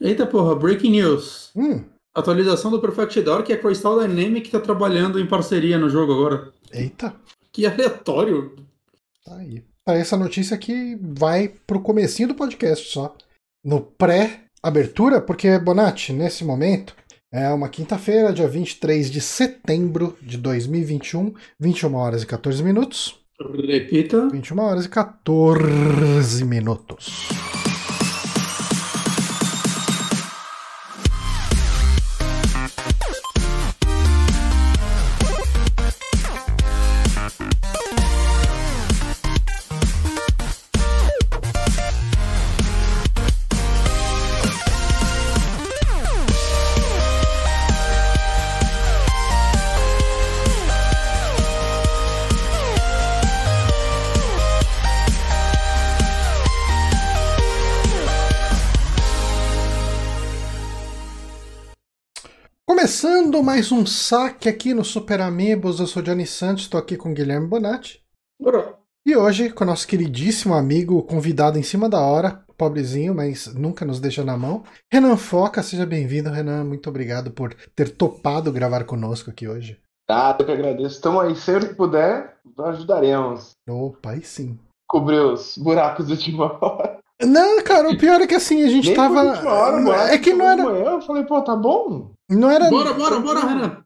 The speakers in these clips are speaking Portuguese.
Eita porra, breaking news. Hum, Atualização do Perfect Dark que a Crystal Dynamics tá trabalhando em parceria no jogo agora. eita, Que aleatório. tá aí. Tá, essa notícia aqui vai pro comecinho do podcast só. No pré-abertura, porque, Bonatti, nesse momento, é uma quinta-feira, dia 23 de setembro de 2021, 21 horas e 14 minutos. Repita. 21 horas e 14 minutos. Mais um saque aqui no Super Amigos, eu sou Johnny Santos, estou aqui com o Guilherme Bonatti. Bora. E hoje, com o nosso queridíssimo amigo, convidado em cima da hora, pobrezinho, mas nunca nos deixa na mão, Renan Foca, seja bem-vindo, Renan. Muito obrigado por ter topado gravar conosco aqui hoje. Ah, eu que agradeço. Estamos aí, sempre que puder, ajudaremos. Opa, aí sim. Cobrir os buracos da última hora. Não, cara, o pior é que assim, a gente Nem tava. hora, buraco é que não era. manhã, Eu falei, pô, tá bom? Não era. Bora, bora, bora, Renan.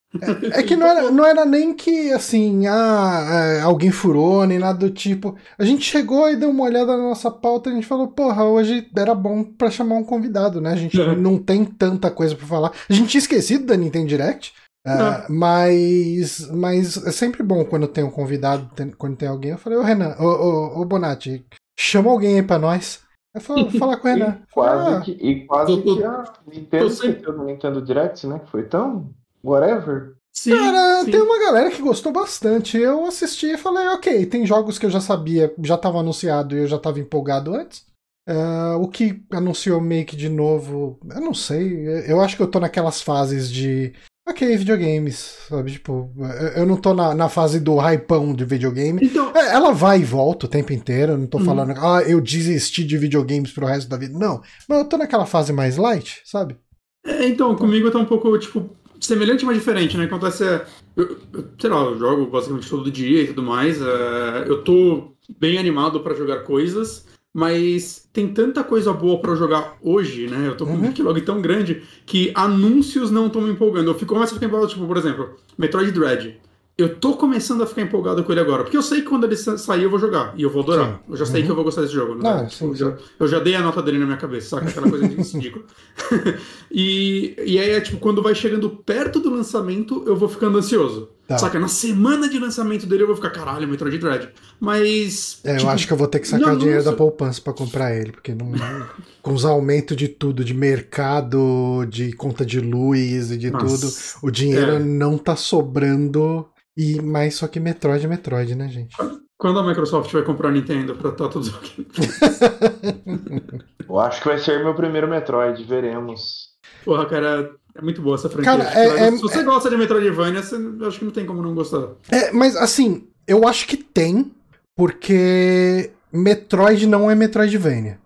É que não era, não era nem que assim, ah, é, alguém furou, nem nada do tipo. A gente chegou e deu uma olhada na nossa pauta e a gente falou, porra, hoje era bom pra chamar um convidado, né? A gente É. não tem tanta coisa pra falar. A gente tinha esquecido da Nintendo Direct. é, É. mas, mas é sempre bom quando tem um convidado, tem- quando tem alguém. Eu falei, ô Renan, ô, ô, ô Bonatti, chama alguém aí pra nós. Eu falei, falar com o Renan. E quase, Ah, que, e quase tô- que a Nintendo tô sempre- esqueceu do Nintendo Direct, né? Que foi tão. Whatever. Sim, Cara, sim. tem uma galera que gostou bastante. Eu assisti e falei, ok, tem jogos que eu já sabia, já estava anunciado e eu já estava empolgado antes. Ah, o que anunciou meio que de novo, eu não sei. Eu acho que eu tô naquelas fases de. Ok, videogames, sabe? Tipo, eu- não tô na, na fase do hypão de videogame. Então, É, Ela vai e volta o tempo inteiro. Eu não tô Uhum. falando, ah, eu desisti de videogames pro resto da vida. Não. Mas eu tô naquela fase mais light, sabe? é, então, comigo tá um pouco, tipo, semelhante, mas diferente, né? Acontece, é, eu, eu, sei lá, eu jogo basicamente todo dia e tudo mais. é, eu tô bem animado pra jogar coisas, mas tem tanta coisa boa pra eu jogar hoje, né? Eu tô com um Uhum. backlog tão grande que anúncios não estão me empolgando. Eu fico, começo a ficar empolgado, tipo, por exemplo, Metroid Dread. Eu tô começando a ficar empolgado com ele agora, porque eu sei que quando ele sa- sair eu vou jogar e eu vou adorar. Sim. Eu já sei Uhum. que eu vou gostar desse jogo. né? Não, sim, eu, já, eu já dei a nota dele na minha cabeça, saca? Aquela coisa ridícula. e, e aí é tipo, quando vai chegando perto do lançamento, eu vou ficando ansioso. Tá. Saca? Na semana de lançamento dele eu vou ficar, caralho, Metroid Dread. Mas. É, eu tipo, acho que eu vou ter que sacar não, dinheiro da poupança pra comprar ele, porque não, com os aumentos de tudo, de mercado, de conta de luz e de Nossa. tudo, o dinheiro É. não tá sobrando. E mais só que Metroid é Metroid, né, gente? Quando a Microsoft vai comprar a Nintendo pra estar tudo aqui? Eu acho que vai ser meu primeiro Metroid, veremos. Porra, cara, é muito boa essa franquia. Cara, é- é- Se você gosta de Metroidvania, você, eu acho que não tem como não gostar. É, mas assim, eu acho que tem, porque Metroid não é Metroidvania.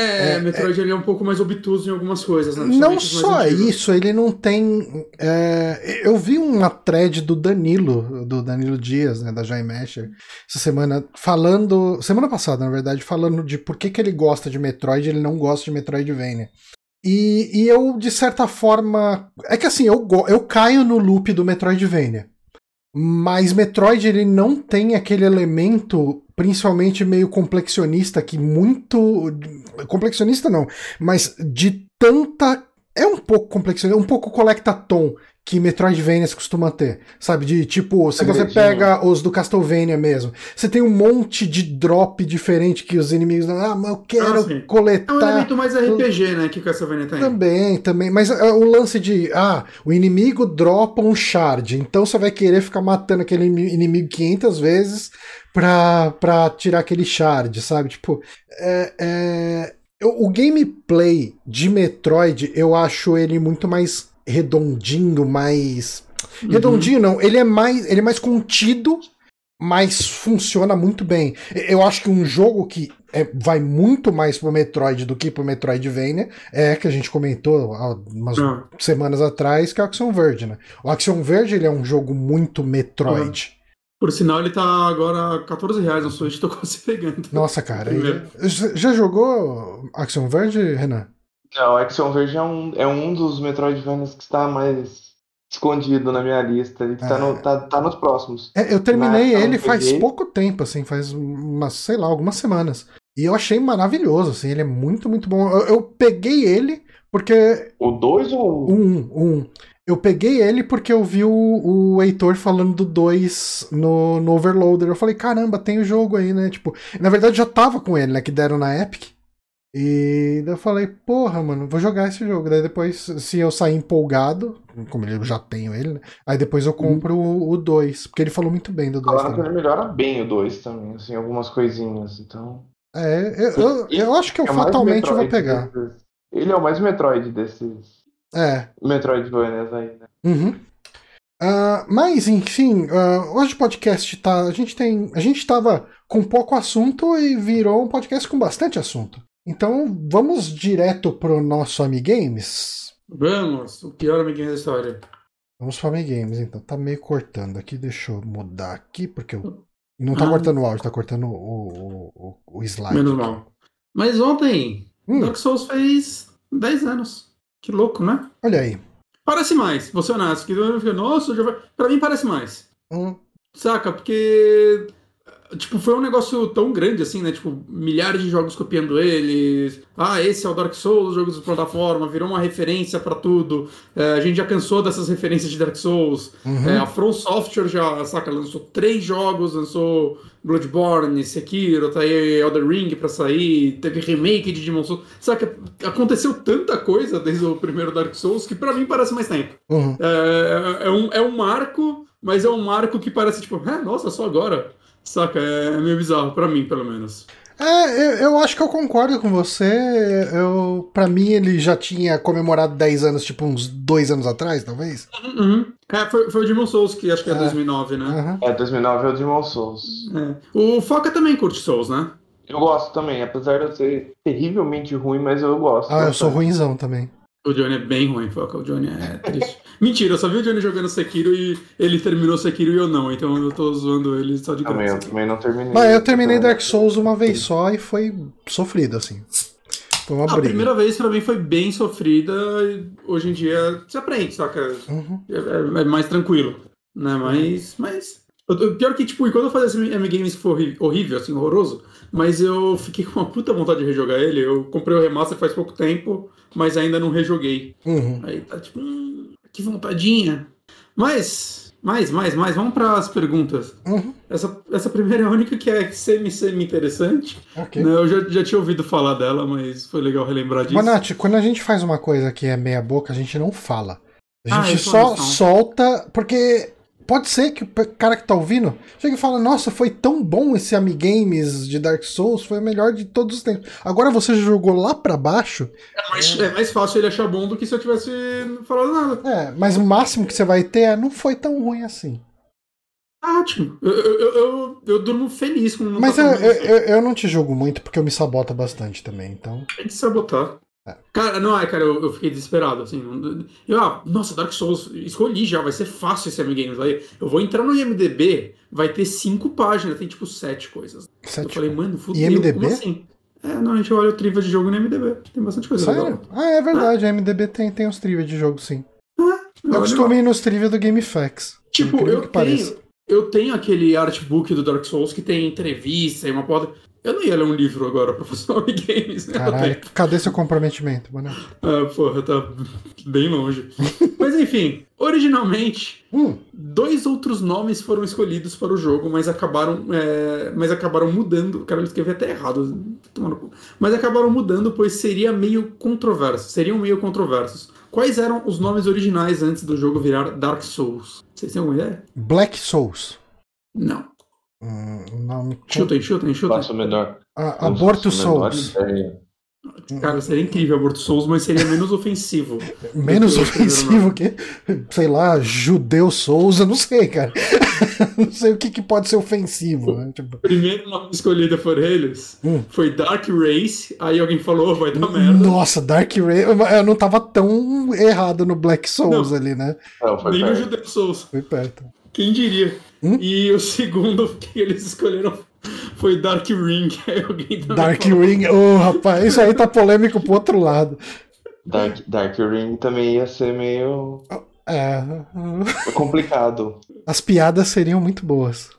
É, É, Metroid ele é um pouco mais obtuso em algumas coisas, né? Não só isso, ele não tem. é, eu vi uma thread do Danilo, do Danilo Dias, né, da Joy Masher, essa semana, falando. Semana passada, na verdade, falando de por que, que ele gosta de Metroid e ele não gosta de Metroidvania. E, e eu, de certa forma. É que assim, eu, eu caio no loop do Metroidvania. Mas Metroid ele não tem aquele elemento, principalmente meio complexionista, que muito. Complexionista não, mas de tanta. É um pouco complexionista, um pouco collectatom que Metroidvanias costuma ter. Sabe? De tipo, se você pega os do Castlevania mesmo, você tem um monte de drop diferente que os inimigos. Ah, mas eu quero Ah, sim. É um coletar. elemento mais RPG, né, que Castlevania tem. Também, também. Mas é, o lance de, ah, o inimigo dropa um shard, então você vai querer ficar matando aquele ini- inimigo 500 vezes pra, pra tirar aquele shard, sabe? Tipo, é, é, o, o gameplay de Metroid, eu acho ele muito mais redondinho, mais... Uhum. Redondinho não, ele é mais, ele é mais contido, mas funciona muito bem. Eu acho que um jogo que é, vai muito mais pro Metroid do que pro Metroidvania, é que a gente comentou há umas Ah. semanas atrás, que é o Axiom Verge, né? O Axiom Verge ele é um jogo muito Metroid. Por sinal, ele tá agora 14 reais no Switch, tô quase pegando. Nossa, cara. E- Já jogou Axiom Verge, Renan? Não, Action Verge é um, é um dos Metroidvanias que está mais escondido na minha lista. Ele tá, É. no, tá, tá nos próximos. É, eu terminei Na eu ele faz peguei. pouco tempo, assim, faz umas, sei lá, algumas semanas. E eu achei maravilhoso, assim, ele é muito, muito bom. Eu, eu peguei ele porque. O 2 ou O 1, o 1. Eu peguei ele porque eu vi o, o Heitor falando do 2 no, no Overloader. Eu falei, caramba, tem o jogo aí, né? Tipo, na verdade já tava com ele, né? Que deram na Epic. E daí eu falei, porra, mano, vou jogar esse jogo. Daí depois, se eu sair empolgado, como eu já tenho ele, né? Aí depois eu compro o 2. Porque ele falou muito bem do 2 Falaram que ele melhora bem o 2 também, assim, algumas coisinhas. Então. É, eu, eu, eu acho que eu é fatalmente vou pegar. desses- Ele é o mais Metroid desses É. Metroidvanias né? Uhum. Ah, mas, enfim, ah, hoje o podcast tá. A gente tem. A gente tava com pouco assunto e virou um podcast com bastante assunto. Então vamos direto pro nosso Amigames. Vamos, o pior amiguinho da história. Vamos pro Amigames, então. Tá meio cortando aqui, deixa eu mudar aqui, porque eu. Não tá Ah. cortando o áudio, tá cortando o, o, o, o slide. Menos mal. Mas ontem, Hum. Dark Souls fez 10 anos. Que louco, né? Olha aí. Parece mais, vou ser honesto. Que nossa, já vai... pra mim parece mais. Hum, Saca? Porque. Tipo, foi um negócio tão grande assim, né? Tipo, milhares de jogos copiando eles. Ah, esse é o Dark Souls, jogos de plataforma, virou uma referência pra tudo. É, a gente já cansou dessas referências de Dark Souls. uhum. É, a From Software já, saca, lançou três jogos, lançou Bloodborne, Sekiro, tá aí Elder Ring pra sair, teve remake de Demon Souls. Saca, aconteceu tanta coisa desde o primeiro Dark Souls que pra mim parece mais tempo. Uhum. É, é, um, é um marco, mas é um marco que parece tipo, ah, nossa, só agora. Saca, é meio bizarro, pra mim, pelo menos. É, eu, eu acho que eu concordo com você. Eu, pra mim, ele já tinha comemorado 10 anos, tipo uns dois anos atrás, talvez. Uhum. É, foi, foi o Demon Souls, que acho que é É. 2009, né? Aham. É, 2009 é o Demon Souls. É. O Foca também curte Souls, né? Eu gosto também, apesar de eu ser terrivelmente ruim, mas eu gosto. Ah, eu sou ruinzão também. O Johnny é bem ruim, Foca. O Johnny é triste. Mentira, eu só vi o Johnny jogando Sekiro e ele terminou Sekiro e eu não, então eu tô zoando ele só de Também, eu graça. também não terminei. Mas eu terminei Também. Dark Souls uma vez só e foi sofrido, assim. Foi uma A briga. primeira vez pra mim foi bem sofrida, e hoje em dia você aprende, saca? Uhum. É, é- é mais tranquilo, né? Mas. mas... Pior que, tipo, quando eu fazia esse M-Games que foi horrível, assim, horroroso, mas eu fiquei com uma puta vontade de rejogar ele. Eu comprei o remaster faz pouco tempo, mas ainda não rejoguei. Uhum. Aí tá tipo, hum, que vontadinha. Mas, mais, mais, mais, vamos para as perguntas. Uhum. Essa, essa primeira é a única que é semi-semi interessante. Ok. Né? Eu já, já tinha ouvido falar dela, mas foi legal relembrar disso. Bonatti, quando a gente faz uma coisa que é meia boca, a gente não fala. A Ah, gente tô só solta, porque pode ser que o cara que tá ouvindo chega e fala, nossa, foi tão bom esse Amigames de Dark Souls, foi o melhor de todos os tempos. Agora você jogou lá pra baixo, É mais, é mais fácil ele achar bom do que se eu tivesse falado nada. é, mas o máximo que você vai ter é, não foi tão ruim assim. Tá ótimo. Eu, eu, eu, eu, durmo feliz com Mas tá eu, falando eu, eu, não te jogo muito porque eu me saboto bastante também, então. Tem que sabotar. É. Cara, não, é, cara, eu, eu fiquei desesperado, assim. Eu, ah, nossa, Dark Souls, escolhi já, vai ser fácil esse Amigames aí. Eu vou entrar no IMDB, vai ter cinco páginas, tem tipo sete coisas. Eu Sete... falei, mano, fudeu, IMDb? como assim? É, não, a gente olha o trivia de jogo no IMDB, tem bastante coisa Sério? legal. Ah, é verdade, a MDB tem, tem os trivia de jogo, sim. Eu Olha, costumo ir nos trivia do GameFAQs. Tipo, eu pareça. tenho, eu tenho aquele artbook do Dark Souls que tem entrevista e uma porra. Eu não ia ler um livro agora pra fazer nome games, né? Caralho, cadê seu comprometimento, mano? Ah, porra, tá bem longe. Mas enfim, originalmente, Hum, dois outros nomes foram escolhidos para o jogo, mas acabaram, é, mas acabaram mudando. Cara, eu escrevi até errado. Mas acabaram mudando, pois seria meio controverso. Seriam meio controversos. Quais eram os nomes originais antes do jogo virar Dark Souls? Vocês têm alguma ideia? Black Souls. Não. Hum, nome. Chutem, chutem, chutem. Faço menor. Ah, Aborto Souls. Cara, seria incrível Aborto Souls, mas seria menos ofensivo. Menos Eu tô ofensivo que, sei lá, judeu Souza, não sei, cara. não sei o que, que pode ser ofensivo. Né? Tipo, O primeiro nome escolhido por eles Hum. foi Dark Race, aí alguém falou, vai dar merda. nossa, Dark Ray. Eu não tava tão errado no Black Souls Não. ali, né? Não, foi Nem o perto. Judeu Souls. Foi perto. Quem diria? Hum? E o segundo que eles escolheram foi Dark Ring. Dark falou, Ring, ô rapaz, isso aí tá polêmico pro outro lado. Dark, Dark Ring também ia ser meio É, complicado. as piadas seriam muito boas.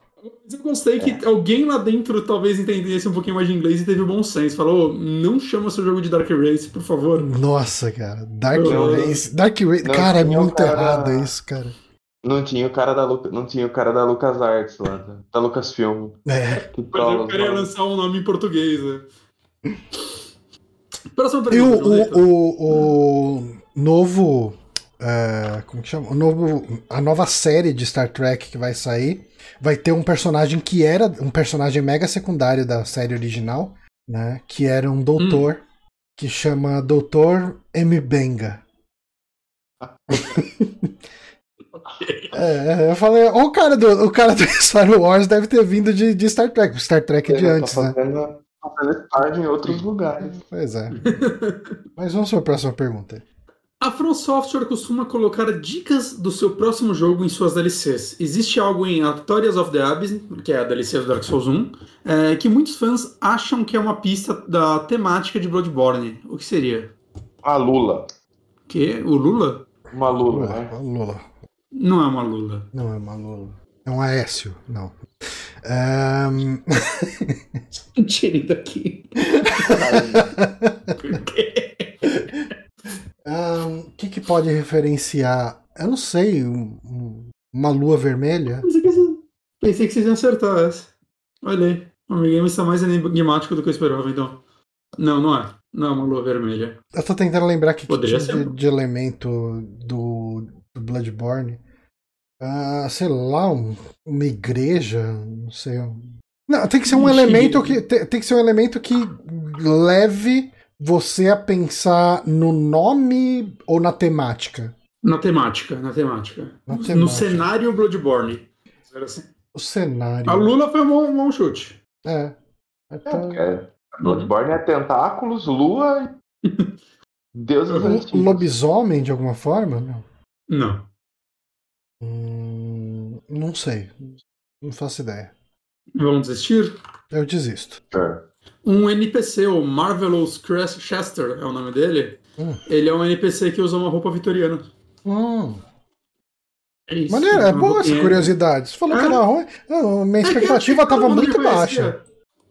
Mas eu gostei que alguém lá dentro talvez entendesse um pouquinho mais de inglês e teve bom senso. Falou, não chama seu jogo de Dark Race, por favor. Nossa, cara, Dark Não, Race. Dark Race, cara, é muito cara- errado isso, cara. Não tinha o cara da Lu... não tinha o cara da LucasArts lá, da, da Lucasfilm. É. Que nomes. lançar um nome em português, né? Próxima E o, pergunta. O, o, o novo. é, como que chama? O novo, a nova série de Star Trek que vai sair vai ter um personagem que era um personagem mega secundário da série original, né? Que era um doutor que chama Doutor M. Benga. É, eu falei, o cara do, o cara do Star Wars deve ter vindo de, de Star Trek, Star Trek é de tá antes, né? fazendo, tá fazendo estágio em outros lugares. Pois é. Mas vamos para a próxima pergunta. A From Software costuma colocar dicas do seu próximo jogo em suas DLCs. Existe algo em Artorias of the Abyss, que é a DLC do Dark Souls 1, é, que muitos fãs acham que é uma pista da temática de Bloodborne. O que seria? A Lula. Que? O Lula? Uma Lula, Lula, né? Lula. Não é uma Lula. Não é uma Lula. É um Aécio, não. Ahn, Tire daqui. Por quê? O que, que pode referenciar? Eu não sei, um- um- uma lua vermelha? Pensei que, vocês- pensei que vocês iam acertar essa. Olha aí. O Amigame está mais enigmático do que eu esperava, então. Não, não é. Não é uma lua vermelha. Eu tô tentando lembrar que, que Poderia tipo ser. de, de elemento do, do Bloodborne. Ah, sei lá, um- uma igreja, não sei. Não, tem que ser um elemento que tem, tem que ser um elemento que leve você a pensar no nome ou na temática. Na temática, na temática. Na No temática. cenário Bloodborne. Era assim. O cenário. A Lula foi um bom, um bom chute. É. É, Então, é- Bloodborne é tentáculos, lua e deuses um antigos. lobisomem de alguma forma? Não. Não. Hum, não sei. Não faço ideia. Vamos desistir? Eu desisto. É. Um NPC, o Marvelous Crest Chester é o nome dele. Hum. Ele é um NPC que usa uma roupa vitoriana. Hum. É isso. Maneiro, é Uma boa essa curiosidade. Você falou que É. era ruim. Não, minha É que expectativa achei que todo tava mundo muito baixa.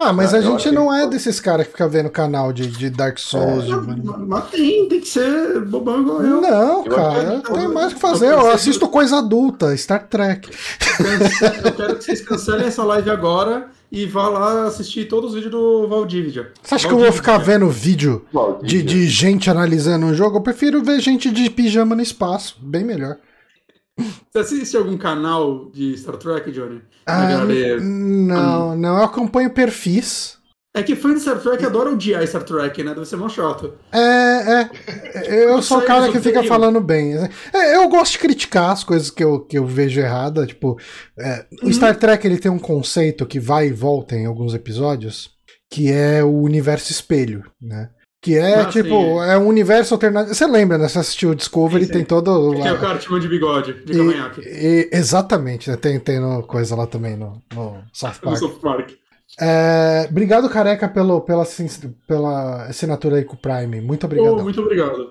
Ah, mas Ah, a eu gente não que é desses caras que fica vendo canal de, de Dark Souls. de- Mas, mas tem, tem que ser bobão igual eu. Não, Eu cara, que tem mais o que eu fazer. Eu pensei assisto coisa adulta, Star Trek. Eu quero que vocês cancelem essa live agora e vá lá assistir todos os vídeos do Valdívia. Você acha que eu vou ficar vendo vídeo de, de gente analisando o jogo? Eu prefiro ver gente de pijama no espaço. Bem melhor. Você assiste algum canal de Star Trek, Johnny? Ah, não, não. Eu acompanho perfis. É que fã de Star Trek adora odiar Star Trek, né? Deve ser mó chato. É, é. Eu sou o cara que fica falando bem. É, eu gosto de criticar as coisas que eu, que eu vejo errada. Tipo, é, o Uhum. Star Trek ele tem um conceito que vai e volta em alguns episódios, que é o universo espelho, né? Que é Ah, tipo, sim. é um universo alternativo. Você lembra, né? Você assistiu o Discovery, Sim, tem todo. Que é o Lá, Cartman de bigode, de e, e- exatamente, né? tem, tem no- coisa lá também no, no South No Park. South Park. É, obrigado, Careca, pelo, pela, pela assinatura aí com o Prime. Muito obrigado. Oh, muito obrigado.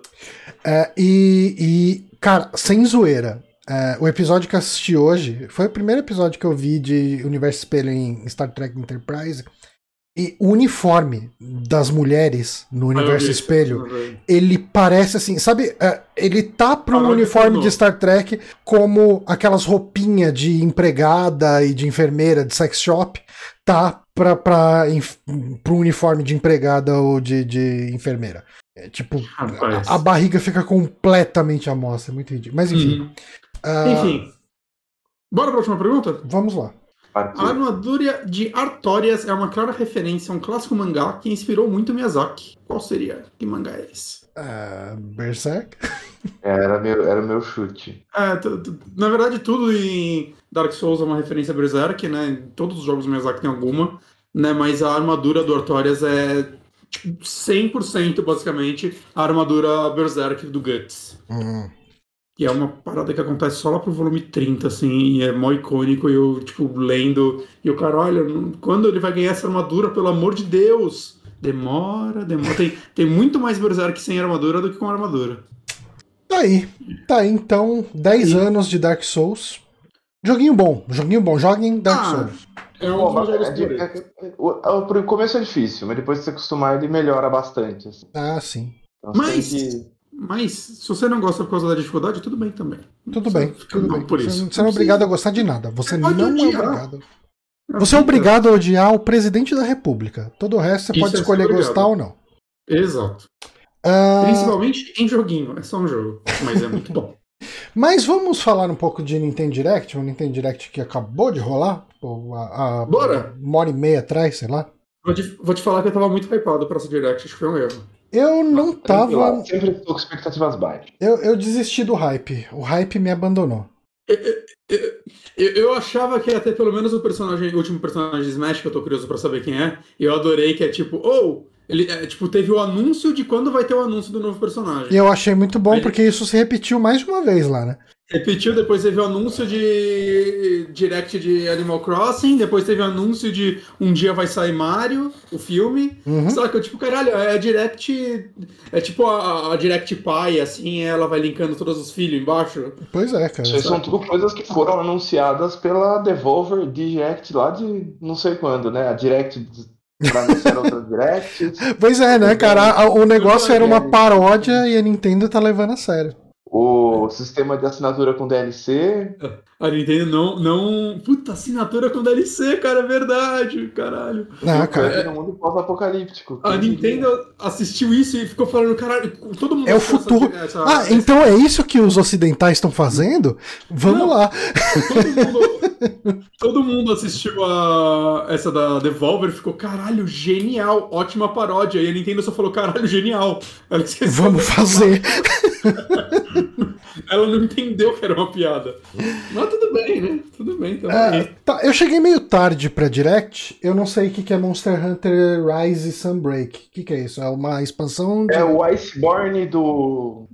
É, e, e, cara, sem zoeira. é, o episódio que eu assisti hoje foi o primeiro episódio que eu vi de Universo Espelho em Star Trek Enterprise. E o uniforme das mulheres no Universo vi, Espelho, sim, ele parece assim, sabe? é, ele tá para um uniforme de Star Trek como aquelas roupinhas de empregada e de enfermeira de sex shop, tá pra, pra, inf- pro uniforme de empregada ou de, de enfermeira. É, tipo, a, a barriga fica completamente à mostra, é muito ridículo. Mas enfim, Uhum. ah, Enfim. Bora pra última pergunta? vamos lá. A armadura de Artorias é uma clara referência a um clássico mangá que inspirou muito Miyazaki. Qual seria? Que mangá é esse? Uh, Berserk? É, era meu, era meu chute. É, na verdade, tudo em Dark Souls é uma referência a Berserk, né? Todos os jogos Miyazaki tem alguma, né? Mas a armadura do Artorias é tipo, 100% basicamente a armadura Berserk do Guts. Uhum. E é uma parada que acontece só lá pro volume 30, assim, e é mó icônico, e eu, tipo, lendo, e o cara, olha, quando ele vai ganhar essa armadura, pelo amor de Deus? Demora, demora. Tem, tem muito mais Berserk sem armadura do que com armadura. Tá aí. Tá aí, então, 10 anos de Dark Souls. Joguinho bom, joguinho bom. Joguem Dark ah, Souls. É um dos jogos é, é, é, o, o começo é difícil, mas depois de se acostumar, ele melhora bastante. Assim. Ah, sim. Então, mas, que... mas se você não gosta por causa da dificuldade, tudo bem também. Tudo bem, tudo bem. Por isso. Você, não é obrigado a gostar de nada. Você não é obrigado. Você é obrigado a odiar o presidente da República. Todo o resto você Isso pode é escolher gostar ou não. Exato. Uh... Principalmente em joguinho. É só um jogo. Mas é muito bom. Mas vamos falar um pouco de Nintendo Direct, o Nintendo Direct que acabou de rolar, a, a, Bora! Uma hora e meia atrás, sei lá. Vou te, vou te falar que eu tava muito hypado pra essa Direct, acho que foi um erro. Eu não tava. Sempre estou com expectativas baixas. Eu, eu desisti do hype. O hype me abandonou. Eu, eu, eu, achava que ia ter pelo menos o personagem, o último personagem de Smash, que eu tô curioso pra saber quem é. E eu adorei que é tipo, ou. Oh, ele, é, tipo, teve o anúncio de quando vai ter o anúncio do novo personagem. E eu achei muito bom, Aí, porque isso se repetiu mais de uma vez lá, né? Repetiu, depois teve o anúncio de Direct de Animal Crossing, depois teve o anúncio de um dia vai sair Mario, o filme. Uhum. Só que eu, tipo, caralho, é a Direct. É tipo a, a, Direct Pai, assim, ela vai linkando todos os filhos embaixo. Pois é, cara. Isso são tudo coisas que foram anunciadas pela Devolver Direct lá de não sei quando, né? A Direct pra anunciar outras Directs. Pois é, né, cara? O negócio era uma paródia e a Nintendo tá levando a sério o sistema de assinatura com DLC. A Nintendo não, não. Puta, assinatura com DLC, cara, é verdade, caralho. Não, cara. É no mundo pós-apocalíptico. A Nintendo assistiu isso e ficou falando, caralho, todo mundo. É o futuro. Essa, essa, ah, essa... então é isso que os ocidentais estão fazendo? Vamos não, lá. Todo mundo, todo mundo assistiu a essa da Devolver e ficou, caralho, genial, ótima paródia. E a Nintendo só falou, caralho, genial. Vamos fazer. Ela não entendeu que era uma piada. Mas tudo bem, né? Tudo bem. Então é, tá, eu cheguei meio tarde pra Direct. Eu não sei o que, que é Monster Hunter Rise Sunbreak. O que, que é isso? É uma expansão de... É o Iceborne do...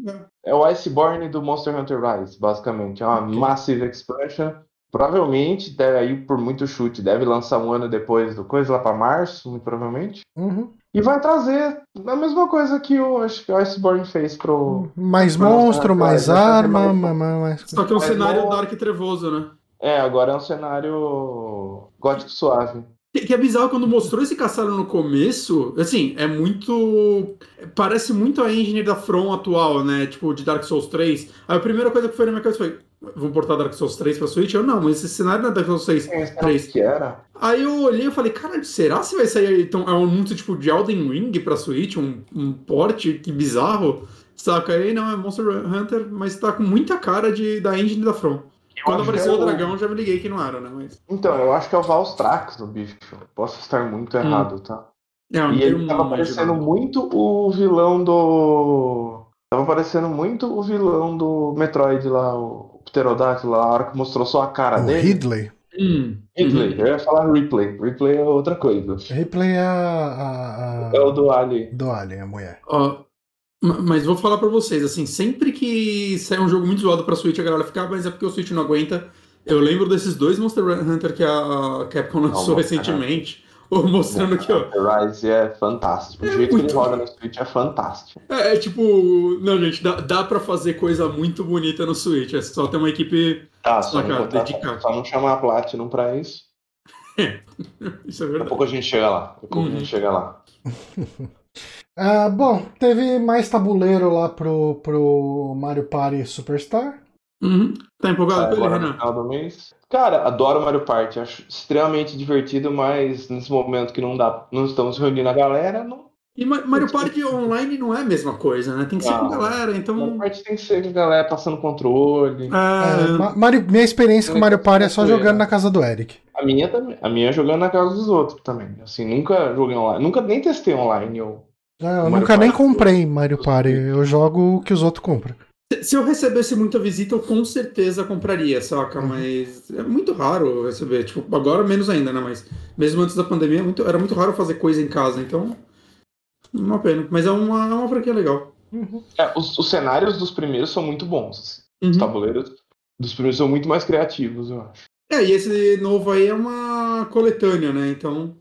É o Iceborne do Monster Hunter Rise, basicamente. É uma Massive Expansion. Provavelmente, deve aí por muito chute, deve lançar um ano depois do coisa, lá pra março, muito provavelmente. Uhum. E vai trazer a mesma coisa que o, acho que o Iceborne fez pro. Mais pro monstro, mais arma, mais... mais... Só que é um cenário Dark Trevoso, né? É, agora é um cenário gótico suave. Que, é bizarro quando mostrou esse caçado no começo, assim, é muito. Parece muito a engine da From atual, né? Tipo, de Dark Souls 3. Aí a primeira coisa que foi na minha cabeça foi: vão portar Dark Souls 3 pra Switch? Eu não, mas esse cenário não é Dark Souls 6, é, 3. Que era. Aí eu olhei e falei, cara, será se vai sair então, é um anúncio tipo de Elden Ring pra Switch? Um, um porte? Que bizarro. Saca? Aí não, é Monster Hunter, mas tá com muita cara de, da engine da From. Quando apareceu é o dragão, já me liguei que não era, né? Mas... Então, eu acho que é o Valstrax o bicho. Posso estar muito hum. errado, tá? É, e ele tava parecendo muito o vilão do. Tava parecendo muito o vilão do Metroid lá, o Pterodactyl lá, a hora que mostrou só a cara o dele. Ridley. Hum. Ridley, uhum. eu ia falar Replay. Replay é outra coisa. Replay é a. a, a... É o do Alien. Do Alien, a mulher. Ó, mas vou falar para vocês, assim, sempre que sai um jogo muito zoado pra Switch, a galera fica, ah, mas é porque o Switch não aguenta. Eu lembro desses dois Monster Hunter que a Capcom lançou não, recentemente. Mostrando aqui, ó. Rise é fantástico. O é jeito muito... que ele roda no Switch é fantástico. É, é, tipo. Não, gente, dá, dá pra fazer coisa muito bonita no Switch. É só ter uma equipe tá, só, cara, dedicada. Só não chamar a Platinum pra isso. É, isso é verdade. Daqui a pouco a gente chega lá. Daqui a pouco uhum. a gente uhum. chega lá. Ah, bom, teve mais tabuleiro lá pro, pro Mario Party Superstar. Uhum. Tá empolgado com ele, Renan? final do mês. Cara, adoro Mario Party, acho extremamente divertido, mas nesse momento que não dá, não estamos reunindo a galera, não, E Mario Party online não é a mesma coisa, né? Tem que ser não, com galera, então. Mario Party tem que ser com galera passando controle. É... É, Mario, minha experiência com Mario Party é só jogando na casa do Eric. A minha também. A minha é jogando na casa dos outros também. Assim, nunca joguei online. Nunca nem testei online. Eu, é, eu nunca Party. nem comprei Mario Party. Eu jogo o que os outros compram. Se eu recebesse muita visita, eu com certeza compraria, saca? Uhum. Mas é muito raro receber. Tipo, agora menos ainda, né? Mas mesmo antes da pandemia, muito, era muito raro fazer coisa em casa, então. Uma pena. Mas é uma, é uma franquia legal. Uhum. É, os, os, cenários dos primeiros são muito bons. Assim. Uhum. Os tabuleiros dos primeiros são muito mais criativos, eu acho. É, e esse novo aí é uma coletânea, né? Então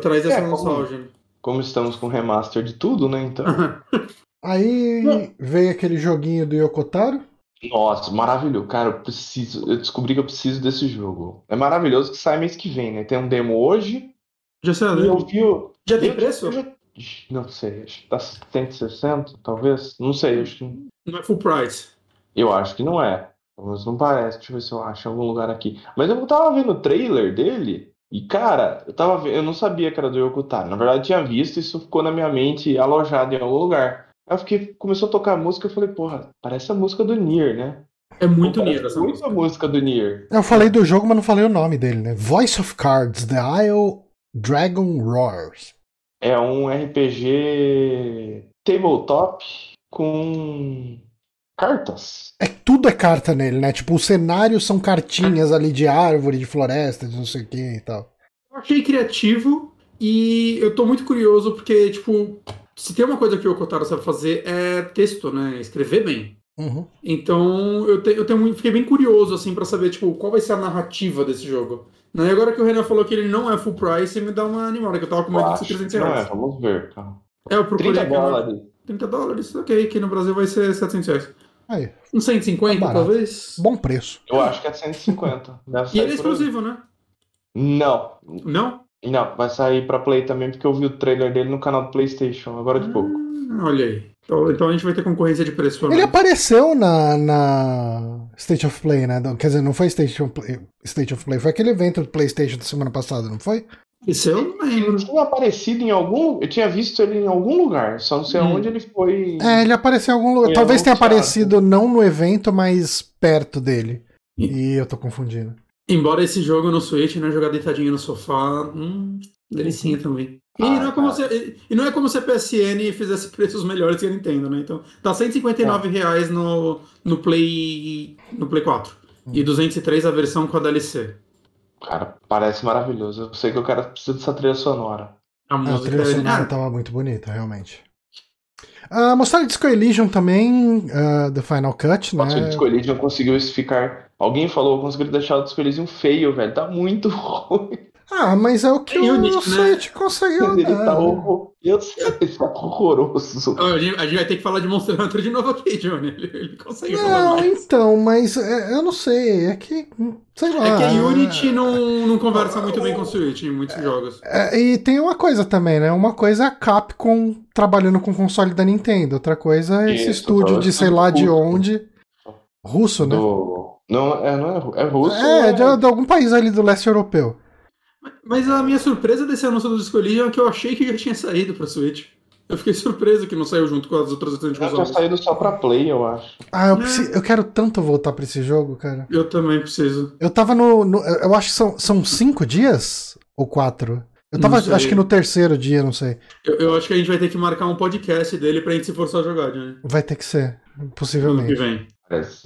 traz essa é, nostalgia. Como, como estamos com remaster de tudo, né? Então. aí veio aquele joguinho do Yokotaro. Nossa, maravilhoso. Cara, eu preciso. Eu descobri que eu preciso desse jogo. É maravilhoso que sai mês que vem, né? Tem um demo hoje. Já saiu. Eu vi o... Já tem preço? Eu já, não sei, acho que tá 160, talvez. Não sei, acho que. Não é full price. Eu acho que não é. Mas não parece. Deixa eu ver se eu acho em algum lugar aqui. Mas eu tava vendo o trailer dele. E, cara, eu tava eu não sabia que era do Yokotaro. Na verdade, eu tinha visto, isso ficou na minha mente alojado em algum lugar. Aí eu fiquei, começou a tocar a música, eu falei, porra, parece a música do Nier, né? É muito Nier essa muito música. a música do Nier. Eu falei do jogo, mas não falei o nome dele, né? Voice of Cards, The Isle Dragon Roars. É um RPG tabletop com cartas. É tudo é carta nele, né? Tipo, os cenários são cartinhas ali de árvore, de floresta, de não sei o que e tal. Eu achei criativo e eu tô muito curioso porque, tipo, se tem uma coisa que o Kotaro sabe fazer é texto, né? Escrever bem. Uhum. Então eu, te, eu tenho, fiquei bem curioso assim para saber tipo qual vai ser a narrativa desse jogo. Né? E agora que o Renan falou que ele não é full price, me dá uma animada, que eu tava com medo de ser 300 reais. Não é, vamos ver, cara. É, eu procurei 30 dólares. 30 dólares, ok, aqui no Brasil vai ser 700 reais. Aí. Um 150, tá talvez? Bom preço. Eu acho que é 150. e ele é exclusivo, né? Não. Não? Não, vai sair pra Play também, porque eu vi o trailer dele no canal do PlayStation, agora de ah, pouco. Olha aí. Então, então a gente vai ter concorrência de preço. Ele apareceu na, na State of Play, né? Quer dizer, não foi State of Play, State of Play, foi aquele evento do PlayStation da semana passada, não foi? Isso eu não lembro. Ele tinha aparecido em algum. Eu tinha visto ele em algum lugar, só não sei hum. onde ele foi. É, ele apareceu em algum lugar. Talvez tenha aparecido não no evento, mas perto dele. E eu tô confundindo. Embora esse jogo no Switch, né, jogar deitadinho no sofá, hum, delicinha também. E, ah, não é como se, e não é como se a PSN fizesse preços melhores que a Nintendo, né? Então, tá 159 é. reais no, no Play no Play 4 hum. e 203 a versão com a DLC. Cara, parece maravilhoso. Eu sei que eu quero precisar dessa trilha sonora. A, a trilha sonora tava muito bonita, realmente. Uh, mostraram Disco Elysium também, uh, do Final Cut, Nossa, né? o Disco Elysium conseguiu ficar... Alguém falou, conseguiu deixar o Disco Elysium feio, velho. Tá muito ruim. Ah, mas é o que é o Unity, Switch né? conseguiu. Ele tá horror... Eu sei, ele tá horroroso. A gente, a gente vai ter que falar de Monster Hunter de novo aqui, Johnny. Ele, ele conseguiu Não, então, mas é, eu não sei. É que. Sei lá. É que a Unity não, não conversa muito bem com o Switch em muitos é, jogos. É, e tem uma coisa também, né? Uma coisa é a Capcom trabalhando com o console da Nintendo. Outra coisa é esse Isso, estúdio de sei lá de onde. Russo, né? Do... Não, é, não é, é russo. É, de, de algum país ali do leste europeu. Mas a minha surpresa desse anúncio do Disco Elysium é que eu achei que já tinha saído pra Switch. Eu fiquei surpreso que não saiu junto com as outras versões de consoles. Já saído só pra Play, eu acho. Ah, eu, é. preciso, eu quero tanto voltar pra esse jogo, cara. Eu também preciso. Eu tava no. no eu acho que são, são cinco dias? Ou quatro? Eu tava, acho que no terceiro dia, não sei. Eu, eu, acho que a gente vai ter que marcar um podcast dele pra gente se forçar a jogar, Johnny. Vai ter que ser, possivelmente. Ano que vem.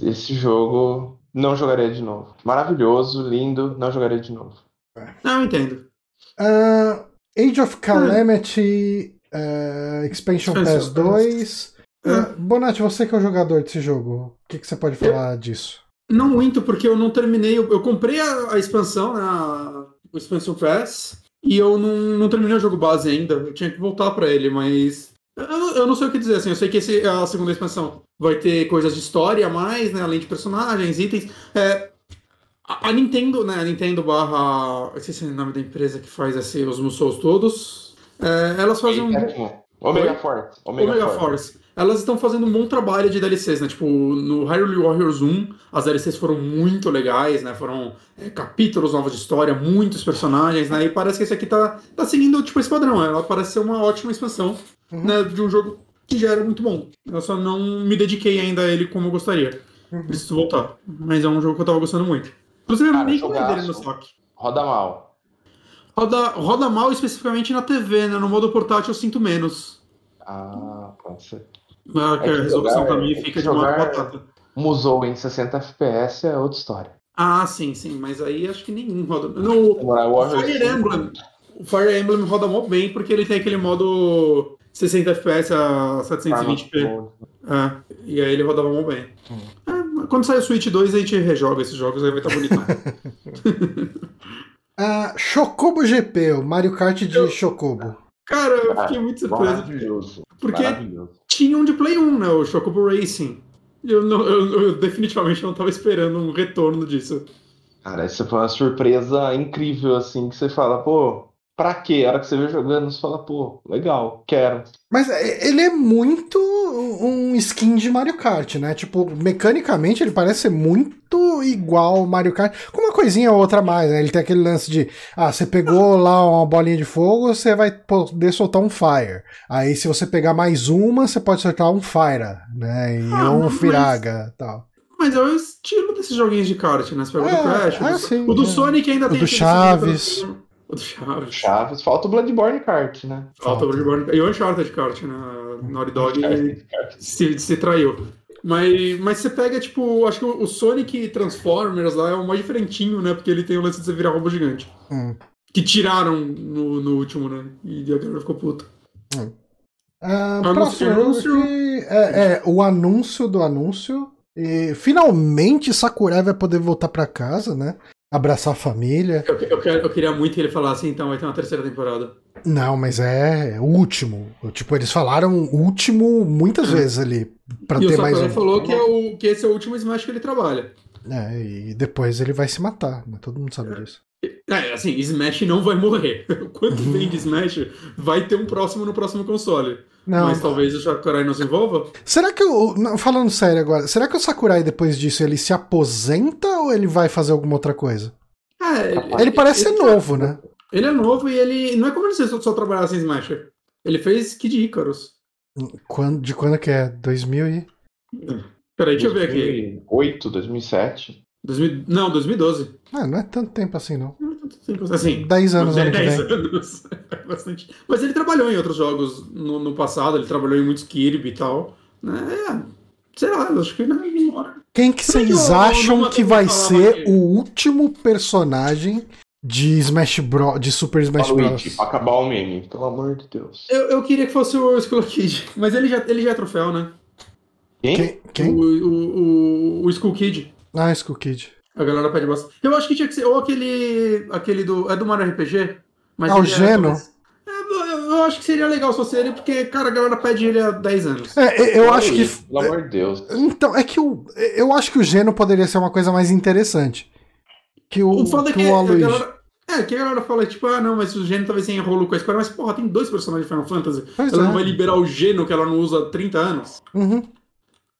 Esse jogo não jogaria de novo. Maravilhoso, lindo, não jogaria de novo. Não, eu entendo. Uh, Age of Calamity uh, Expansion Pass 2. Uh, Bonatti, você que é o jogador desse jogo, o que, que você pode falar eu, disso? Não muito, porque eu não terminei. Eu, eu comprei a, a expansão, né, a, o Expansion Pass, e eu não, não terminei o jogo base ainda. Eu tinha que voltar para ele, mas. Eu, eu, não sei o que dizer, assim. Eu sei que esse, a segunda expansão vai ter coisas de história a mais, né? Além de personagens, itens. É, a, Nintendo, né? A Nintendo barra. Eu sei se é o nome da empresa que faz esse, os Musous todos. É, elas fazem um. Omega Force. Omega, Omega Force. Force. Elas estão fazendo um bom trabalho de DLCs, né? Tipo, no Hyrule Warriors 1, as DLCs foram muito legais, né? Foram é, capítulos novos de história, muitos personagens, né? E parece que esse aqui tá, tá seguindo, tipo, esse padrão. Ela parece ser uma ótima expansão uhum. né, de um jogo que já era muito bom. Eu só não me dediquei ainda a ele como eu gostaria. Uhum. Preciso voltar. Mas é um jogo que eu tava gostando muito. Inclusive, eu nem comprei dele no estoque. Roda mal. Roda, roda mal especificamente na TV, né? No modo portátil eu sinto menos. Ah, pode ser. Ah, é a resolução jogar, também fica de uma batata. Musou em 60 FPS é outra história. Ah, sim, sim, mas aí acho que nenhum roda. No Fire Emblem, o Fire Emblem roda muito bem porque ele tem aquele modo 60 FPS a 720p. É, e aí ele rodava muito bem. Hum. É, quando sair o Switch 2, a gente rejoga esses jogos, aí vai estar tá bonito. uh, Chocobo GP, o Mario Kart de eu... Chocobo. Cara, eu fiquei muito surpreso. Maravilhoso. Porque Maravilhoso. tinha um de Play 1, né? O Chocobo Racing. Eu, não, eu, eu definitivamente não estava esperando um retorno disso. Cara, essa foi uma surpresa incrível, assim, que você fala, pô, pra quê? A hora que você vê jogando, você fala, pô, legal, quero. Mas é, ele é muito um skin de Mario Kart, né? Tipo, mecanicamente ele parece ser muito igual Mario Kart, com uma coisinha ou outra a mais, né? Ele tem aquele lance de, ah, você pegou lá uma bolinha de fogo, você vai poder soltar um Fire. Aí se você pegar mais uma, você pode soltar um Fire, né? E ah, um Firaga mas... tal. Mas é o estilo desses joguinhos de kart, né? Você pega é, do Crash, é, o do, sim, o do é. Sonic ainda o tem do Chaves. O do Chaves. Chaves. Falta o Bloodborne Kart, né? Falta, o Bloodborne E o Uncharted Kart, né? Naughty Dog se, se traiu. Mas, mas você pega, tipo, acho que o Sonic Transformers lá é o mais diferentinho, né? Porque ele tem o lance de você virar robô gigante. Hum. Que tiraram no, no último, né? E a galera ficou puta. Hum. Uh, próximo anúncio. É, é, o anúncio do anúncio. E finalmente Sakurai vai poder voltar para casa, né? Abraçar a família. Eu, eu, eu, queria muito que ele falasse, então vai ter uma terceira temporada. Não, mas é, o último. Tipo, eles falaram último muitas é. vezes ali. Pra e ter mais um. falou que, é o, que esse é o último Smash que ele trabalha. É, e depois ele vai se matar, né? Todo mundo sabe disso. É, assim, Smash não vai morrer. Quanto uhum. vem de Smash, vai ter um próximo no próximo console. Não. Mas talvez o Sakurai não se envolva? Será que o. Falando sério agora, será que o Sakurai depois disso ele se aposenta ou ele vai fazer alguma outra coisa? É, ele, ele parece ele, ser novo, ele, né? Ele é novo e ele. Não é como se ele só trabalhasse em Smasher. Ele fez Kid Icarus. Quando, de quando que é? 2000 e. Peraí, deixa eu ver aqui. 2008, 2007. 2000, não, 2012. Ah, não é tanto tempo assim, não. Não é tanto tempo assim. 10 anos, 10, 10 anos. Bastante. Mas ele trabalhou em outros jogos no, no, passado, ele trabalhou em muitos Kirby e tal. É, sei lá, acho que não é Quem que vocês acham que vai ser o último personagem de Smash Bros. de Super Smash Bros. Pra acabar o meme, pelo amor de Deus. Eu, eu queria que fosse o Skull Kid, mas ele já, ele já é troféu, né? Quem? Quem? O, o, o, o Skull Kid. Ah, Skull Kid. A galera pede bastante. Eu acho que tinha que ser ou aquele. aquele do. É do Mario RPG? Mas ah, o Geno? É, eu acho que seria legal se fosse ele, porque, cara, a galera pede ele há 10 anos. É, eu acho que. Pelo amor de Deus. Então, é que o, eu acho que o Geno poderia ser uma coisa mais interessante. Que o, o foda que, é que o a galera, É, que a galera fala, tipo, ah, não, mas o Geno talvez tenha rolo com a Square, mas, porra, tem dois personagens de Final Fantasy. Pois ela é. não vai liberar o Geno que ela não usa há 30 anos. Uhum.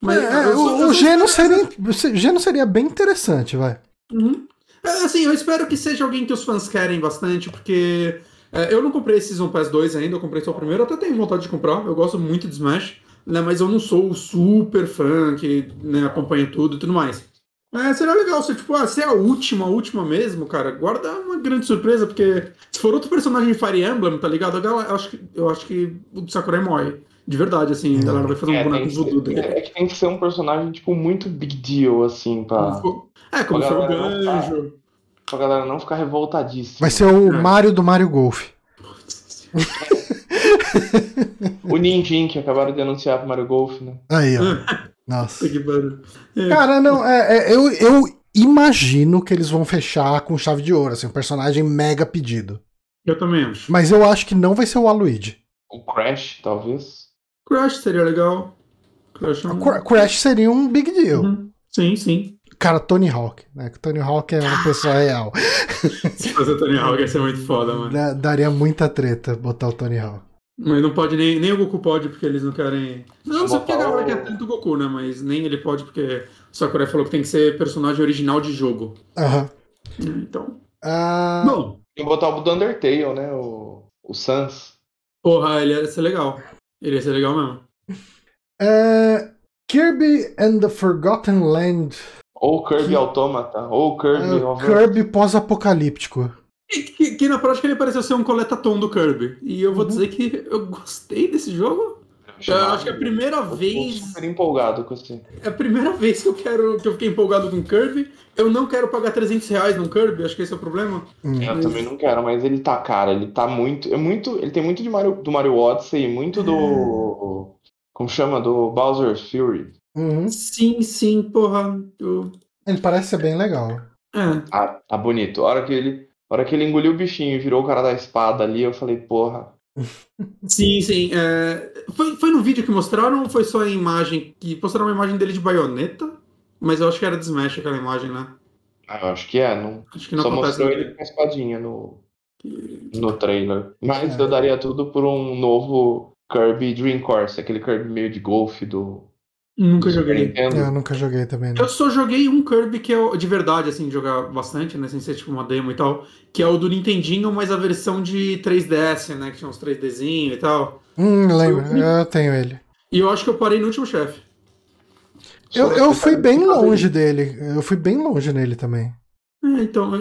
Mas, é, o, o Geno seria, Geno seria bem interessante, vai. Uhum. É, assim, eu espero que seja alguém que os fãs querem bastante, porque é, eu não comprei Season Pass 2 ainda, eu comprei só o primeiro, eu até tenho vontade de comprar, eu gosto muito de Smash, né, mas eu não sou o super fã que né, acompanha tudo e tudo mais. É, seria legal se, tipo, ah, se é a última, a última mesmo, cara, guarda uma grande surpresa, porque se for outro personagem de Fire Emblem, tá ligado? Eu acho que, eu acho que o Sakurai morre. De verdade, assim, a galera vai fazer um é, boneco voodoo dele. É que tem que ser um personagem, tipo, muito big deal, assim, pra. É, como foi o Ganjo. Pra galera não ficar revoltadíssima. Vai ser o é. Mario do Mario Golf. o Ninjin, que acabaram de anunciar pro Mario Golf, né? Aí, ó. Nossa. Que é. Cara, não, é, é, eu, eu imagino que eles vão fechar com chave de ouro, assim, um personagem mega pedido. Eu também acho. Mas eu acho que não vai ser o Aluigi. O Crash, talvez. Crash seria legal. Crash, é um... Crash seria um big deal. Uhum. Sim, sim. Cara, Tony Hawk, né? Tony Hawk é uma pessoa real. Se fosse o Tony Hawk ia ser muito foda, mano. daria muita treta botar o Tony Hawk. Mas não pode nem, nem o Goku pode, porque eles não querem. Não, não sei porque a galera quer tanto o Goku, né? Mas nem ele pode, porque o Sakurai falou que tem que ser personagem original de jogo. Aham. Uhum. Então. Uh... Bom. Tem que botar o do Undertale, né? O, o Sans. Porra, ele ia ser legal. Ele ia ser legal mesmo. Uh, Kirby and the Forgotten Land. Ou Kirby que... Automata, ou Kirby. Uh, Kirby pós-apocalíptico. Que, que, na prática ele pareceu ser um coletatom do Kirby. E eu vou uhum. dizer que eu gostei desse jogo. Eu acho que é a primeira eu vez. super empolgado com isso. É a primeira vez que eu quero que eu fiquei empolgado com Kirby. Eu não quero pagar 300 reais num Kirby, acho que esse é o problema. Hum. Eu mas... também não quero, mas ele tá cara, ele tá muito. É muito. Ele tem muito de Mario, do Mario Odyssey, muito do. É. Como chama? Do Bowser's Fury. Uhum. Sim, sim, porra. Eu... Ele parece ser bem legal. É. Ah, tá bonito. A hora que ele. A hora que ele engoliu o bichinho e virou o cara da espada ali, eu falei, porra. Sim, sim. É... Foi, foi no vídeo que mostraram ou foi só a imagem? Que mostraram uma imagem dele de baioneta? Mas eu acho que era de Smash aquela imagem, né? Ah, eu acho que é. Não... Acho que não só mostrou ele com a espadinha no, no trailer. Mas é. eu daria tudo por um novo Kirby Dream Course, aquele Kirby meio de golfe do, Nunca joguei. Eu nunca joguei também. Eu só joguei um Kirby que é de verdade, assim, de jogar bastante, né? Sem ser tipo uma demo e tal. Que é o do Nintendinho, mas a versão de 3DS, né? Que tinha uns 3Dzinho e tal. Hum, lembro. Eu tenho ele. E eu acho que eu parei no último chefe. Eu, eu fui bem longe dele. Eu fui bem longe nele também. É, então.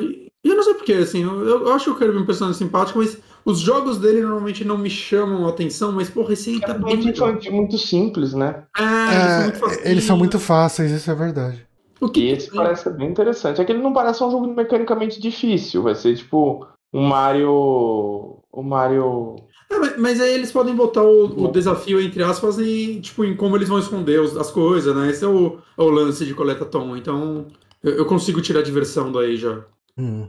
Eu não sei porquê, assim. Eu, eu acho que o Kirby é um personagem simpático, mas os jogos dele normalmente não me chamam a atenção, mas, porra, esse aí tá é bem. É muito simples, né? É, é eles, são eles são muito fáceis, isso é verdade. O que... E esse parece bem interessante. É que ele não parece um jogo mecanicamente difícil. Vai ser tipo um Mario. O Mario. É, mas aí eles podem botar o, o, desafio, entre aspas, em, tipo, em como eles vão esconder os, as coisas, né? Esse é o, é o lance de coleta tom. Então eu, eu consigo tirar diversão daí já. Hum.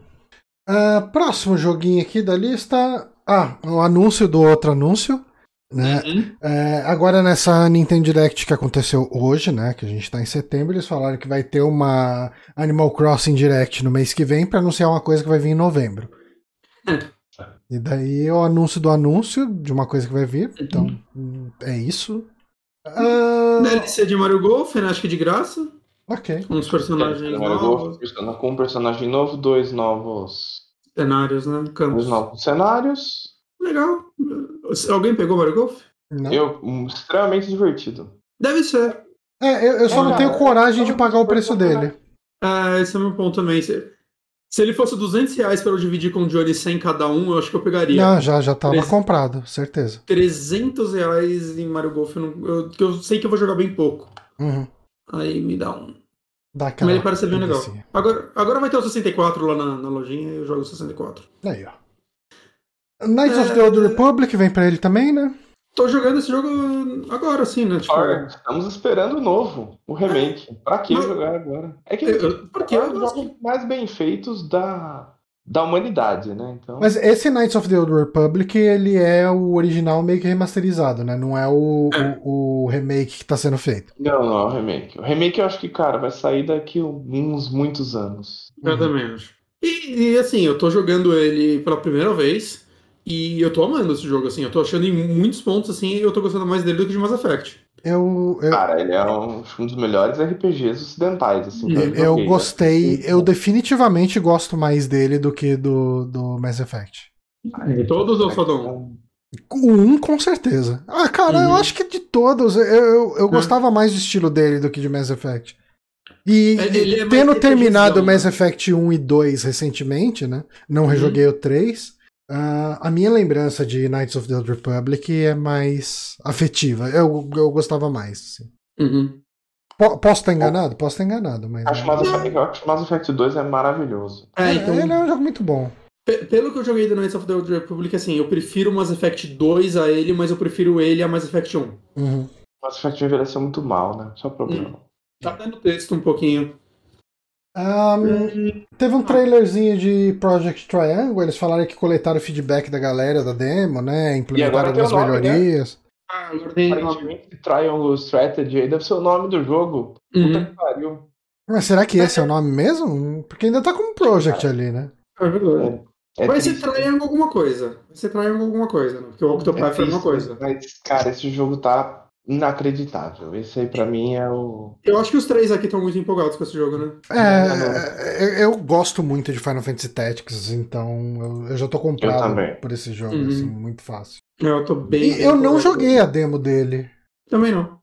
Uh, próximo joguinho aqui da lista. Ah, o anúncio do outro anúncio. Né? Uhum. É, agora nessa Nintendo Direct que aconteceu hoje, né? Que a gente tá em setembro, eles falaram que vai ter uma Animal Crossing Direct no mês que vem para anunciar uma coisa que vai vir em novembro. E daí é o anúncio do anúncio de uma coisa que vai vir. Então, uhum. é isso. Uh... DLC de Mario Golf, né? Acho que de graça. Ok. Uns personagens é, novos. Com um personagem novo, dois novos cenários, né? Campos. Dois novos cenários. Legal. Alguém pegou Mario Golf? Não. Eu, um, extremamente divertido. Deve ser. É, eu, eu só é, não tenho coragem de pagar o preço dele. É, esse é o meu ponto também. Se, se ele fosse 200 reais para eu dividir com o Johnny 100 cada um, eu acho que eu pegaria. Não, já, já tava comprado, certeza. 300 reais em Mario Golf, eu, não, eu, eu sei que eu vou jogar bem pouco. Uhum. Aí me dá um. Dá Mas ele parece bem legal. Agora, agora vai ter o 64 lá na, na lojinha e eu jogo o 64. Aí, ó. Knights é... of the Old Republic vem pra ele também, né? Tô jogando esse jogo agora, sim, né? Tipo... estamos esperando o novo, o remake. É. Pra que Mas... jogar agora? É que eu, porque é um dos jogos mais bem feitos da, da humanidade, né? Então... Mas esse Knights of the Old Republic, ele é o original meio que remasterizado, né? Não é o, é. o, o, remake que tá sendo feito. Não, não é o remake. O remake eu acho que, cara, vai sair daqui uns muitos anos. Eu uhum. também acho. E, e, assim, eu tô jogando ele pela primeira vez e eu tô amando esse jogo, assim. Eu tô achando em muitos pontos, assim, eu tô gostando mais dele do que de Mass Effect. Eu, eu... Cara, ele é um, um, dos melhores RPGs ocidentais, assim. Eu, eu gostei, eu definitivamente gosto mais dele do que do, do Mass Effect. De todos ou só do um? O um, com certeza. Ah, cara, uhum. eu acho que de todos. Eu, eu, eu é. gostava mais do estilo dele do que de Mass Effect. E, é, é tendo terminado Mass né? Effect 1 e 2 recentemente, né? Não uhum. rejoguei o 3. Uh, a minha lembrança de Knights of the Old Republic é mais afetiva. Eu, eu gostava mais. Assim. Uhum. Posso estar enganado? Posso estar enganado, mas. Acho Mass Effect, Mass Effect 2 é maravilhoso. É, então... Ele é um jogo muito bom. Pelo que eu joguei do Knights of the Old Republic, assim, eu prefiro Mass Effect 2 a ele, mas eu prefiro ele a Mass Effect 1. Uhum. Mass Effect envelheceu muito mal, né? Só problema. Hum. Tá dando texto um pouquinho. Um, teve um trailerzinho de Project Triangle, eles falaram que coletaram o feedback da galera da demo, né? Implementaram algumas nome, né? melhorias. Né? Ah, agora tem Triangle Strategy aí deve ser o nome do jogo. Uhum. Puta que pariu. Mas será que esse é o nome mesmo? Porque ainda tá com Project ali, né? É verdade. É vai triste. ser Triangle alguma coisa. Vai ser Triangle alguma coisa, né? Porque o Octopath é, é uma coisa. Mas, cara, esse jogo tá inacreditável. Esse aí pra mim é o. Eu acho que os três aqui estão muito empolgados com esse jogo, né? É, eu, eu gosto muito de Final Fantasy Tactics, então eu, eu já tô comprado por esse jogo, uhum. assim, muito fácil. Eu tô bem. E eu não joguei a demo dele. Também não.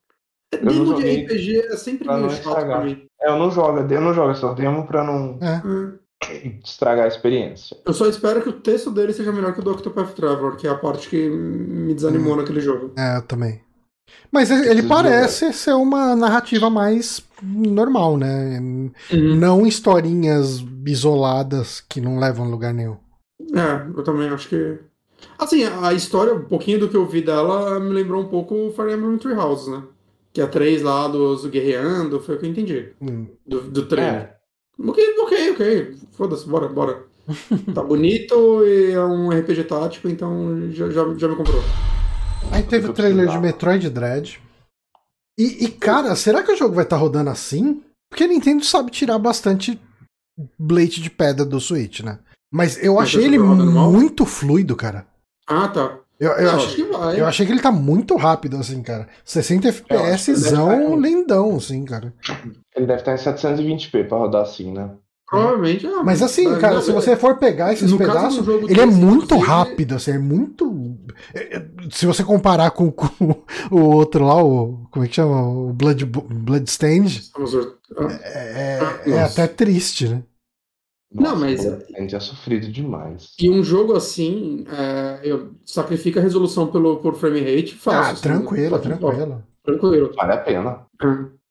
Demo de RPG é sempre meio chato pra mim. É, eu não jogo, eu não jogo, é só demo pra não. É. Hum estragar a experiência. Eu só espero que o texto dele seja melhor que o do Octopath Traveler, que é a parte que me desanimou hum. naquele jogo. É, eu também. Mas ele parece ser uma narrativa mais normal, né? Uhum. Não historinhas isoladas que não levam a lugar nenhum. É, eu também acho que. Assim, a história, um pouquinho do que eu vi dela, me lembrou um pouco Fire Emblem Three Houses, né? Que é três lados guerreando, foi o que eu entendi. Hum. Do, do treino. É. Ok, ok, ok. Foda-se, bora, bora. tá bonito e é um RPG tático, então já, já, já me comprou. Aí teve o trailer de Metroid Dread. E, e, cara, será que o jogo vai estar tá rodando assim? Porque a Nintendo sabe tirar bastante Blade de pedra do Switch, né? Mas eu Mas achei ele muito fluido, cara. Ah, tá. Eu, eu, eu, achei, eu achei que ele tá muito rápido, assim, cara. 60 FPSzão lindão, assim, cara. Ele deve estar em 720p pra rodar assim, né? Provavelmente, é. Mas assim, cara, não, se você for pegar esses pedaços, ele é muito rápido, assim, é muito. É, é, se você comparar com, com, o outro lá, o. Como é que chama? O Blood, Bloodstained. É, é, é até triste, né? Nossa, não, mas. A gente é sofrido demais. E um jogo assim, é, eu sacrifica a resolução pelo, por frame rate fácil. Ah, assim, tranquilo, assim, tranquilo. Tranquilo. Vale a pena. É.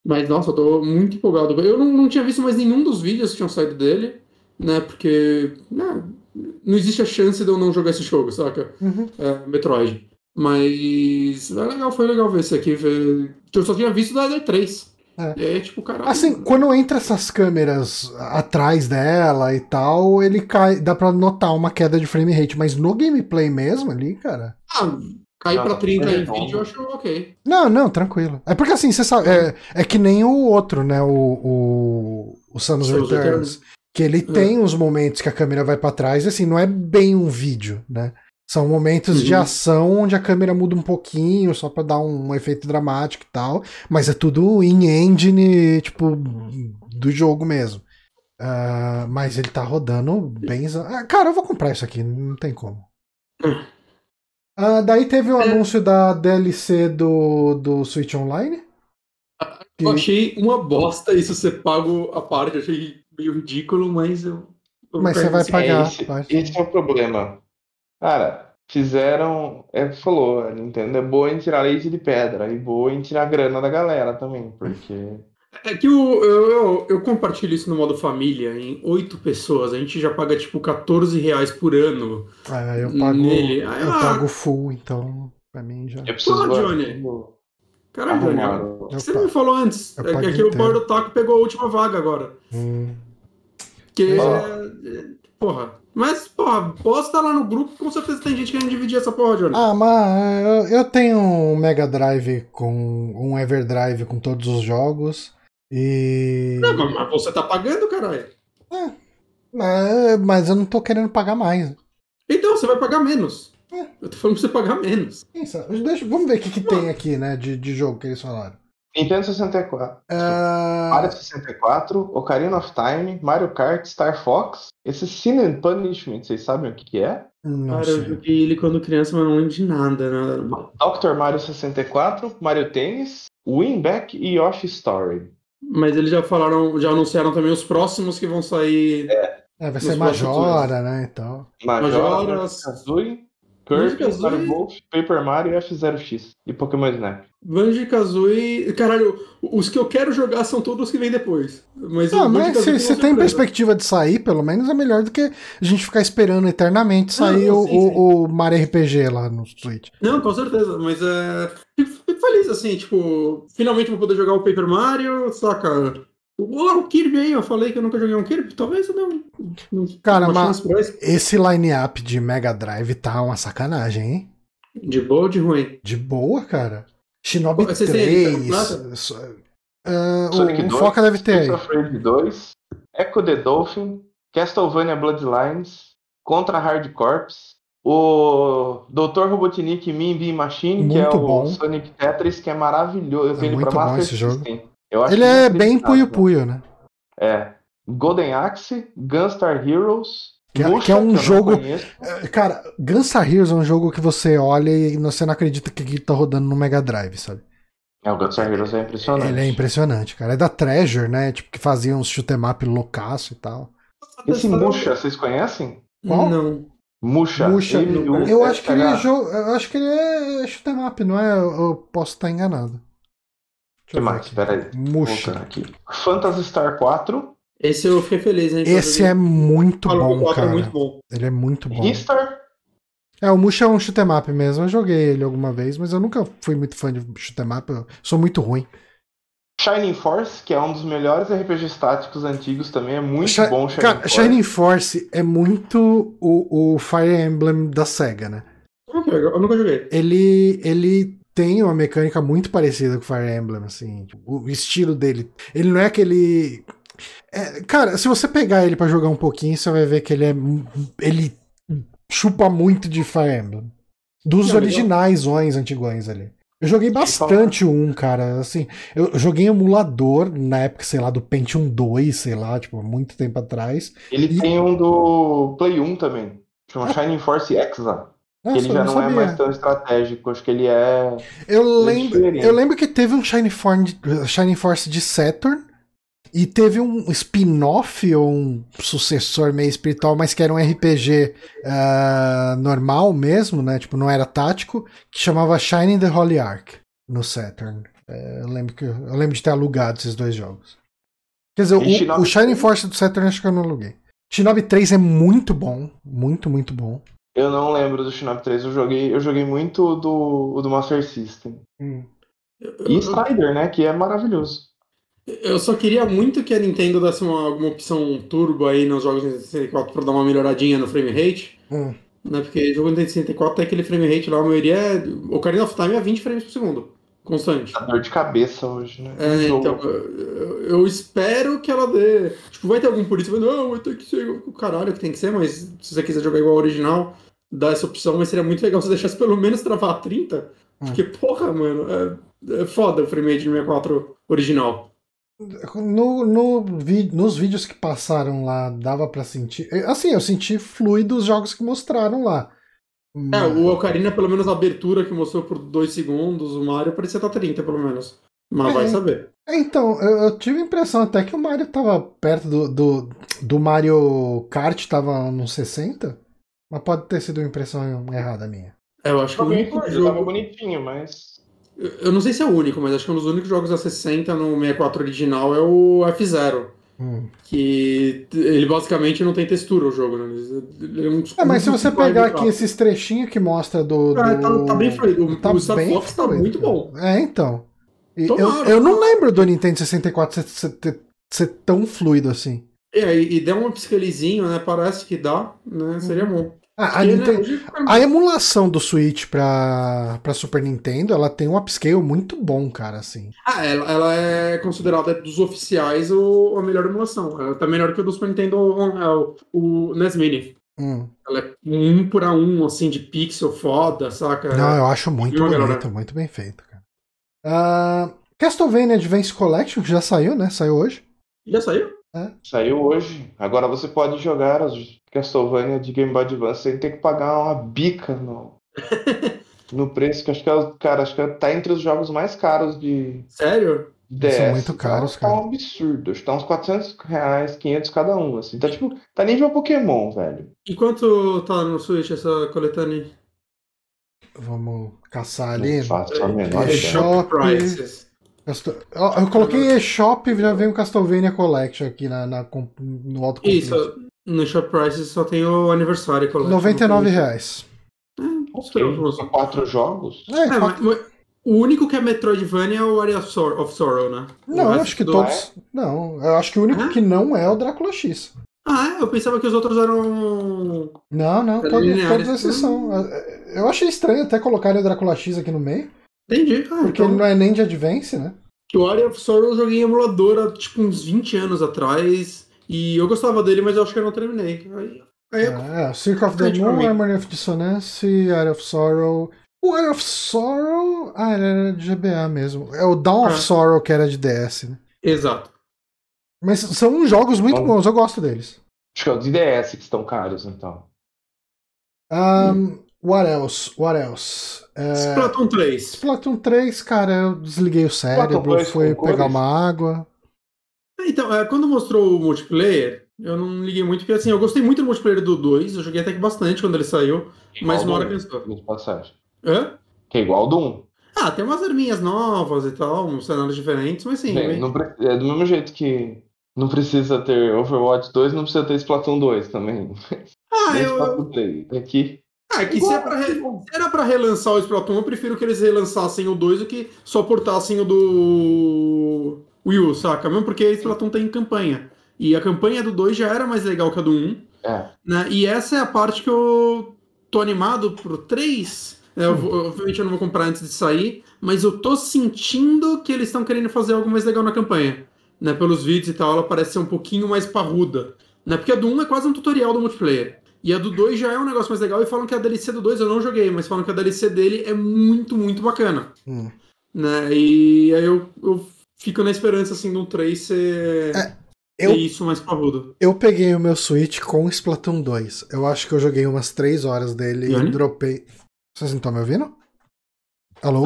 Mas, nossa, eu tô muito empolgado. Eu não, não tinha visto mais nenhum dos vídeos que tinham saído dele, né? Porque né, não existe a chance de eu não jogar esse jogo, saca? Uhum. É, Metroid. Mas é legal, foi legal ver esse aqui. Ver... Eu só tinha visto da D3. É. E aí, tipo, caralho. Assim, quando entra essas câmeras atrás dela e tal, ele cai. Dá pra notar uma queda de frame rate, mas no gameplay mesmo ali, cara. Ah, Cair pra 30 em vídeo eu acho ok. Não, não, tranquilo. É porque assim, você sabe. É, é que nem o outro, né? O, o, o Samus Returns. Returns. Que ele é. tem uns momentos que a câmera vai para trás, e assim, não é bem um vídeo, né? São momentos uhum. de ação onde a câmera muda um pouquinho, só para dar um, um, efeito dramático e tal. Mas é tudo in engine, tipo, do jogo mesmo. Uh, mas ele tá rodando bem. Ah, cara, eu vou comprar isso aqui, não tem como. Ah, daí teve o um é. anúncio da DLC do, do Switch Online. Eu achei uma bosta isso ser pago a parte, achei meio ridículo, mas eu. eu mas você vai pagar. É esse, esse é o problema. Cara, fizeram. É, falou, a Nintendo é boa em tirar leite de pedra e boa em tirar grana da galera também, porque. É que eu, eu, eu, compartilho isso no modo família, em oito pessoas. A gente já paga tipo 14 reais por ano. Ah, eu pago. Nele. eu ah, pago full, então pra mim já. Eu preciso. Porra, Johnny. Caralho, Johnny. O que você me falou antes? É que aqui o Power do Taco pegou a última vaga agora. Hum. Que. Oh. Porra. Mas, porra, posta lá no grupo, com certeza tem gente querendo dividir essa porra, Johnny. Ah, mas eu tenho um Mega Drive com um Everdrive com todos os jogos. E. Não, mas você tá pagando, caralho. É, mas, eu não tô querendo pagar mais. Então, você vai pagar menos. É. Eu tô falando pra você pagar menos. Isso, deixa, vamos ver o que, que tem aqui, né, de, de jogo que eles falaram. Nintendo 64. Uh... Mario 64, Ocarina of Time, Mario Kart, Star Fox. Esse Sin and Punishment, vocês sabem o que, que é? Não Cara, sei. eu joguei ele quando criança, mas não lembro de nada, nada. Dr. Mario 64, Mario Tennis, Winback e Yoshi Story. Mas eles já falaram, já anunciaram também os próximos que vão sair. É, é vai ser Majora, né? Então. Majora, Kazooie, Kirby, Mario Golf, Paper Mario, F0X e Pokémon Snap. Banjo Kazooie. Caralho, os que eu quero jogar são todos os que vêm depois. Mas, não, mas se, se tem perspectiva de sair, pelo menos é melhor do que a gente ficar esperando eternamente sair não, não, sim, o, sim. o, Mario RPG lá no Switch. Não, com certeza, mas é. Fico feliz, assim, tipo, finalmente vou poder jogar o Paper Mario, saca? Oh, o Kirby aí, eu falei que eu nunca joguei um Kirby, talvez eu não. não Cara, mas esse line-up de Mega Drive tá uma sacanagem, hein? De boa ou de ruim? De boa, cara. Shinobi Você 3. Uh, Sonic o, 2, Foca deve ter. Rage 2, Echo the Dolphin, Castlevania Bloodlines, Contra Hard Corps, o Dr. Robotnik Min Bean Machine, Muito que é o bom. Sonic Tetris, que é maravilhoso. Eu vi é ele pra Master System. Ele é bem puio-puio, né? É. Golden Axe, Gunstar Heroes, que, é, que é um jogo. É, cara, Gunstar Heroes é um jogo que você olha e você não acredita que ele tá rodando no Mega Drive, sabe? É, o Gunstar Heroes é impressionante. Ele é impressionante, cara. É da Treasure, né? Tipo, que fazia uns shoot 'em up loucaço e tal. Esse Musha, vocês conhecem? Qual? Não. Musha. Musha. Eu acho que ele é jogo. Eu acho que ele é shoot 'em up, não é? Eu posso estar enganado. O que mais? Peraí. Musha. Aqui. Phantasy Star 4. Esse eu fiquei feliz, hein? Esse é muito bom, é cara. É muito bom. Ele é muito bom. Ristar? É, o Musha é um shoot up mesmo. Eu joguei ele alguma vez, mas eu nunca fui muito fã de shoot up. Eu sou muito ruim. Shining Force, que é um dos melhores RPGs táticos antigos também, é muito Sh bom. Shining cara, Force. Shining Force é muito o, o Fire Emblem da SEGA, né? Eu nunca joguei. Ele, ele tem uma mecânica muito parecida com Fire Emblem, assim. O estilo dele. Ele não é aquele é, cara, se você pegar ele para jogar um pouquinho, você vai ver que ele é. Ele chupa muito de Fire Emblem. Dos Não, originais ons antigões ali. Eu joguei bastante um, cara. Assim, eu joguei emulador na época, sei lá, do Pentium 2, sei lá, tipo, muito tempo atrás. Ele e... tem um do Play 1 também. Chama ah. Shining Force Exa. Nossa, ele já não, não é mais tão estratégico, acho que ele é. Eu lembro, eu lembro que teve um Shining Force, Shining Force de Saturn e teve um spin-off ou um sucessor meio espiritual, mas que era um RPG uh, ah, normal mesmo, né? Tipo, não era tático, que chamava Shining the Holy Ark no Saturn. Uh, eu, lembro que, eu lembro de ter alugado esses dois jogos. Quer dizer, o, o, Shining Force do Saturn acho que eu não aluguei. Shinobi 3 é muito bom, muito, muito bom. Eu não lembro do Shinobi 3, eu joguei, eu joguei muito do, do Master System. Hum. E Strider, né? Que é maravilhoso. Eu só queria muito que a Nintendo desse uma, alguma opção turbo aí nos jogos de 64 pra dar uma melhoradinha no frame rate. Hum. Né? Porque jogo de 64 tem aquele frame rate lá, a maioria é. O Ocarina of Time é 20 frames por segundo. Constante. Tá dor de cabeça hoje, né? É, então. Eu, eu, espero que ela dê. Tipo, vai ter algum isso, não, vai ter que ser o caralho que tem que ser, mas se você quiser jogar igual ao original, dá essa opção, mas seria muito legal se deixasse pelo menos travar a 30. Hum. Porque, porra, mano, é, é foda o frame de 64 original. No, no, nos vídeos que passaram lá, dava para sentir. Assim, eu senti fluido os jogos que mostraram lá. É, o Ocarina, pelo menos a abertura que mostrou por 2 segundos, o Mario parecia estar 30, pelo menos. Mas é, vai saber. É, então, eu, eu, tive a impressão até que o Mario tava perto do, do, do Mario Kart, tava nos 60. Mas pode ter sido uma impressão errada minha. É, eu acho que o único jogo... tava bonitinho, mas eu não sei se é o único, mas acho que um dos únicos jogos a 60 no 64 original é o F-Zero. Hum. Que ele basicamente não tem textura o jogo, né? É, um é mas se você pegar aqui esses trechinhos que mostra do. do... Ah, tá, tá, bem fluido. Tá o Star Fox tá muito bom. É, então. Eu, eu não lembro do Nintendo 64 ser, ser, ser tão fluido assim. É, e, e der um upscalezinho, né? Parece que dá, né? Seria hum. bom. A, a, Nintendo, a, emulação do Switch pra, pra Super Nintendo, ela tem um upscale muito bom, cara, assim. Ah, ela, ela é considerada dos oficiais o, a melhor emulação. Ela tá melhor que o do Super Nintendo, o, o NES Mini. Hum. Ela é um por um, assim, de pixel foda, saca? Não, eu acho muito bonito, galera. muito bem feito, cara. Uh, Castlevania Advance Collection, que já saiu, né? Saiu hoje. Já saiu? É. Saiu hoje. Agora você pode jogar os Castlevania de Game Boy Advance sem ter que pagar uma bica no, no preço, que acho que é, cara, acho que tá entre os jogos mais caros de. Sério? DS. São muito caros, tá, cara. Tá um absurdo. Acho que tá uns 400 reais, 500 cada um, assim. Tá tipo, tá nível Pokémon, velho. E quanto tá no Switch essa coletânea? Vamos caçar ali. Não faço a menor é, Shop Prices. Eu coloquei eShop e já vem o Castlevania Collection aqui na, na no alto Isso, no Shop Prices só tem o Anniversary Collection. 99 reais. É, quatro jogos? É, é quatro... Mas, o único que é Metroidvania é o Area of Sorrow, né? Não, eu acho que todos. É? Não, eu acho que o único é? que não é o Drácula X. Ah, é? Eu pensava que os outros eram. Não, não, todos, todos esses são. Eu achei estranho até colocar o Drácula X aqui no meio. Entendi. Ah, porque então... ele não é nem de Advance, né? O Area of Sorrow eu joguei em emulador há tipo uns 20 anos atrás. E eu gostava dele, mas eu acho que eu não terminei. Aí... Aí eu... É, Circle of the Moon, Harmony of Dissonance, Eye of Sorrow. O Eye of Sorrow. Ah, ele era de GBA mesmo. É o Dawn of ah. Sorrow que era de DS, né? Exato. Mas são jogos muito Bom, bons, eu gosto deles. Acho que é o de DS que estão caros, então. Um, what else? What else? É... Splatoon 3. Splatoon 3, cara, eu desliguei o cérebro, fui pegar uma água. Então, é, quando mostrou o multiplayer, eu não liguei muito, porque assim, eu gostei muito do multiplayer do 2, eu joguei até que bastante quando ele saiu, igual mas uma hora cansou. Hã? Que é igual do 1. Ah, tem umas arminhas novas e tal, uns cenários diferentes, mas sim. Bem, não, é do mesmo jeito que não precisa ter Overwatch 2, não precisa ter Splatoon 2 também. Ah, eu. Splatoon 3. Aqui. Ah, que se, é pra re... era pra relançar o Splatoon, eu prefiro que eles relançassem o 2 do que só portassem o do Wii U, saca? Mesmo porque o Splatoon tem campanha. E a campanha do 2 já era mais legal que a do 1. É. Né? E essa é a parte que eu tô animado pro 3. É, eu, obviamente eu não vou comprar antes de sair, mas eu tô sentindo que eles estão querendo fazer algo mais legal na campanha. Né? Pelos vídeos e tal, ela parece ser um pouquinho mais parruda. Né? Porque a do 1 é quase um tutorial do multiplayer. E a do 2 já é um negócio mais legal. E falam que a DLC do 2 eu não joguei, mas falam que a DLC dele é muito, muito bacana. Hum. Né? E aí eu, eu fico na esperança assim do 3 ser. É, eu, ser isso mais parrudo. Eu peguei o meu Switch com Splatoon 2. Eu acho que eu joguei umas 3 horas dele e, e dropei. Vocês não estão me ouvindo? Alô?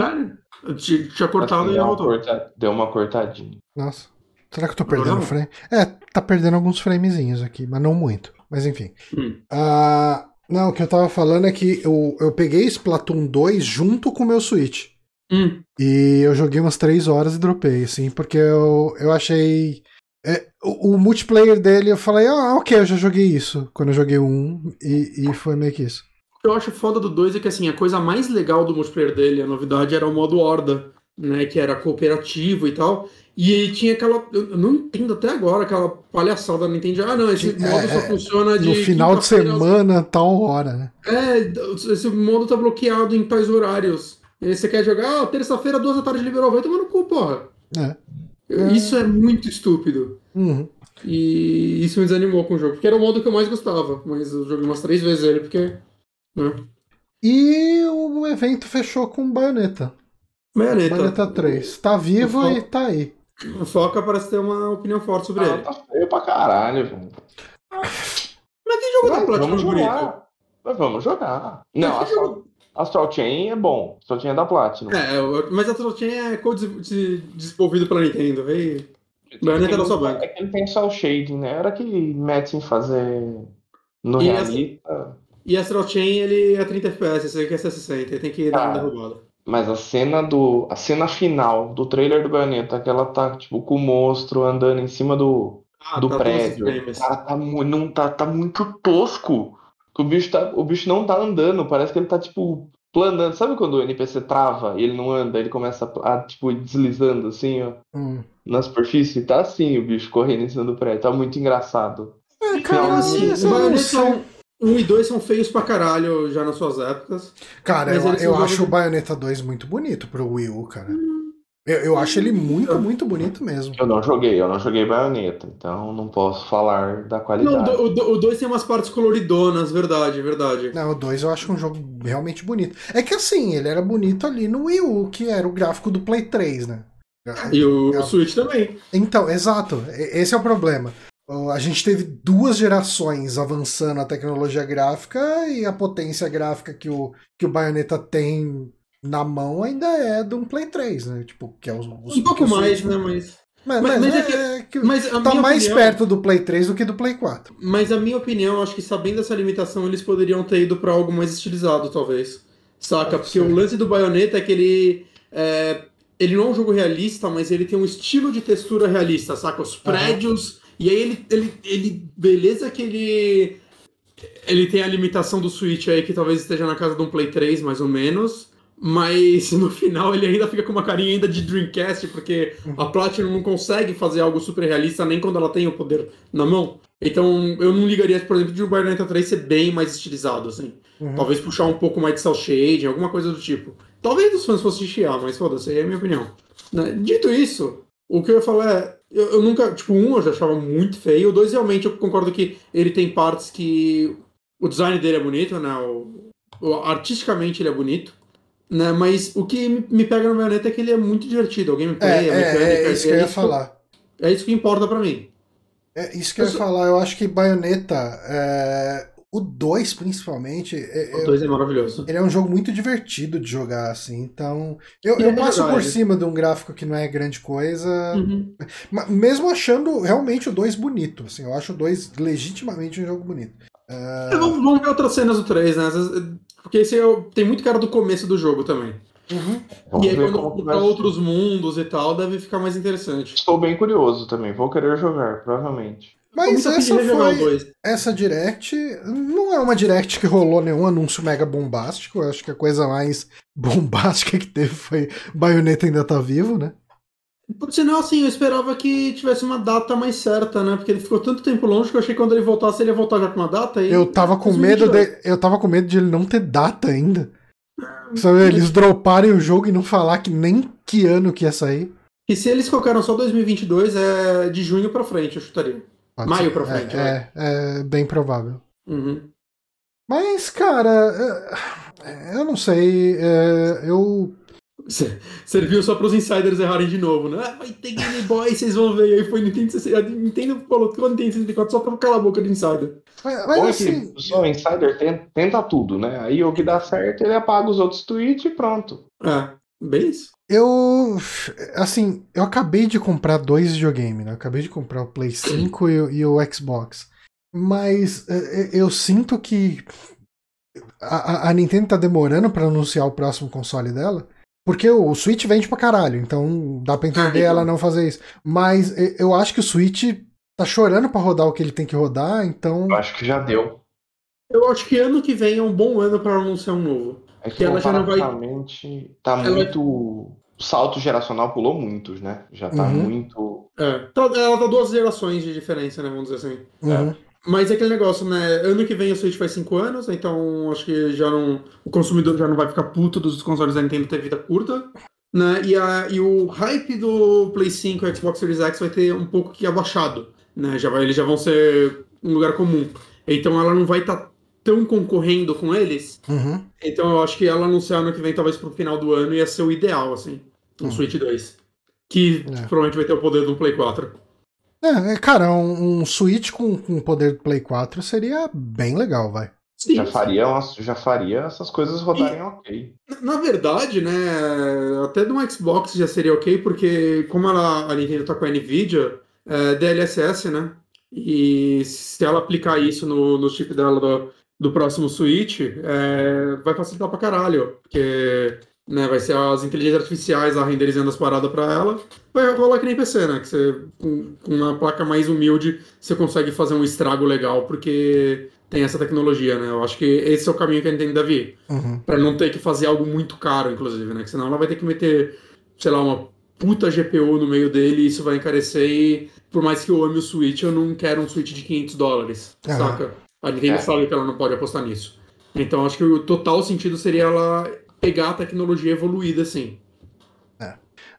eu tinha cortado e voltou. Corta... Deu uma cortadinha. Nossa. Será que eu tô perdendo frame? É, tá perdendo alguns framezinhos aqui, mas não muito. Mas enfim. Hum. Uh, não, o que eu tava falando é que eu, eu peguei Splatoon 2 junto com o meu Switch. Hum. E eu joguei umas 3 horas e dropei, assim, porque eu, eu achei. É, o, o, multiplayer dele, eu falei, ah, ok, eu já joguei isso quando eu joguei o 1 e, e foi meio que isso. O que eu acho foda do 2 é que, assim, a coisa mais legal do multiplayer dele, a novidade, era o modo Horda, né, que era cooperativo e tal. E tinha aquela. Eu não entendo até agora aquela palhaçada da Nintendo. Ah, não, esse modo é, só funciona de. No final de semana, tal hora, né? É, esse modo tá bloqueado em tais horários. E aí você quer jogar, ah, terça-feira, duas da tarde liberou, vai tomar no cu, porra. É. Isso é muito estúpido. Uhum. E isso me desanimou com o jogo, porque era o modo que eu mais gostava. Mas eu joguei umas três vezes ele, porque. Né? E o evento fechou com Bayonetta. Bayonetta. Bayonetta 3. Tá vivo e tá aí. O Foca parece ter uma opinião forte sobre ah, ele. Tá feio pra caralho, velho. Mas tem jogo da Platinum bonito. Mas vamos jogar. Não, Astral, Astral Chain é bom. Astral Chain é da Platinum. É, mas Astral Chain é desenvolvido pela Nintendo. Bayonetta é da sua banca. É que ele tem só o shading, né? Era que mete em fazer no e realista. E Astral Chain ele é 30 FPS, esse aqui é 60, ele tem que dar ah. uma derrubada. Mas a cena do. A cena final do trailer do Bayonetta, que ela tá, tipo, com o monstro andando em cima do, ah, do tá prédio. Cara, tá, não, tá, tá muito tosco. O bicho, tá, o bicho não tá andando, parece que ele tá, tipo, planando. Sabe quando o NPC trava e ele não anda, ele começa a, tipo, deslizando assim, ó, hum. na superfície? Tá assim o bicho correndo em cima do prédio. Tá muito engraçado. É, cara, assim, são, 1 e 2 são feios pra caralho já nas suas épocas. Cara, eu, eu acho o Bayonetta 2 muito bonito pro Wii U, cara. Eu, eu acho ele muito, muito bonito mesmo. Eu não joguei, eu não joguei Bayonetta, então não posso falar da qualidade. Não, o 2 tem umas partes coloridonas, verdade, verdade. Não, o 2 eu acho um jogo realmente bonito. É que assim, ele era bonito ali no Wii U, que era o gráfico do Play 3, né? E o, o Switch também. Então, exato. Esse é o problema. A gente teve duas gerações avançando a tecnologia gráfica e a potência gráfica que o, que o Bayonetta tem na mão ainda é de um Play 3, né? Tipo, que é os, os um pouco mais, né? Mas. Mas, mas, mas, é, que, é que mas tá mais opinião, perto do Play 3 do que do Play 4. Mas a minha opinião, acho que sabendo essa limitação, eles poderiam ter ido para algo mais estilizado, talvez. Saca? Porque o lance do Bayonetta é que ele. É, ele não é um jogo realista, mas ele tem um estilo de textura realista, saca? Os prédios. Uhum e aí ele, ele, ele beleza que ele ele tem a limitação do Switch aí que talvez esteja na casa de um Play 3 mais ou menos, mas no final ele ainda fica com uma carinha ainda de Dreamcast porque a Platinum não consegue fazer algo super realista nem quando ela tem o poder na mão. Então eu não ligaria, por exemplo, de o Bayonetta 3 ser bem mais estilizado assim. Uhum. Talvez puxar um pouco mais de cel shading, alguma coisa do tipo. Talvez os fãs fossem chiar, mas foda-se, é a minha opinião. Né? Dito isso, o que eu ia falar é eu, eu, nunca. Tipo, um eu já achava muito feio. O dois, realmente, eu concordo que ele tem partes que o design dele é bonito, né? O, o, artisticamente ele é bonito. Né? Mas o que me pega no Bayonetta é que ele é muito divertido. O gameplay, é, a mecânica. É, é isso que eu ia é falar. É isso que importa para mim. É isso que eu, eu ia falar. Eu acho que Bayonetta. É... O 2, principalmente. É, o 2 é maravilhoso. Ele é um jogo muito divertido de jogar, assim. Então. Eu, eu passo por cima de um gráfico que não é grande coisa. Uhum. Mesmo achando realmente o 2 bonito. Assim, eu acho o 2 legitimamente um jogo bonito. Uh... Vamos, vamos, ver outras cenas do 3, né? Porque esse é, tem muito cara do começo do jogo também. Uhum. E aí, quando para outros mundos e tal, deve ficar mais interessante. Estou bem curioso também. Vou querer jogar, provavelmente. Mas essa foi. Essa Direct não é uma Direct que rolou nenhum anúncio mega bombástico. Eu acho que a coisa mais bombástica que teve foi Bayonetta ainda tá vivo, né? Por sinal, assim, eu esperava que tivesse uma data mais certa, né? Porque ele ficou tanto tempo longe que eu achei que quando ele voltasse, ele ia voltar já com uma data. E... Eu tava com medo de. Eu tava com medo de ele não ter data ainda. Sabe, eles droparem o jogo e não falar que nem que ano que ia sair. E se eles colocaram só 2022, é de junho pra frente, eu chutaria. Pode Maio ser. pra frente. É, né? é, é, bem provável. Uhum. Mas, cara, é, eu não sei. É, eu. Serviu só pros insiders errarem de novo, né? Ah, vai ter Game Boy, vocês vão ver. Aí foi Nintendo 64. Nintendo falou que Nintendo 64 só pra calar a boca do insider. Mas, mas assim... Só o insider tenta, tenta, tudo, né? Aí o que dá certo, ele apaga os outros tweets e pronto. É, bem isso. Eu. Assim, eu acabei de comprar dois videogames, né? Eu acabei de comprar o Play 5 e, e o Xbox. Mas é, é, eu sinto que a, a Nintendo tá demorando para anunciar o próximo console dela. Porque o Switch vende pra caralho, então dá pra entender ah, ela não fazer isso. Mas eu acho que o Switch tá chorando para rodar o que ele tem que rodar, então. Eu acho que já deu. Eu acho que ano que vem é um bom ano para anunciar um novo. É que, ela já não vai. Tá ela... muito. O salto geracional pulou muitos, né? Já tá uhum. muito. É. Tá, ela tá duas gerações de diferença, né? Vamos dizer assim. Uhum. É. Mas é aquele negócio, né? Ano que vem o Switch faz 5 anos, então acho que já não. O consumidor já não vai ficar puto dos consoles da Nintendo ter vida curta. Né? E, a, e o hype do Play 5 e Xbox Series X vai ter um pouco que abaixado. Né? Já vai, eles já vão ser um lugar comum. Então ela não vai estar tá tão concorrendo com eles. Uhum. Então eu acho que ela anunciar ano que vem, talvez pro final do ano, ia ser o ideal, assim. Um uhum. Switch 2. Que é. provavelmente vai ter o poder do Play 4. É, é, cara, um, um Switch com, com o poder do Play 4 seria bem legal, vai. Sim, já, faria, já faria essas coisas rodarem e, ok. Na verdade, né, até no Xbox já seria ok, porque como ela, a Nintendo tá com a Nvidia, é DLSS, né? E se ela aplicar isso no, no chip dela do, do próximo Switch, é, vai facilitar pra caralho. Porque né, vai ser as inteligências artificiais lá renderizando as paradas para ela. Vai rolar que nem PC, né? Que você, com uma placa mais humilde, você consegue fazer um estrago legal, porque tem essa tecnologia, né? Eu acho que esse é o caminho que a Nintendo deve ir. Uhum. Pra não ter que fazer algo muito caro, inclusive, né? Que senão ela vai ter que meter, sei lá, uma puta GPU no meio dele e isso vai encarecer e por mais que eu ame o Switch, eu não quero um Switch de 500 dólares, uhum. saca? A Nintendo é. sabe que ela não pode apostar nisso. Então acho que o total sentido seria ela pegar a tecnologia evoluída assim. É.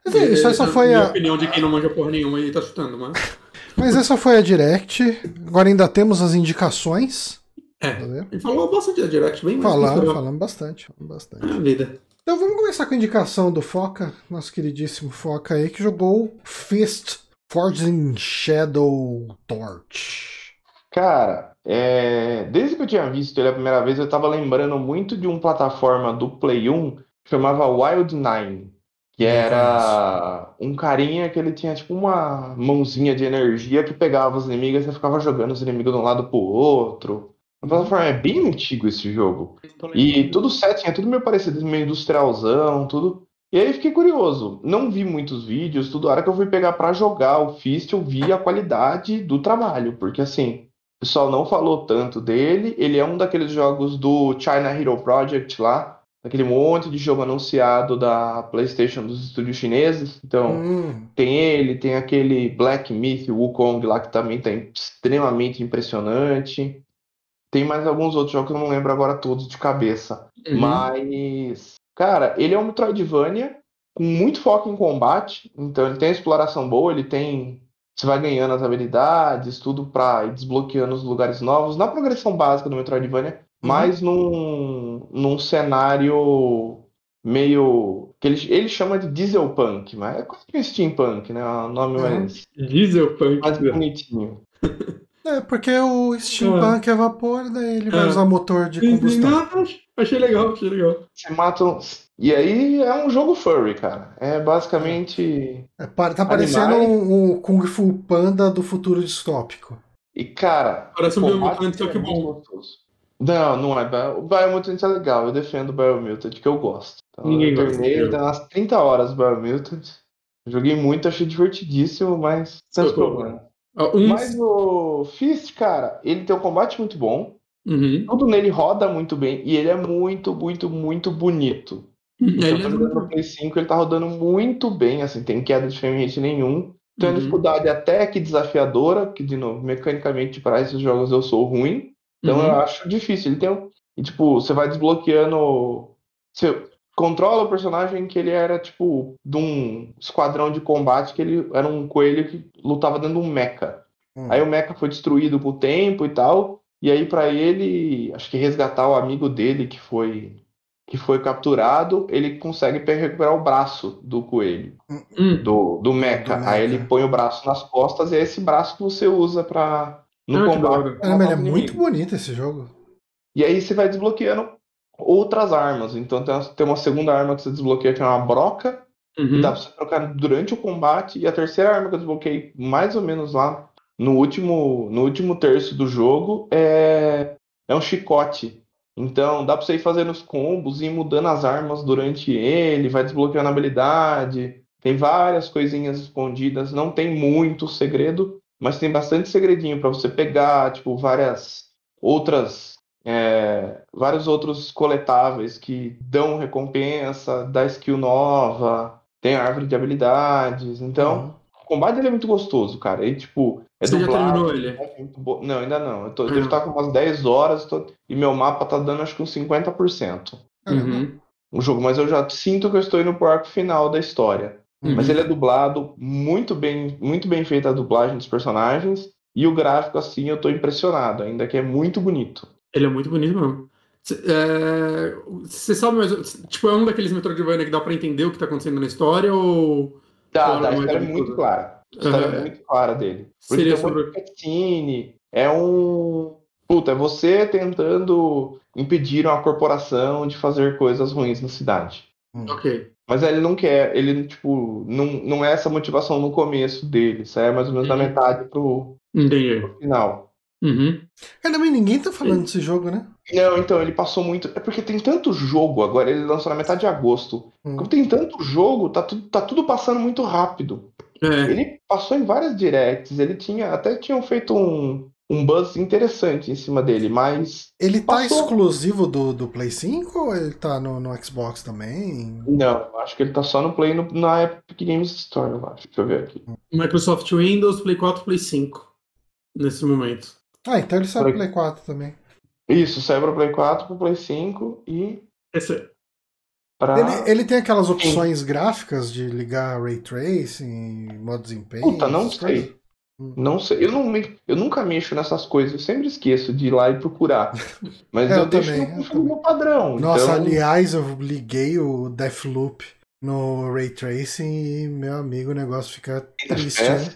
Mas é, isso essa foi minha a. opinião de quem não manja porra nenhuma e tá chutando, mas. Mas essa foi a Direct. Agora ainda temos as indicações. É. Ele falou bastante da Direct, bem mais. Falamos, falamos bastante. Falamos bastante. É a vida. Então vamos começar com a indicação do Foca, nosso queridíssimo Foca aí, que jogou Fist Forging Shadow Torch. Cara, é... desde que eu tinha visto ele a primeira vez, eu tava lembrando muito de uma plataforma do Play 1 que chamava Wild Nine. Que era um carinha que ele tinha tipo uma mãozinha de energia que pegava os inimigos e ficava jogando os inimigos de um lado pro outro. A plataforma é bem antigo esse jogo. E tudo setting, é tudo meio parecido, meio industrialzão, tudo. E aí fiquei curioso. Não vi muitos vídeos, tudo. A hora que eu fui pegar para jogar o Fist, eu vi a qualidade do trabalho. Porque assim, o pessoal não falou tanto dele. Ele é um daqueles jogos do China Hero Project lá. Aquele monte de jogo anunciado da PlayStation dos estúdios chineses. Então, hum. tem ele, tem aquele Black Myth Wukong lá que também tá extremamente impressionante. Tem mais alguns outros jogos que eu não lembro agora todos de cabeça. Uhum. Mas, cara, ele é um Metroidvania com muito foco em combate. Então ele tem exploração boa, ele tem você vai ganhando as habilidades, tudo pra ir desbloqueando os lugares novos, na progressão básica do Metroidvania, uhum. mas num, num cenário meio. que ele, ele chama de dieselpunk, mas é quase que steampunk, né? O nome mais. Dieselpunk. Mais bonitinho. É, porque o steampunk é, é vapor, daí ele vai é. usar motor de combustão. Não, achei legal, achei legal. Você mata um... E aí é um jogo furry, cara. É basicamente. É, tá parecendo um, um, Kung Fu Panda do futuro distópico. E cara. Parece um Biomutant, só que bom. Não, não é. O Biomutant é legal. Eu defendo o Biomutant, que eu gosto. Então, Ninguém eu terminei gosta. umas 30 horas Biomutant. Joguei muito, achei divertidíssimo, mas sem problema. Um... Mas o Fist, cara, ele tem um combate muito bom. Uhum. Tudo nele roda muito bem. E ele é muito, muito, muito bonito. Uhum. Então, ele é muito... Play 5, ele tá rodando muito bem, assim, tem queda de frame rate nenhum. Tem uma uhum. dificuldade até que desafiadora, que, de novo, mecanicamente para esses jogos eu sou ruim. Então uhum. eu acho difícil. Ele tem um. E, tipo, você vai desbloqueando. Você controla o personagem que ele era, tipo, de um esquadrão de combate que ele era um coelho que lutava dentro de um mecha. Hum. Aí o mecha foi destruído com o tempo e tal. E aí, para ele, acho que resgatar o amigo dele que foi que foi capturado, ele consegue recuperar o braço do coelho, hum. do, do mecha. Aí ele põe o braço nas costas e é esse braço que você usa para no ah, combate. É, é muito bonito esse jogo. E aí você vai desbloqueando outras armas. Então tem uma, segunda arma que você desbloqueia que é uma broca. Uhum. Que dá pra você trocar durante o combate. E a terceira arma que eu desbloqueei mais ou menos lá no último, no último terço do jogo é, é um chicote. Então dá pra você ir fazendo os combos e ir mudando as armas durante ele, vai desbloqueando a habilidade. Tem várias coisinhas escondidas, não tem muito segredo, mas tem bastante segredinho para você pegar, tipo, várias outras é, vários outros coletáveis que dão recompensa, dá skill nova, tem árvore de habilidades. Então, uhum. o combate é muito gostoso, cara. E tipo, é Você dublado, já terminou ele? É bo... Não, ainda não. Eu, tô, uhum. eu devo estar com umas 10 horas tô... e meu mapa tá dando acho que uns 50%. Uhum. O jogo, mas eu já sinto que eu estou indo pro arco final da história. Uhum. Mas ele é dublado muito bem, muito bem feita a dublagem dos personagens. E o gráfico, assim, eu tô impressionado, ainda que é muito bonito. Ele é muito bonito mesmo. Você é, sabe, mas, tipo, é um daqueles Metroidvania que dá pra entender o que tá acontecendo na história ou. Tá, ou tá, a história é muito clara. A história uhum. é muito clara dele. Porque Seria sobre... um cutscene, é um. Puta, é você tentando impedir uma corporação de fazer coisas ruins na cidade. Hum. Ok. Mas ele não quer, ele, tipo, não, não é essa motivação no começo dele, isso é mais ou menos da metade pro, pro final. Uhum. Cara, mas ninguém tá falando desse jogo, né? Não, então, ele passou muito. É porque tem tanto jogo agora, ele lançou na metade de agosto. Hum. Como tem tanto jogo, tá, tudo tá tudo passando muito rápido. É. Ele passou em várias directs, ele tinha. Até tinham feito um, um buzz interessante em cima dele, mas. Ele tá passou... exclusivo do, do Play 5 ou ele tá no, no Xbox também? Não, acho que ele tá só no Play no, na Epic Games Store, eu acho. Deixa eu ver aqui. Microsoft Windows, Play 4, Play 5. Nesse momento. Ah, então ele sai pro Play 4 também. Isso, sai pro Play 4, pro Play 5 e. Esse... Pra... Ele, ele, tem aquelas opções Sim. gráficas de ligar Ray Tracing, modo desempenho? Puta, não sei. Coisas? Hum. Não sei, eu, não me, eu nunca mexo nessas coisas, eu sempre esqueço de ir lá e procurar. Mas é, eu, eu deixo no, no padrão. Nossa, então... aliás, eu liguei o Deathloop no Ray Tracing e, meu amigo, o negócio fica triste. Né?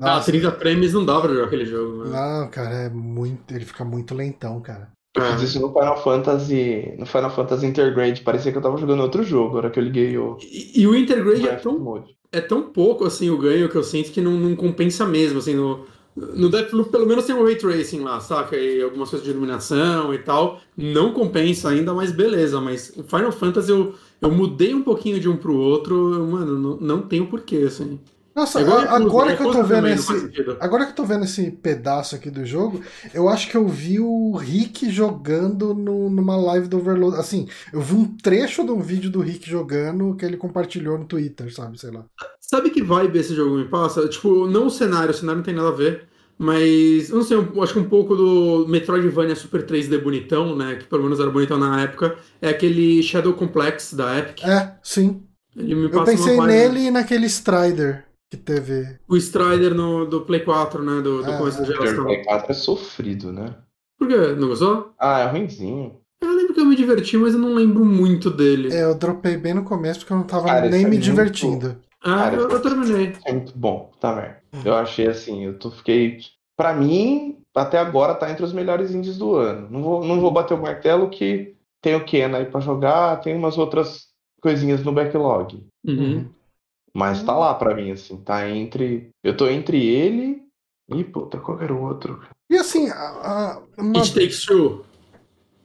Ah, 30 frames não dá pra jogar aquele jogo. Né? Não, cara, é muito. Ele fica muito lentão, cara. Eu fiz isso no Final Fantasy. No Final Fantasy Intergrade. Parecia que eu tava jogando outro jogo, na hora que eu liguei o. E, e o Intergrade é tão, é tão pouco assim o ganho que eu sinto que não, não compensa mesmo. Assim, no, no Deathloop, pelo menos tem o Ray Tracing lá, saca? E algumas coisas de iluminação e tal. Não compensa ainda, mas beleza. Mas o Final Fantasy eu, eu mudei um pouquinho de um pro outro. Eu, mano, não, não tem o porquê, assim. Nossa, agora, agora que eu tô vendo esse. Agora que eu tô vendo esse pedaço aqui do jogo, eu acho que eu vi o Rick jogando no, numa live do Overload. Assim, eu vi um trecho de um vídeo do Rick jogando que ele compartilhou no Twitter, sabe? Sei lá. Sabe que vibe esse jogo me passa? Tipo, não o cenário, o cenário não tem nada a ver. Mas, eu não sei, eu acho que um pouco do Metroidvania Super 3D bonitão, né? Que pelo menos era bonitão na época. É aquele Shadow Complex da Epic. É, sim. eu pensei nele e naquele Strider. Que teve. O Strider no, do Play 4, né? Do, do ah, começo da geração. O Play 4 é sofrido, né? Por quê? Não gostou? Ah, é ruimzinho. Eu lembro que eu me diverti, mas eu não lembro muito dele. É, eu dropei bem no começo porque eu não tava Cara, nem é me é divertindo. Muito... Ah, Cara, eu, eu terminei. É muito bom, tá, velho. Eu achei assim, eu tô, fiquei. Pra mim, até agora tá entre os melhores indies do ano. Não vou, não vou bater o martelo que tem o Ken aí pra jogar, tem umas outras coisinhas no backlog. Uhum. Mas tá lá pra mim, assim, tá entre. Eu tô entre ele e, puta, qualquer outro. E assim, a, a, uma... It Takes Two.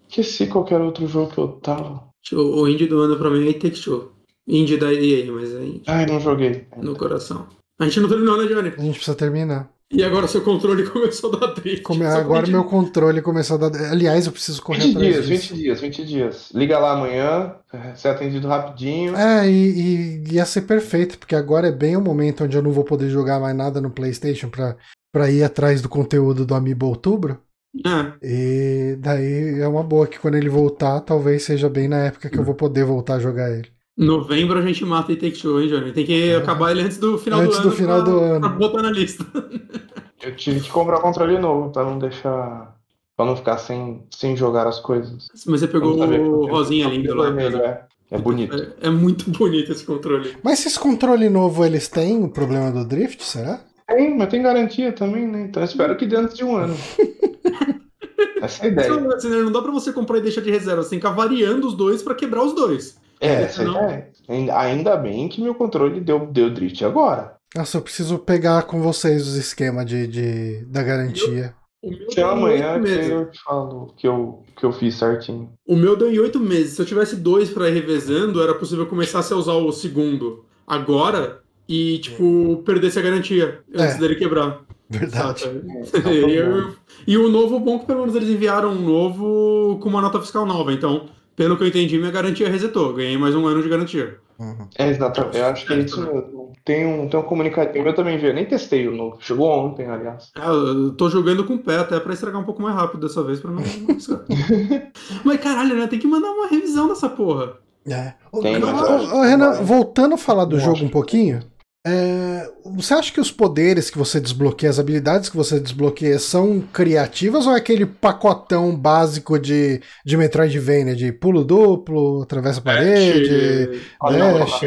Esqueci qualquer outro jogo que eu tava. O indie do ano pra mim é It Takes Two. Indie da EA, mas é indie. Ai, não joguei. No coração. A gente não terminou, né, Johnny? A gente precisa terminar. E agora seu controle começou a dar drift. Come... Agora meu controle começou a dar. Aliás, eu preciso correr 20 dias, disso. 20 dias, 20 dias. Liga lá amanhã, ser atendido rapidinho. É, e, e, ia ser perfeito, porque agora é bem o momento onde eu não vou poder jogar mais nada no PlayStation pra, pra ir atrás do conteúdo do Amiibo Outubro. É. E daí é uma boa que quando ele voltar, talvez seja bem na época que eu vou poder voltar a jogar ele. Novembro a gente mata e Take Two, hein, Johnny? Tem que é. acabar ele antes do final antes do ano. Antes do final pra, do ano. Pra botar na lista. Eu tive que comprar controle novo pra não deixar. pra não ficar sem, sem jogar as coisas. Mas você pegou o rosinha lindo lá. Vermelho, é. É bonito. É, é, muito bonito esse controle. Mas esse controle novo, eles têm o problema do drift, será? Tem, mas tem garantia também, né? Então espero que dentro de um ano. Essa é a ideia. Não dá pra você comprar e deixar de reserva, você tem que ficar variando os dois pra quebrar os dois. É, senão... é. Ainda bem que meu controle deu, deu drift agora. Nossa, eu preciso pegar com vocês os esquemas de, de, da garantia. Até amanhã que eu te falo que eu, que eu fiz certinho. O meu deu em oito meses. Se eu tivesse dois para ir revezando, era possível começar a usar o segundo agora e, tipo, perdesse a garantia antes é. dele quebrar. Verdade. É, e, eu, e o novo bom é que pelo menos eles enviaram um novo com uma nota fiscal nova. Então, pelo que eu entendi, minha garantia resetou. Ganhei mais um ano de garantia. Uhum. É, exatamente. Eu acho que é isso mesmo. Tem um, tem um comunicativo. Eu também vi, eu nem testei o novo. Chegou ontem, aliás. Ah, eu tô jogando com o pé até pra estragar um pouco mais rápido dessa vez, pra não. mas caralho, né? Tem que mandar uma revisão dessa porra. É. Tem, ô, Renan, voltando a falar do jogo um pouquinho. É, você acha que os poderes que você desbloqueia, as habilidades que você desbloqueia são criativas ou é aquele pacotão básico de, de Metroidvania, de pulo duplo, atravessa a parede, é, dash?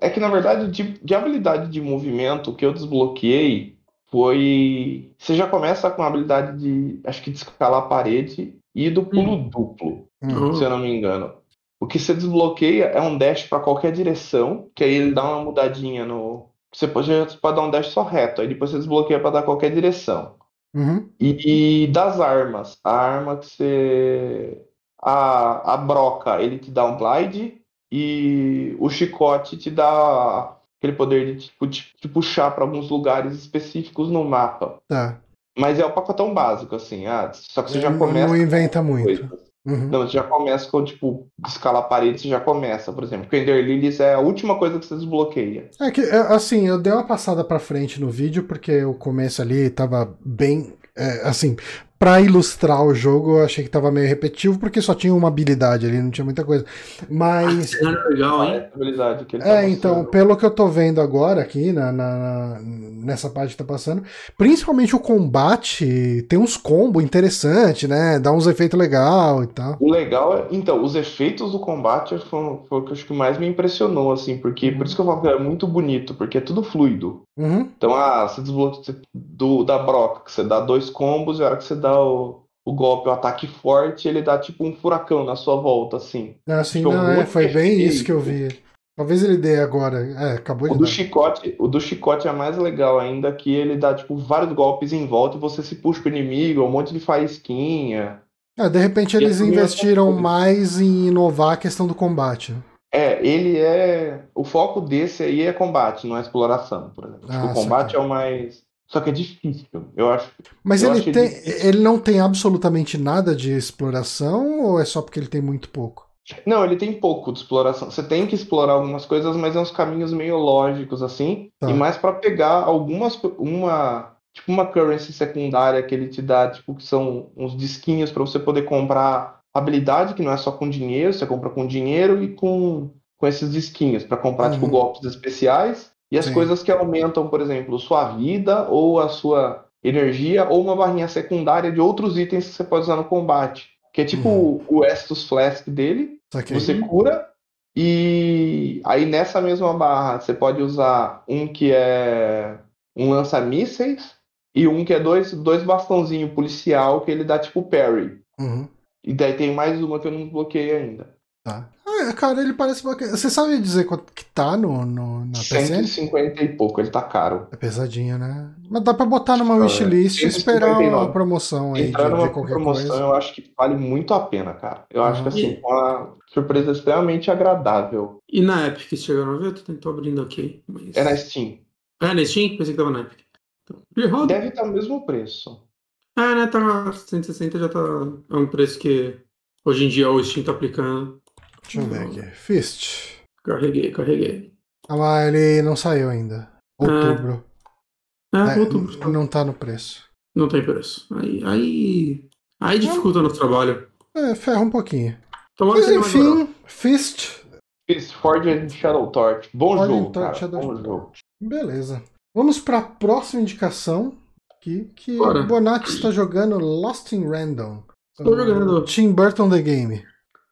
É que na verdade, de, de habilidade de movimento, que eu desbloqueei foi. Você já começa com a habilidade de. Acho que de escalar a parede e do pulo hum. duplo, uhum. se eu não me engano. O que você desbloqueia é um dash para qualquer direção, que aí ele dá uma mudadinha no. Você pode, você pode dar um dash só reto, aí depois você desbloqueia para dar qualquer direção. Uhum. E, e, das armas, a arma que você. A, a broca, ele te dá um glide, e o chicote te dá aquele poder de tipo, te, te puxar para alguns lugares específicos no mapa. Tá. Mas é o pacotão básico, assim. Ah, só que você já começa. Não inventa muito. Uhum. Não, você já começa com, tipo, escalar paredes, você já começa, por exemplo. Ender Lilies é a última coisa que você desbloqueia. É que, é, assim, eu dei uma passada pra frente no vídeo, porque o começo ali tava bem. É, assim, para ilustrar o jogo, eu achei que tava meio repetitivo, porque só tinha uma habilidade ali, não tinha muita coisa. Mas. Ah, legal, hein? habilidade que ele é, tá então, pelo que eu tô vendo agora aqui, na, na, nessa parte que tá passando, principalmente o combate tem uns combos interessantes, né? Dá uns efeitos legal e tal. O legal é. Então, os efeitos do combate foi, foi o que eu acho que mais me impressionou, assim, porque. Por isso que eu falo que é muito bonito, porque é tudo fluido. Uhum. Então, ah, você desbloqueia do, da broca, que você dá dois combos, e a hora que você dá o, o golpe, o ataque forte, ele dá tipo um furacão na sua volta, assim. Assim, tipo, não, é, foi bem isso que eu vi. Talvez ele dê agora. É, acabou de o do dar. chicote O do chicote é mais legal ainda, que ele dá, tipo, vários golpes em volta e você se puxa pro inimigo, um monte de faísquinha. É, de repente eles investiram mais em inovar a questão do combate. É, ele é. O foco desse aí é combate, não é exploração, por exemplo. Ah, o combate é o mais. Só que é difícil, eu acho. Mas eu ele, acho tem, ele não tem absolutamente nada de exploração ou é só porque ele tem muito pouco? Não, ele tem pouco de exploração. Você tem que explorar algumas coisas, mas é uns caminhos meio lógicos assim, tá. e mais para pegar algumas uma tipo uma currency secundária que ele te dá, tipo que são uns disquinhos para você poder comprar habilidade que não é só com dinheiro, você compra com dinheiro e com com esses disquinhos para comprar tipo, uhum. tipo golpes especiais E as Sim. coisas que aumentam, por exemplo, sua vida ou a sua energia ou uma barrinha secundária de outros itens que você pode usar no combate. Que é tipo uhum. o Estus Flask dele. Okay. Você cura e aí nessa mesma barra você pode usar um que é um lança-mísseis e um que é dois, dois bastãozinhos policial que ele dá tipo parry. Uhum. E daí tem mais uma que eu não bloqueei ainda. Tá. Ah, cara, ele parece bacana. Você sabe dizer quanto que tá no, no, na PC? 150 e pouco, ele tá caro. É pesadinho, né? Mas dá pra botar numa wishlist e esperar uma promoção aí Entrar de, numa de qualquer promoção, coisa. eu acho que vale muito a pena, cara. Eu acho que assim, uma surpresa extremamente agradável. E na Epic, chegou a ver? Eu tô abrindo aqui. Mas... É na Steam. É na Steam? Pensei que tava na Epic. Então, Deve estar tá o mesmo preço. É, né? Tá 160 já tá. É um preço que hoje em dia o Steam tá aplicando. Deixa eu ver aqui. Fist. Carreguei, carreguei. Ah, mas ele não saiu ainda. Outubro. É, é, é outubro. Tá. Não tá no preço. Não tem preço. Aí, aí, aí dificulta o nosso trabalho. É, ferra um pouquinho. Tomara mas enfim, Fist. Fist, Forge Shadow Torch. Bom Forge jogo, cara. Shadow Bom jogo. Beleza. Vamos para a próxima indicação. Que, que o Bonatti está jogando Lost in Random. Estou jogando. Tim Burton The Game.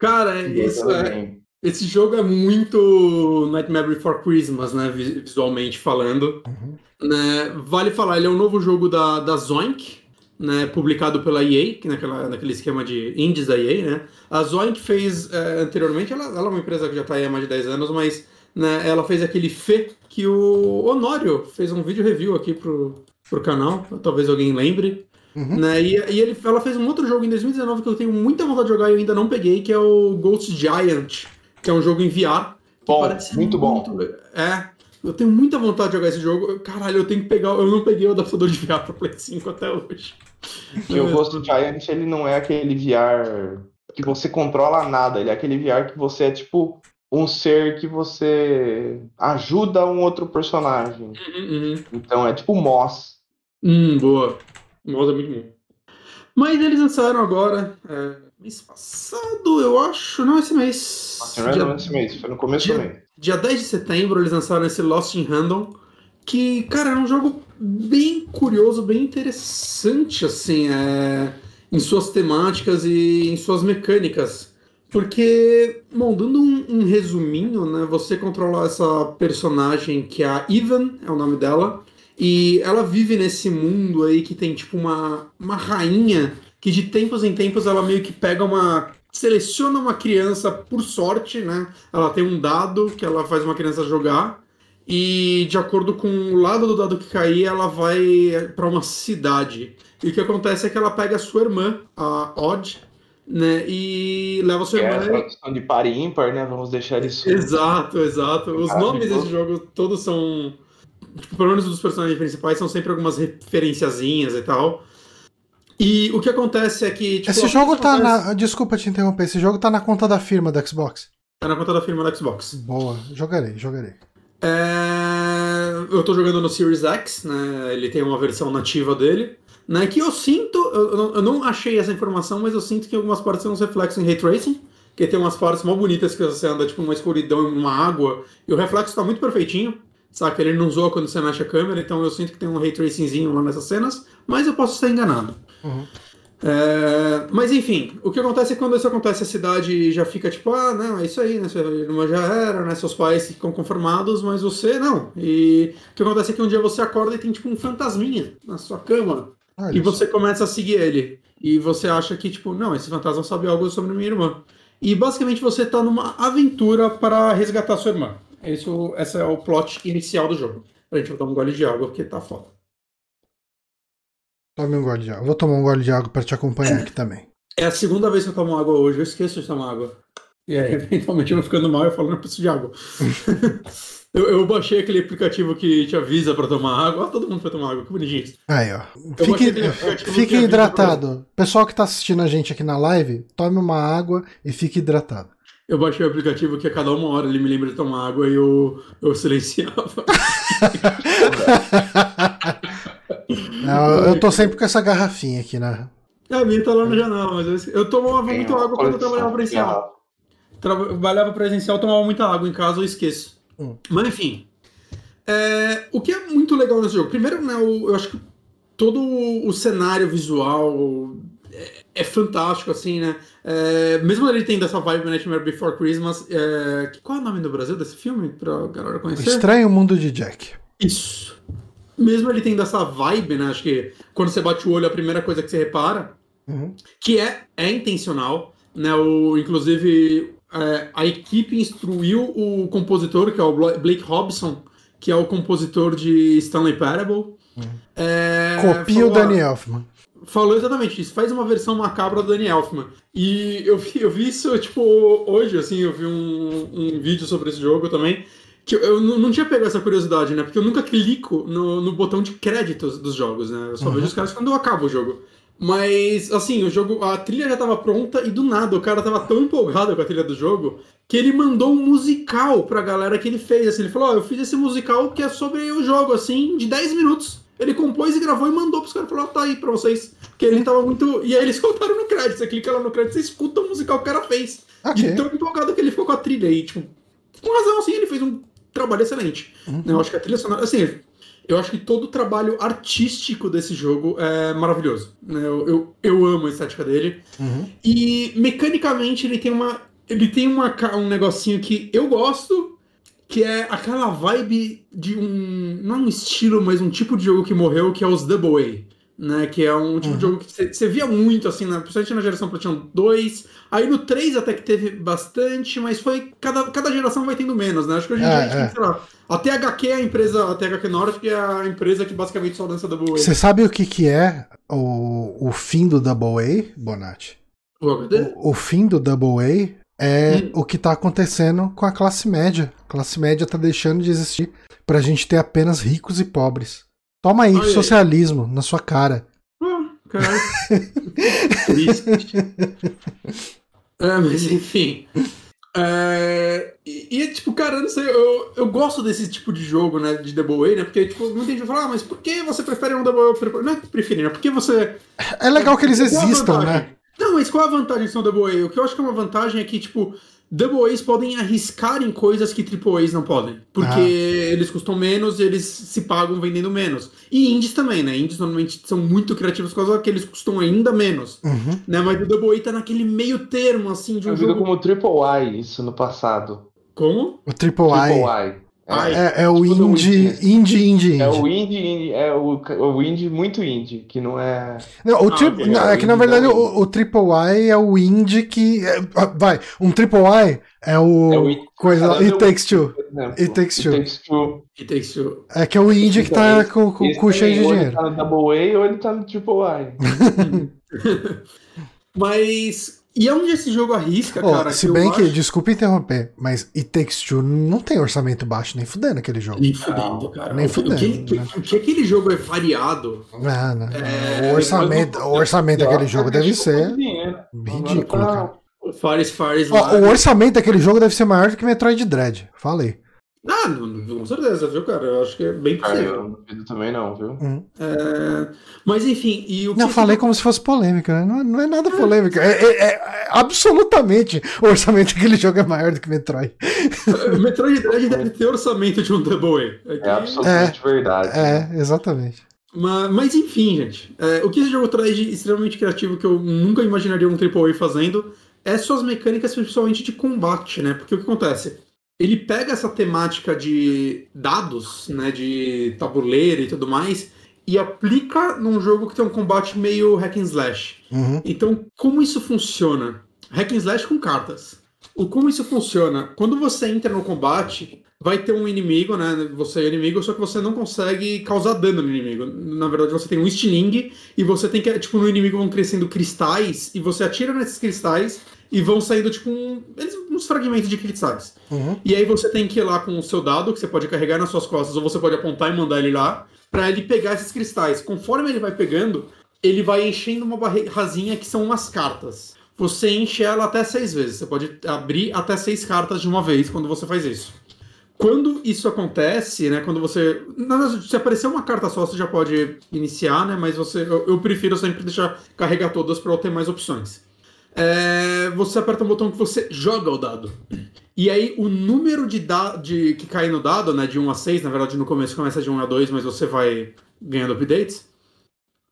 Cara, isso é, esse jogo é muito Nightmare Before Christmas, né? Visualmente falando. Uhum. Né? Vale falar, ele é um novo jogo da, da Zoink, né? Publicado pela EA, que naquela, naquele esquema de indies da EA, né? A Zoink fez é, anteriormente, ela, ela, é uma empresa que já está aí há mais de 10 anos, mas né, ela fez aquele Fê que o Honório fez um vídeo review aqui pro, pro canal, talvez alguém lembre. Uhum. Né? E, e ele, ela fez um outro jogo em 2019 que eu tenho muita vontade de jogar e eu ainda não peguei, que é o Ghost Giant, que é um jogo em VR. Bom, muito, muito bom. É, eu tenho muita vontade de jogar esse jogo. Caralho, eu tenho que pegar. Eu não peguei o adaptador de VR pro Play 5 até hoje. E o Ghost Giant, ele não é aquele VR que você controla nada, ele é aquele VR que você é tipo um ser que você ajuda um outro personagem. Uhum, uhum. Então é tipo Moss. Hum, boa. É muito bom. Mas eles lançaram agora, é, mês passado, eu acho, não esse mês. Não dia, esse mês, foi no começo dia, do mês. Dia 10 de setembro eles lançaram esse Lost in Random, que, cara, é um jogo bem curioso, bem interessante, assim, é, em suas temáticas e em suas mecânicas. Porque, bom, dando um, um, resuminho, né? Você controla essa personagem que é a Ivan, é o nome dela. E ela vive nesse mundo aí que tem tipo uma, uma rainha que de tempos em tempos ela meio que pega uma. seleciona uma criança por sorte, né? Ela tem um dado que ela faz uma criança jogar. E de acordo com o lado do dado que cair, ela vai para uma cidade. E o que acontece é que ela pega a sua irmã, a Odd, né? E leva sua irmã. É a de par e ímpar, né? Vamos deixar isso. Exato, exato. Os nomes desse jogo todos são tipo, pelo menos dos personagens principais, são sempre algumas referenciazinhas e tal. E o que acontece é que. Tipo, esse jogo tá acontece... na. Desculpa te interromper, esse jogo tá na conta da firma da Xbox. Tá na conta da firma da Xbox. Boa, jogarei, jogarei. É... Eu tô jogando no Series X, né? Ele tem uma versão nativa dele. Né, que eu sinto, eu, eu não achei essa informação, mas eu sinto que algumas partes uns reflexos em ray tracing, que tem umas partes mal bonitas que você anda tipo uma escuridão em uma água, e o reflexo tá muito perfeitinho. Saca? Ele não zoa quando você mexe a câmera, então eu sinto que tem um ray tracingzinho lá nessas cenas, mas eu posso estar enganado. Uhum. É, mas enfim, o que acontece é quando isso acontece, a cidade já fica tipo, ah, não, é isso aí, né? Sua irmã já era, né? Seus pais ficam conformados, mas você não. E o que acontece é que um dia você acorda e tem tipo um fantasminha na sua cama. Ah, e você começa a seguir ele. E você acha que, tipo, não, esse fantasma sabe algo sobre minha irmã. E basicamente você tá numa aventura para resgatar sua irmã. Esse, esse é o plot inicial do jogo. A gente vai tomar um gole de água porque tá foda. Tome um gole de água. Vou tomar um gole de água para te acompanhar aqui também. É a segunda vez que eu tomo água hoje, eu esqueço de tomar água. E aí, eventualmente, eu vou ficando mal e eu falo, não preciso de água. eu, eu, baixei aquele aplicativo que te avisa para tomar água. Ah, todo mundo vai tomar água, que bonitinho. Aí, ó. Fique, fique hidratado. Pra... Pessoal que tá assistindo a gente aqui na live, tome uma água e fique hidratado. Eu baixei o aplicativo que a cada uma hora ele me lembra de tomar água e eu, eu silenciava. Não, eu tô sempre com essa garrafinha aqui, né? É, a minha tá lá na janela, mas eu, eu tomava muita água quando eu trabalhava presencial. Trabalhava presencial, tomava muita água em casa, eu esqueço. Hum. Mas enfim. É, o que é muito legal nesse jogo? Primeiro, né, o, eu acho que todo o cenário visual é, é fantástico, assim, né? É, mesmo ele tendo essa vibe Nightmare Before Christmas. É, qual é o nome do Brasil desse filme? Pra galera conhecer? Estranho Mundo de Jack. Isso. Mesmo ele tendo essa vibe, né? Acho que quando você bate o olho, a primeira coisa que você repara, uhum. que é, é intencional, né? O, inclusive, é, a equipe instruiu o compositor, que é o Blake Hobson, que é o compositor de Stanley Parable. Uhum. É, Copia o Danny Elfman. Falou exatamente isso. Faz uma versão macabra do Danny Elfman. E eu vi, eu vi isso, tipo, hoje, assim, eu vi um, um vídeo sobre esse jogo também. Que eu, não tinha pego essa curiosidade, né? Porque eu nunca clico no, no botão de créditos dos jogos, né? Eu só uhum. vejo os caras quando eu acabo o jogo. Mas, assim, o jogo, a trilha já tava pronta e do nada o cara tava tão empolgado com a trilha do jogo que ele mandou um musical pra galera que ele fez. Assim, ele falou: Ó, oh, eu fiz esse musical que é sobre o jogo, assim, de 10 minutos. Ele compôs e gravou e mandou pros caras. Falou, tá aí pra vocês. Porque ele tava muito. E aí eles soltaram no crédito. Você clica lá no crédito, você escuta o musical que o cara fez. Okay. De tão empolgado que ele ficou com a trilha. E, tipo, com razão, assim, ele fez um trabalho excelente. Uhum. Eu acho que a trilha sonora. Assim, eu acho que todo o trabalho artístico desse jogo é maravilhoso. Né? Eu, eu, eu amo a estética dele. Uhum. E mecanicamente ele tem uma. Ele tem uma, um negocinho que eu gosto, que é aquela vibe de um. Não um estilo, mas um tipo de jogo que morreu, que é os Double A. Né, que é um tipo uhum. de jogo que você via muito, assim, na, principalmente na geração PlayStation 2. Aí no 3 até que teve bastante, mas foi. Cada, cada geração vai tendo menos, né? Acho que hoje em é, dia, é. sei lá. A THQ é a empresa, a THQ Nordic é a empresa que basicamente só dança Double A. Você sabe o que, que é o, o fim do Double A, Bonatti? O, o, o fim do Double A é hum. o que está acontecendo com a classe média. A classe média está deixando de existir para a gente ter apenas ricos e pobres. Toma aí, socialismo na sua cara. Ah, caralho. é, mas enfim. É, e, e, tipo, cara, eu não sei, eu, eu gosto desse tipo de jogo, né, de Double A, né, porque, tipo, muita gente fala, ah, mas por que você prefere um Double A? Não é que preferir, né, porque você... É legal que eles existam, né? Não, mas qual a vantagem de ser um Double A? O que eu acho que é uma vantagem é que, tipo, Double A's podem arriscar em coisas que Triple A's não podem. Porque ah. eles custam menos e eles se pagam vendendo menos. E indies também, né? Indies normalmente são muito criativos por causa que eles custam ainda menos. Uhum. Né? Mas o Double A tá naquele meio termo, assim, de um Eu jogo... como Triple A isso no passado. Como? O Triple A. Triple É, é, o indie, indie, indie, indie. É o indie, é o, o indie muito indie, que não é. Não, o ah, tri... não, é, é que na verdade o, o Triple I é o indie que. É, ah, vai, um Triple I é o. É o coisa, It Takes Two. It Takes Two. It Takes Two. É que é o indie que tá com, com, com cheio de dinheiro. Ele tá no Double A ou ele tá no Triple I. Mas e onde esse jogo arrisca, oh, cara? Se bem que, acho... desculpa interromper, mas It Takes Two não tem orçamento baixo, nem fudendo aquele jogo. Nem fudendo, cara. Nem fudendo. O que, né? que, que, aquele jogo é variado. Ah, não. É, o orçamento, o orçamento daquele jogo deve ser ridículo, cara. Fares, Fares, oh, o orçamento daquele jogo deve ser maior do que Metroid Dread. Falei. Ah, com certeza, viu, cara? Eu acho que é bem possível. Cara, eu não duvido também não, viu? Hum. É... Mas enfim, e o Não, falei como se fosse polêmica, né? não, não é nada polêmica. É, é, é, absolutamente o orçamento daquele jogo é maior do que Metroid. Metroid Dread deve ter orçamento de um Double A. Aqui... É absolutamente é, verdade. É, exatamente. Mas, mas enfim, gente. É, o que esse jogo traz de extremamente criativo que eu nunca imaginaria um AAA fazendo é suas mecânicas, principalmente de combate, né? Porque o que acontece? Ele pega essa temática de dados, né, de tabuleiro e tudo mais, e aplica num jogo que tem um combate meio hack and slash. Uhum. Então, como isso funciona? Hack and slash com cartas. O como isso funciona? Quando você entra no combate, vai ter um inimigo, né? Você é inimigo, só que você não consegue causar dano no inimigo. Na verdade, você tem um estilingue e você tem que, tipo, no inimigo vão crescendo cristais e você atira nesses cristais e vão saindo, tipo, um, uns fragmentos de cristais. Uhum. E aí você tem que ir lá com o seu dado, que você pode carregar nas suas costas, ou você pode apontar e mandar ele lá, para ele pegar esses cristais. Conforme ele vai pegando, ele vai enchendo uma barrazinha que são umas cartas. Você enche ela até seis vezes. Você pode abrir até seis cartas de uma vez quando você faz isso. Quando isso acontece, né? Quando você. Se aparecer uma carta só, você já pode iniciar, né? Mas você, eu, eu prefiro sempre deixar carregar todas para eu ter mais opções. É, você aperta um botão que você joga o dado. E aí o número de, da, de que cai no dado, né, de 1 a 6, na verdade no começo começa de 1 a 2, mas você vai ganhando updates.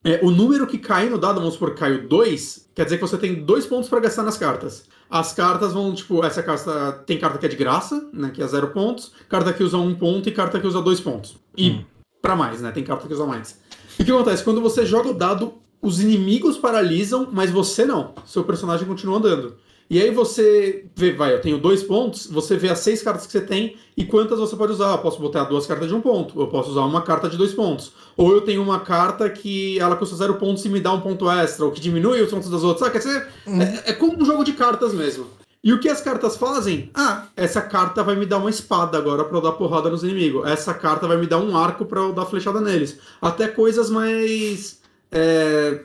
É, o número que cai no dado, vamos supor que caiu 2, quer dizer que você tem dois pontos para gastar nas cartas. As cartas vão, tipo, essa carta tem carta que é de graça, né, que é zero pontos, carta que usa um ponto e carta que usa dois pontos. E hum. para mais, né, tem carta que usa mais. E o que acontece? Quando você joga o dado, os inimigos paralisam, mas você não. Seu personagem continua andando. E aí você vê, vai, eu tenho dois pontos, você vê as seis cartas que você tem e quantas você pode usar. Eu posso botar duas cartas de um ponto, eu posso usar uma carta de dois pontos. Ou eu tenho uma carta que ela custa zero pontos e me dá um ponto extra, ou que diminui os pontos das outras. Ah, quer dizer, hum. é, é como um jogo de cartas mesmo. E o que as cartas fazem? Ah, essa carta vai me dar uma espada agora para eu dar porrada nos inimigos. Essa carta vai me dar um arco para eu dar flechada neles. Até coisas mais. É,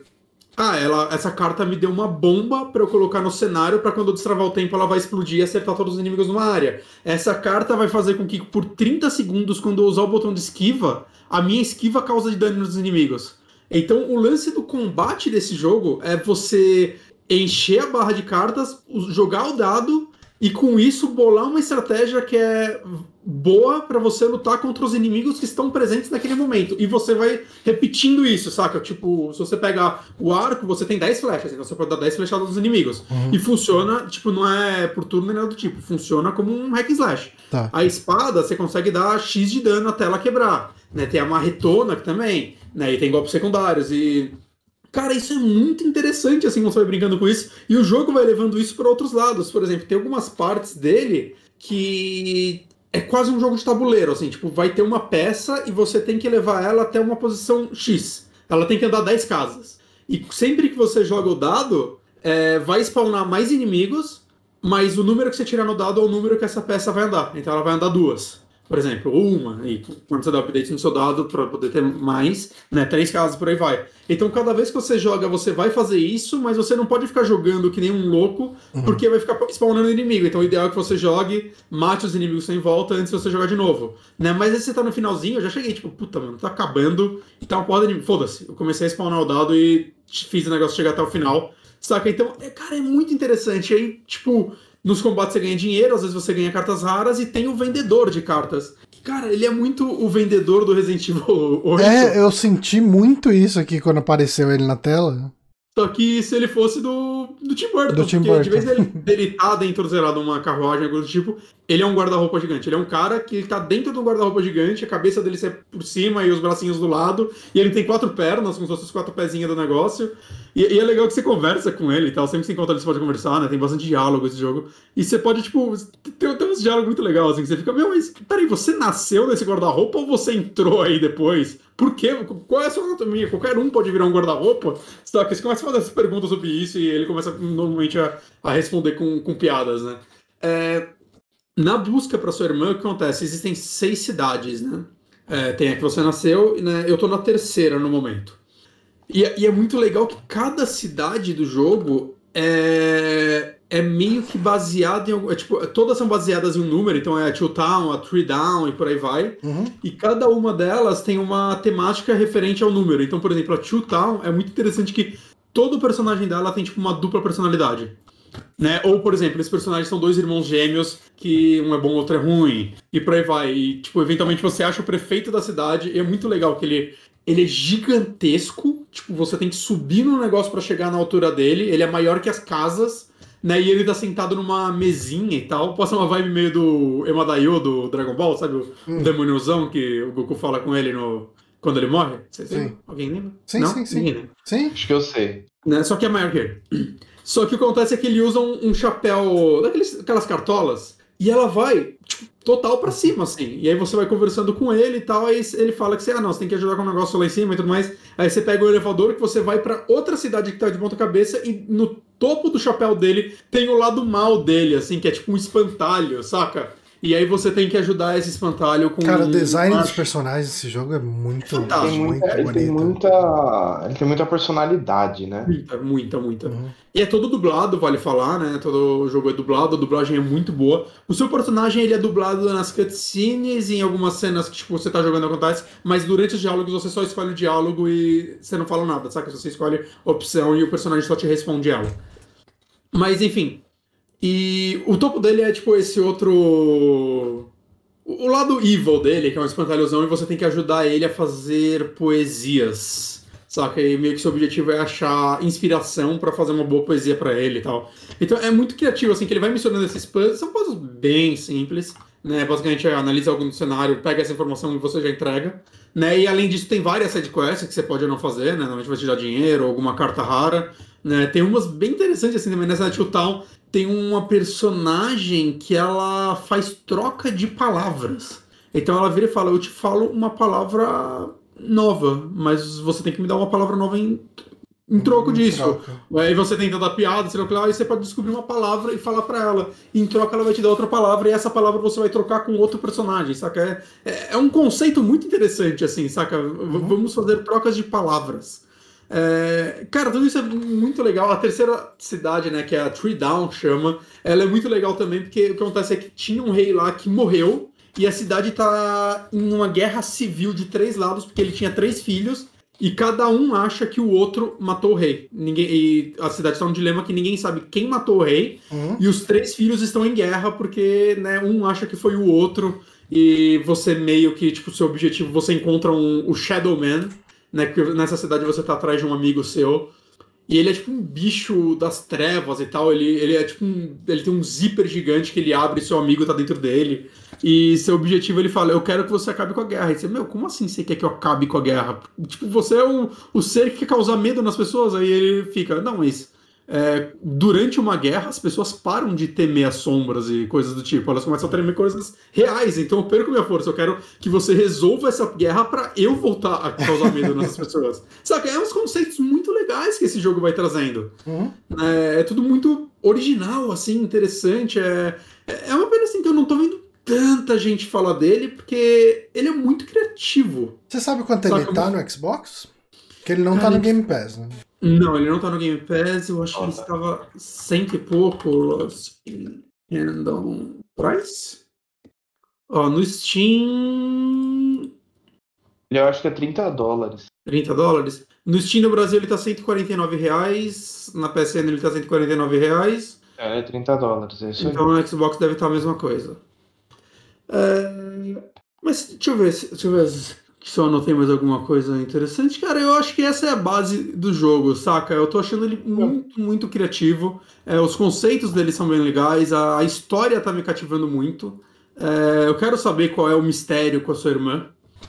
ah, ela, essa carta me deu uma bomba para eu colocar no cenário para quando eu destravar o tempo ela vai explodir e acertar todos os inimigos numa área. Essa carta vai fazer com que por 30 segundos, quando eu usar o botão de esquiva, a minha esquiva causa de dano nos inimigos. Então, o lance do combate desse jogo é você encher a barra de cartas, jogar o dado e com isso bolar uma estratégia que é boa para você lutar contra os inimigos que estão presentes naquele momento. E você vai repetindo isso, saca? Tipo, se você pegar o arco, você tem 10 flechas, então você pode dar 10 flechadas nos inimigos. Uhum. E funciona, tipo, não é por turno nem nada do tipo, funciona como um hack slash. Tá. A espada, você consegue dar X de dano até ela quebrar. Né? Tem a marretona também, né? E tem golpes secundários. E Cara, isso é muito interessante, assim, você vai brincando com isso. E o jogo vai levando isso para outros lados. Por exemplo, tem algumas partes dele que é quase um jogo de tabuleiro, assim, tipo, vai ter uma peça e você tem que levar ela até uma posição X. Ela tem que andar 10 casas. E sempre que você joga o dado, é, vai spawnar mais inimigos, mas o número que você tirar no dado é o número que essa peça vai andar. Então ela vai andar duas por exemplo, uma, e quando você dá update no seu dado para poder ter mais, né, três casas por aí vai. Então, cada vez que você joga, você vai fazer isso, mas você não pode ficar jogando que nem um louco, uhum. porque vai ficar spawnando inimigo. Então, o ideal é que você jogue, mate os inimigos sem volta antes de você jogar de novo, né? Mas aí você tá no finalzinho, eu já cheguei, tipo, puta, mano, tá acabando, e tá uma porra de Foda-se, eu comecei a spawnar o dado e fiz o negócio chegar até o final. Saca? Então, é, cara, é muito interessante. Aí, tipo, nos combates você ganha dinheiro, às vezes você ganha cartas raras e tem o vendedor de cartas. Cara, ele é muito o vendedor do Resident Evil 8. É, eu senti muito isso aqui quando apareceu ele na tela. Só que se ele fosse do, do Tim Burton. Do Tim Burton. de vez ele, ele tá dentro, sei lá, de uma carruagem, algo do tipo, ele é um guarda-roupa gigante. Ele é um cara que tá dentro de um guarda-roupa gigante, a cabeça dele sai por cima e os bracinhos do lado, e ele tem quatro pernas, como se fossem os quatro pezinhos do negócio. E, e, é legal que você conversa com ele e tal. Sempre que você encontra ele, você pode conversar, né? Tem bastante diálogo esse jogo. E você pode, tipo, ter, ter uns diálogos muito legais, assim, que você fica, meu, mas peraí, você nasceu nesse guarda-roupa ou você entrou aí depois? Por quê? Qual é a sua anatomia? Qualquer um pode virar um guarda-roupa? Você começa a fazer essas perguntas sobre isso e ele começa normalmente a, a responder com, com piadas, né? É, na busca para sua irmã, o que acontece? Existem seis cidades, né? É, tem a que você nasceu, né? Eu tô na terceira no momento. E, e, é muito legal que cada cidade do jogo é, é meio que baseada em. É, tipo, todas são baseadas em um número, então é a Two Town, a Three Down e por aí vai. Uhum. E cada uma delas tem uma temática referente ao número. Então, por exemplo, a Two Town é muito interessante que todo personagem dela tem tipo uma dupla personalidade. Né? Ou, por exemplo, esses personagens são dois irmãos gêmeos, que um é bom, outro é ruim, e por aí vai. E, tipo, eventualmente você acha o prefeito da cidade, e é muito legal que ele, ele é gigantesco, tipo, você tem que subir no negócio para chegar na altura dele, ele é maior que as casas, né? E ele tá sentado numa mesinha e tal. Passa uma vibe meio do Emadaio do Dragon Ball, sabe? O hum. demôniozão que o Goku fala com ele no. Quando ele morre? Você sim. Alguém lembra? Sim, Não? sim, sim. Sim. Acho que eu sei. Né? Só que é maior que ele. Só que o que acontece é que ele usa um, um chapéu. Daqueles, aquelas cartolas. E ela vai, tipo, total pra cima, assim. E aí você vai conversando com ele e tal, aí ele fala que você, ah, não, você tem que ajudar com um negócio lá em cima e tudo mais. Aí você pega o elevador que você vai para outra cidade que tá de ponta cabeça e no topo do chapéu dele tem o lado mal dele, assim, que é tipo um espantalho, saca? E aí você tem que ajudar esse espantalho com. Cara, o design dos personagens desse jogo é muito, Fantástico. muito muita, bonito. Ele tem, muita, ele tem muita personalidade, né? Muita, muita, muita. Uhum. E é todo dublado, vale falar, né? Todo o jogo é dublado, a dublagem é muito boa. O seu personagem ele é dublado nas cutscenes e em algumas cenas que tipo, você tá jogando acontece, mas durante os diálogos você só escolhe o diálogo e você não fala nada, sabe? Você escolhe a opção e o personagem só te responde ela. Mas enfim. E o topo dele é tipo esse outro. O lado evil dele, que é um espantalhozão, e você tem que ajudar ele a fazer poesias. Saca? E meio que seu objetivo é achar inspiração para fazer uma boa poesia para ele e tal. Então é muito criativo, assim, que ele vai mencionando esses puzzles. São puzzles bem simples, né? Basicamente analisa algum cenário, pega essa informação e você já entrega. Né? E além disso, tem várias sidequests que você pode ou não fazer, né? Normalmente vai te dar dinheiro, alguma carta rara. Né? Tem umas bem interessantes assim também nessa Two Town. Tem uma personagem que ela faz troca de palavras. Então ela vira e fala: Eu te falo uma palavra nova, mas você tem que me dar uma palavra nova em, em troco hum, disso. Troca. Aí você tenta dar piada, sei lá, aí você pode descobrir uma palavra e falar para ela. Em troca, ela vai te dar outra palavra e essa palavra você vai trocar com outro personagem, saca? É, é, é um conceito muito interessante, assim, saca? Uhum. Vamos fazer trocas de palavras. É, cara, tudo isso é muito legal. A terceira cidade, né, que é a Tree Down, chama, ela é muito legal também, porque o que acontece é que tinha um rei lá que morreu, e a cidade tá em uma guerra civil de três lados, porque ele tinha três filhos, e cada um acha que o outro matou o rei. Ninguém, e a cidade está num dilema que ninguém sabe quem matou o rei, uhum. e os três filhos estão em guerra porque né, um acha que foi o outro, e você meio que, tipo, seu objetivo, você encontra um, o Shadow Man, né, porque nessa cidade você tá atrás de um amigo seu, e ele é tipo um bicho das trevas e tal. Ele, ele é tipo um. Ele tem um zíper gigante que ele abre e seu amigo tá dentro dele. E seu objetivo ele fala: Eu quero que você acabe com a guerra. E você, meu, como assim você quer que eu acabe com a guerra? Tipo, você é o, o ser que quer causar medo nas pessoas. Aí ele fica: Não, mas é, durante uma guerra, as pessoas param de temer as sombras e coisas do tipo. Elas começam a temer coisas reais. Então eu perco minha força. Eu quero que você resolva essa guerra para eu voltar a causar medo nessas pessoas. Saca? É uns conceitos muito legais que esse jogo vai trazendo. Uhum. É, é, tudo muito original, assim, interessante. É, é uma pena assim que eu não tô vendo tanta gente falar dele, porque ele é muito criativo. Você sabe quanto Saca? ele tá no Xbox? Que ele não tá no Game Pass, né? Não, ele não tá no Game Pass, eu acho que ele estava cento e pouco Lost Random Price. Ó, no Steam. Eu acho que é 30 dólares. 30 dólares? No Steam no Brasil ele tá 149 reais, na PSN ele tá 149 reais. É, 30 dólares, é isso Então aí. no Xbox deve estar a mesma coisa. É... Mas deixa eu ver, deixa eu ver se eu anotei mais alguma coisa interessante. Cara, eu acho que essa é a base do jogo, saca? Eu tô achando ele muito, muito criativo. É, os conceitos dele são bem legais, a, a história tá me cativando muito. É, eu quero saber qual é o mistério com a sua irmã.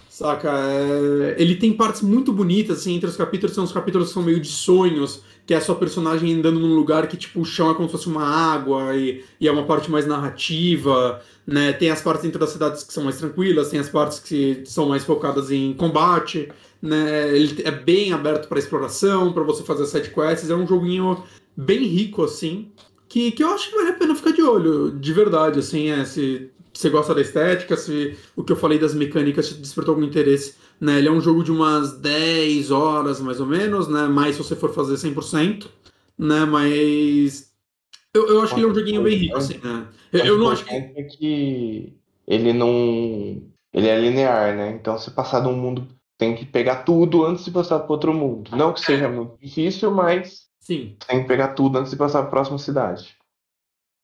Saca? É, ele tem partes muito bonitas, assim, entre os capítulos, são os capítulos que são meio de sonhos, que é a sua personagem andando num lugar que, tipo, o chão é como se fosse uma água e, e é uma parte mais narrativa. Né? Tem as partes dentro das cidades que são mais tranquilas, tem as partes que são mais focadas em combate. Né? Ele é bem aberto para exploração, para você fazer side quests. É um joguinho bem rico, assim, que, que eu acho que vale a pena ficar de olho, de verdade. Assim, é, se você gosta da estética, se o que eu falei das mecânicas te despertou algum interesse. Né? Ele é um jogo de umas 10 horas, mais ou menos, né? mais se você for fazer 100%. Né? Mas eu, eu acho que ele é um joguinho bem rico, assim, né? Eu, eu não acho que. É que ele não. Ele é linear, né? Então, se passar de um mundo, tem que pegar tudo antes de passar para outro mundo. Não que seja muito difícil, mas. Sim. Tem que pegar tudo antes de passar para a próxima cidade.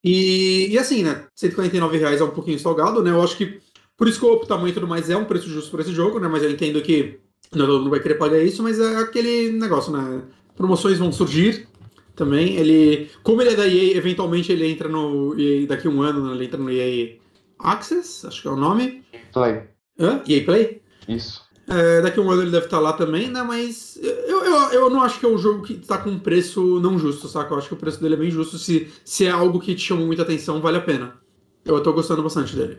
E, e assim, né? 149 reais é um pouquinho salgado, né? Eu acho que. Por isso que o tamanho e tudo mais é um preço justo para esse jogo, né? Mas eu entendo que não, não vai querer pagar isso, mas é aquele negócio, né? Promoções vão surgir, também. Ele, como ele é da EA, eventualmente ele entra no EA daqui a um ano, né? ele entra no EA Access, acho que é o nome. Play. Hã? EA Play? Isso. É, daqui a um ano ele deve estar lá também, né? Mas eu, eu, eu não acho que é um jogo que está com um preço não justo, saca? Eu acho que o preço dele é bem justo. Se, se é algo que te chama muita atenção, vale a pena. Eu estou gostando bastante dele.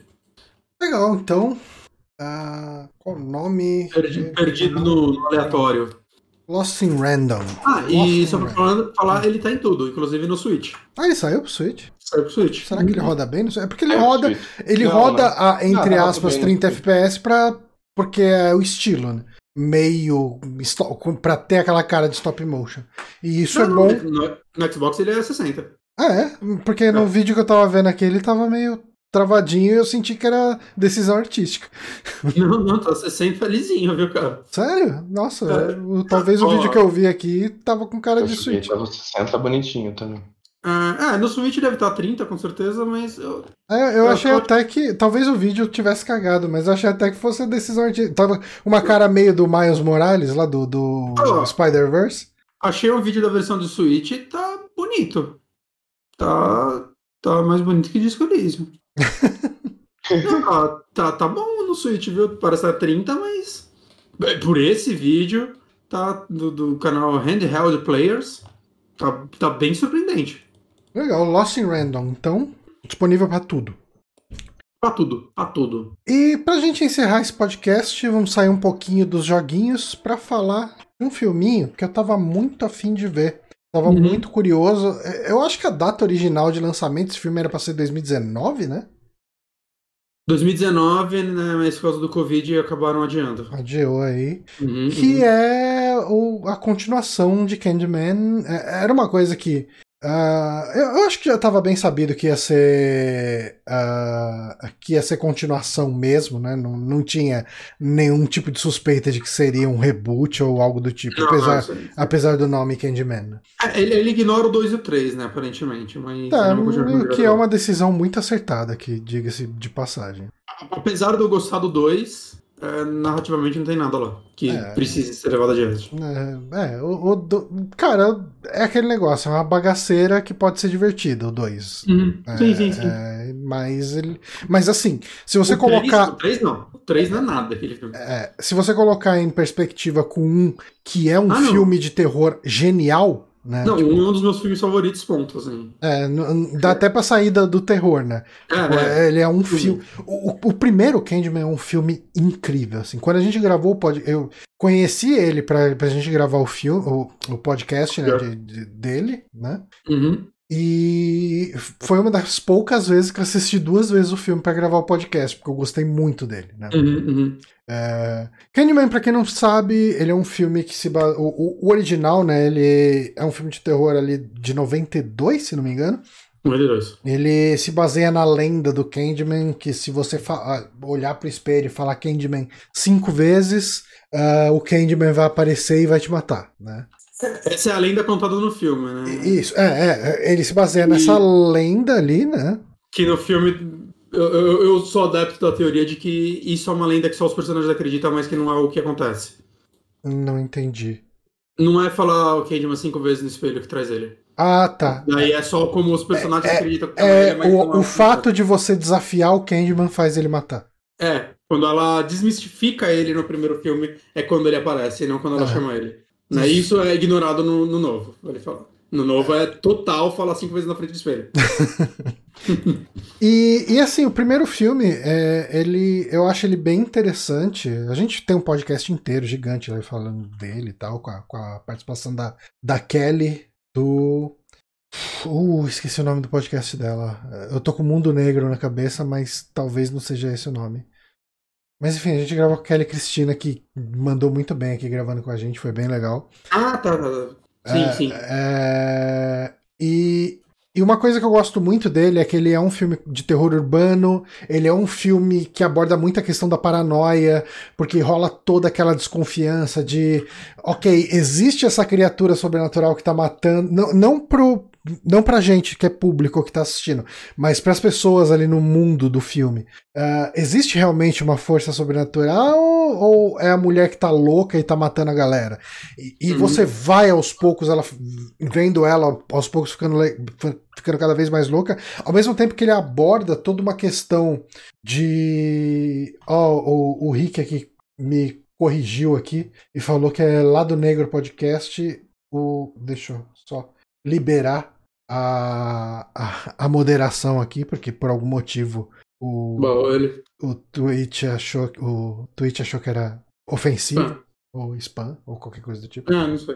Legal, então. Uh, qual o nome? Perdi, perdido no, no aleatório. Lost in Random. Ah, Lost e só pra falar, falar, ele tá em tudo, inclusive no Switch. Ah, ele saiu pro Switch? Saiu pro Switch. Será que ele roda bem? É porque ele é roda. Ele não, roda, a, entre não, aspas, 30 FPS pra, porque é o estilo, né? Meio. pra ter aquela cara de stop motion. E isso é bom. No, no, Xbox ele é 60. Ah, é? Porque no é. vídeo que eu tava vendo aqui ele tava meio travadinho e eu senti que era decisão artística. Não, não, tá 60 lisinho, viu, cara? Sério? Nossa, é. talvez o vídeo que eu vi aqui tava com cara eu de Switch. Tava 60 bonitinho também. Uh, é, no Switch deve estar 30, com certeza, mas. Eu, é, eu, achei até que. Talvez o vídeo tivesse cagado, mas eu achei até que fosse a decisão de. Tava uma cara meio do Miles Morales, lá do, do oh, Spider-Verse. Achei um vídeo da versão do Switch e tá bonito. Tá. Tá mais bonito que Disco Elysium. tá, tá, tá bom no Switch, viu? Parece estar 30, mas. Por esse vídeo, tá do, do canal Handheld Players. Tá, tá bem surpreendente. Legal, Lost in Random, então, disponível para tudo. Pra tudo, pra tudo. E pra gente encerrar esse podcast, vamos sair um pouquinho dos joguinhos para falar de um filminho que eu tava muito afim de ver. Tava uhum. muito curioso. É, eu acho que a data original de lançamento desse filme era pra ser 2019, né? 2019, né, mas por causa do Covid acabaram adiando. Adiou aí. Uhum, que uhum. é o, a continuação de Candyman. É, era uma coisa que Uh, eu, acho que já estava bem sabido que ia ser uh, que ia ser continuação mesmo, né? Não, não tinha nenhum tipo de suspeita de que seria um reboot ou algo do tipo, não, apesar, não, apesar do nome Candyman. É, ele, ele, ignora o 2 e o 3, né? Aparentemente, mas tá, o que é uma decisão muito acertada aqui, diga-se de passagem. Apesar de eu gostar do 2, é, narrativamente não tem nada lá que é, precise ser levado adiante. É, é o, o do, cara, é aquele negócio, é uma bagaceira que pode ser divertida, o 2. Uhum. É, sim, sim, sim. É, mas, ele, mas assim, se você o colocar. o 3 não, o 3 não é nada aquele filme. É, se você colocar em perspectiva com um que é um ah, filme de terror genial, né? Não, tipo, um dos meus filmes favoritos, ponto, assim. É, dá até pra sair do, do terror, né? É, tipo, é, ele é um filme. O, o, primeiro Candyman é um filme incrível, assim. Quando a gente gravou o podcast. Eu conheci ele pra, pra gente gravar o filme, o, o podcast né, de, de, dele, né? Uhum. E foi uma das poucas vezes que eu assisti duas vezes o filme para gravar o podcast, porque eu gostei muito dele. Né? Uhum, uhum. É... Candyman, pra quem não sabe, ele é um filme que se base... o, o, original, né? Ele é um filme de terror ali de 92, se não me engano. 92. Ele se baseia na lenda do Candyman, que se você fa... olhar pro espelho e falar Candyman cinco vezes, uh, o Candyman vai aparecer e vai te matar, né? Essa é a lenda contada no filme, né? Isso, é, é ele se baseia nessa e... lenda ali, né? Que no filme. Eu, eu, eu, sou adepto da teoria de que isso é uma lenda que só os personagens acreditam, mas que não é o que acontece. Não entendi. Não é falar o Candyman cinco vezes no espelho que traz ele. Ah, tá. Daí é só como os personagens é, acreditam que é, ele, O, o fato de você desafiar o Candyman faz ele matar. É, quando ela desmistifica ele no primeiro filme, é quando ele aparece, e não quando ela chama ele. Né? Isso é ignorado no, no novo, ele fala. No novo é total falar cinco vezes na frente do espelho. e, e assim, o primeiro filme, é, ele, eu acho ele bem interessante. A gente tem um podcast inteiro gigante lá falando dele e tal, com a, com a participação da, da Kelly, do. Uh, esqueci o nome do podcast dela. Eu tô com o Mundo Negro na cabeça, mas talvez não seja esse o nome. Mas enfim, a gente gravou com a Kelly Cristina, que mandou muito bem aqui gravando com a gente, foi bem legal. Ah, tá, tá. tá. Sim, é, sim. É... E, e uma coisa que eu gosto muito dele é que ele é um filme de terror urbano, ele é um filme que aborda muito a questão da paranoia, porque rola toda aquela desconfiança de, ok, existe essa criatura sobrenatural que tá matando, não, não pro, não pra gente que é público que tá assistindo, mas para as pessoas ali no mundo do filme. Uh, existe realmente uma força sobrenatural ou é a mulher que tá louca e tá matando a galera? E, e uhum. você vai aos poucos, ela vendo ela aos poucos ficando, ficando cada vez mais louca, ao mesmo tempo que ele aborda toda uma questão de. Ó, oh, o, o Rick aqui me corrigiu aqui e falou que é lá do Negro Podcast. O, deixa eu só liberar a, a, a moderação aqui, porque por algum motivo o, Bom, ele... o Twitch achou o Twitch achou que era ofensivo ah. ou spam ou qualquer coisa do tipo. Ah, não sei.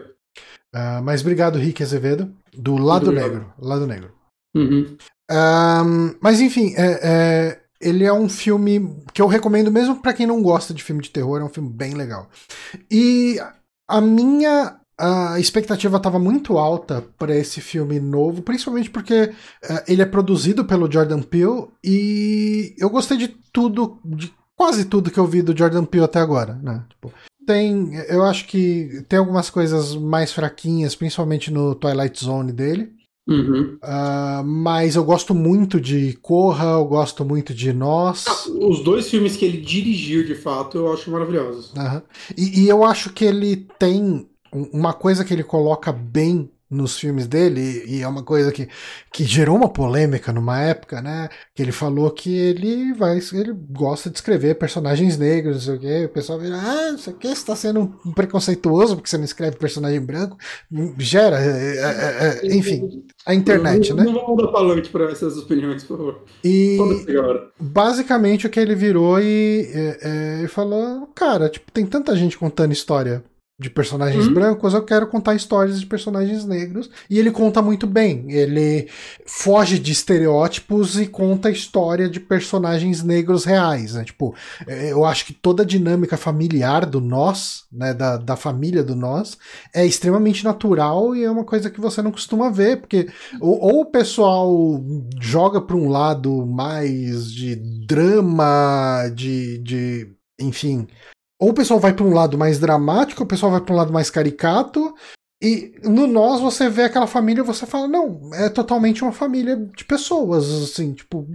Uh, mas obrigado, Rick Azevedo, do Lado Negro. Lado Negro. Uhum. Um, mas enfim, é, é, ele é um filme que eu recomendo mesmo para quem não gosta de filme de terror, é um filme bem legal. E a minha a expectativa estava muito alta para esse filme novo, principalmente porque uh, ele é produzido pelo Jordan Peele e eu gostei de tudo, de quase tudo que eu vi do Jordan Peele até agora, né? Tipo, tem, eu acho que tem algumas coisas mais fraquinhas, principalmente no Twilight Zone dele. Uhum. Uh, mas eu gosto muito de Corra, eu gosto muito de Nós. Ah, os dois filmes que ele dirigiu, de fato, eu acho maravilhosos. Uhum. E, e eu acho que ele tem uma coisa que ele coloca bem nos filmes dele, e é uma coisa que, que gerou uma polêmica numa época, né? Que ele falou que ele vai. ele gosta de escrever personagens negros, não sei o quê. O pessoal vira, ah, isso aqui está sendo um preconceituoso porque você não escreve personagem branco. Gera, é, é, é, enfim, a internet, não, né? Não vamos dar palanque para essas opiniões, por favor. E basicamente o que ele virou e, e, e falou, cara, tipo, tem tanta gente contando história de personagens uhum. brancos, eu quero contar histórias de personagens negros. E ele conta muito bem. Ele foge de estereótipos e conta a história de personagens negros reais. Né? Tipo, é, eu acho que toda a dinâmica familiar do nós, né, da, da família do nós, é extremamente natural e é uma coisa que você não costuma ver, porque ou, ou o pessoal joga para um lado mais de drama, de, de enfim, ou o pessoal vai para um lado mais dramático, ou o pessoal vai para um lado mais caricato, e no Nós você vê aquela família você fala, não, é totalmente uma família de pessoas, assim, tipo.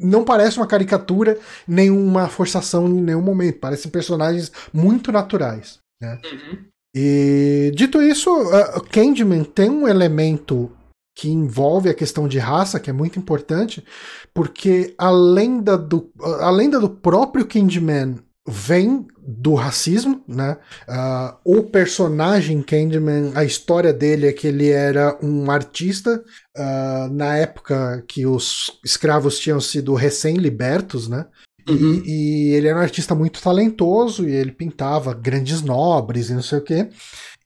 Não parece uma caricatura, nenhuma forçação em nenhum momento. Parecem personagens muito naturais. Né? Uhum. E dito isso, uh, Candyman tem um elemento que envolve a questão de raça, que é muito importante, porque a lenda do, a lenda do próprio Candyman vem do racismo, né? Uh, o personagem Candyman, a história dele é que ele era um artista uh, na época que os escravos tinham sido recém-libertos, né? Uhum. E, e, ele era um artista muito talentoso e ele pintava grandes nobres e não sei o quê.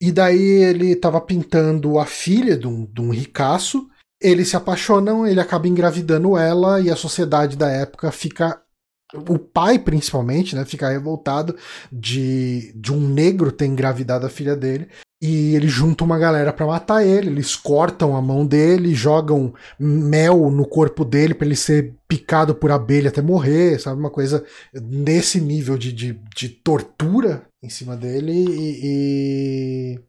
E daí ele estava pintando a filha de um, de um ricaço. Eles se apaixonam, ele acaba engravidando ela e a sociedade da época fica o pai, principalmente, né, fica revoltado de, de um negro ter engravidado a filha dele. E ele junta uma galera para matar ele. Eles cortam a mão dele, jogam mel no corpo dele para ele ser picado por abelha até morrer, sabe? Uma coisa nesse nível de, de, de tortura em cima dele. E, e,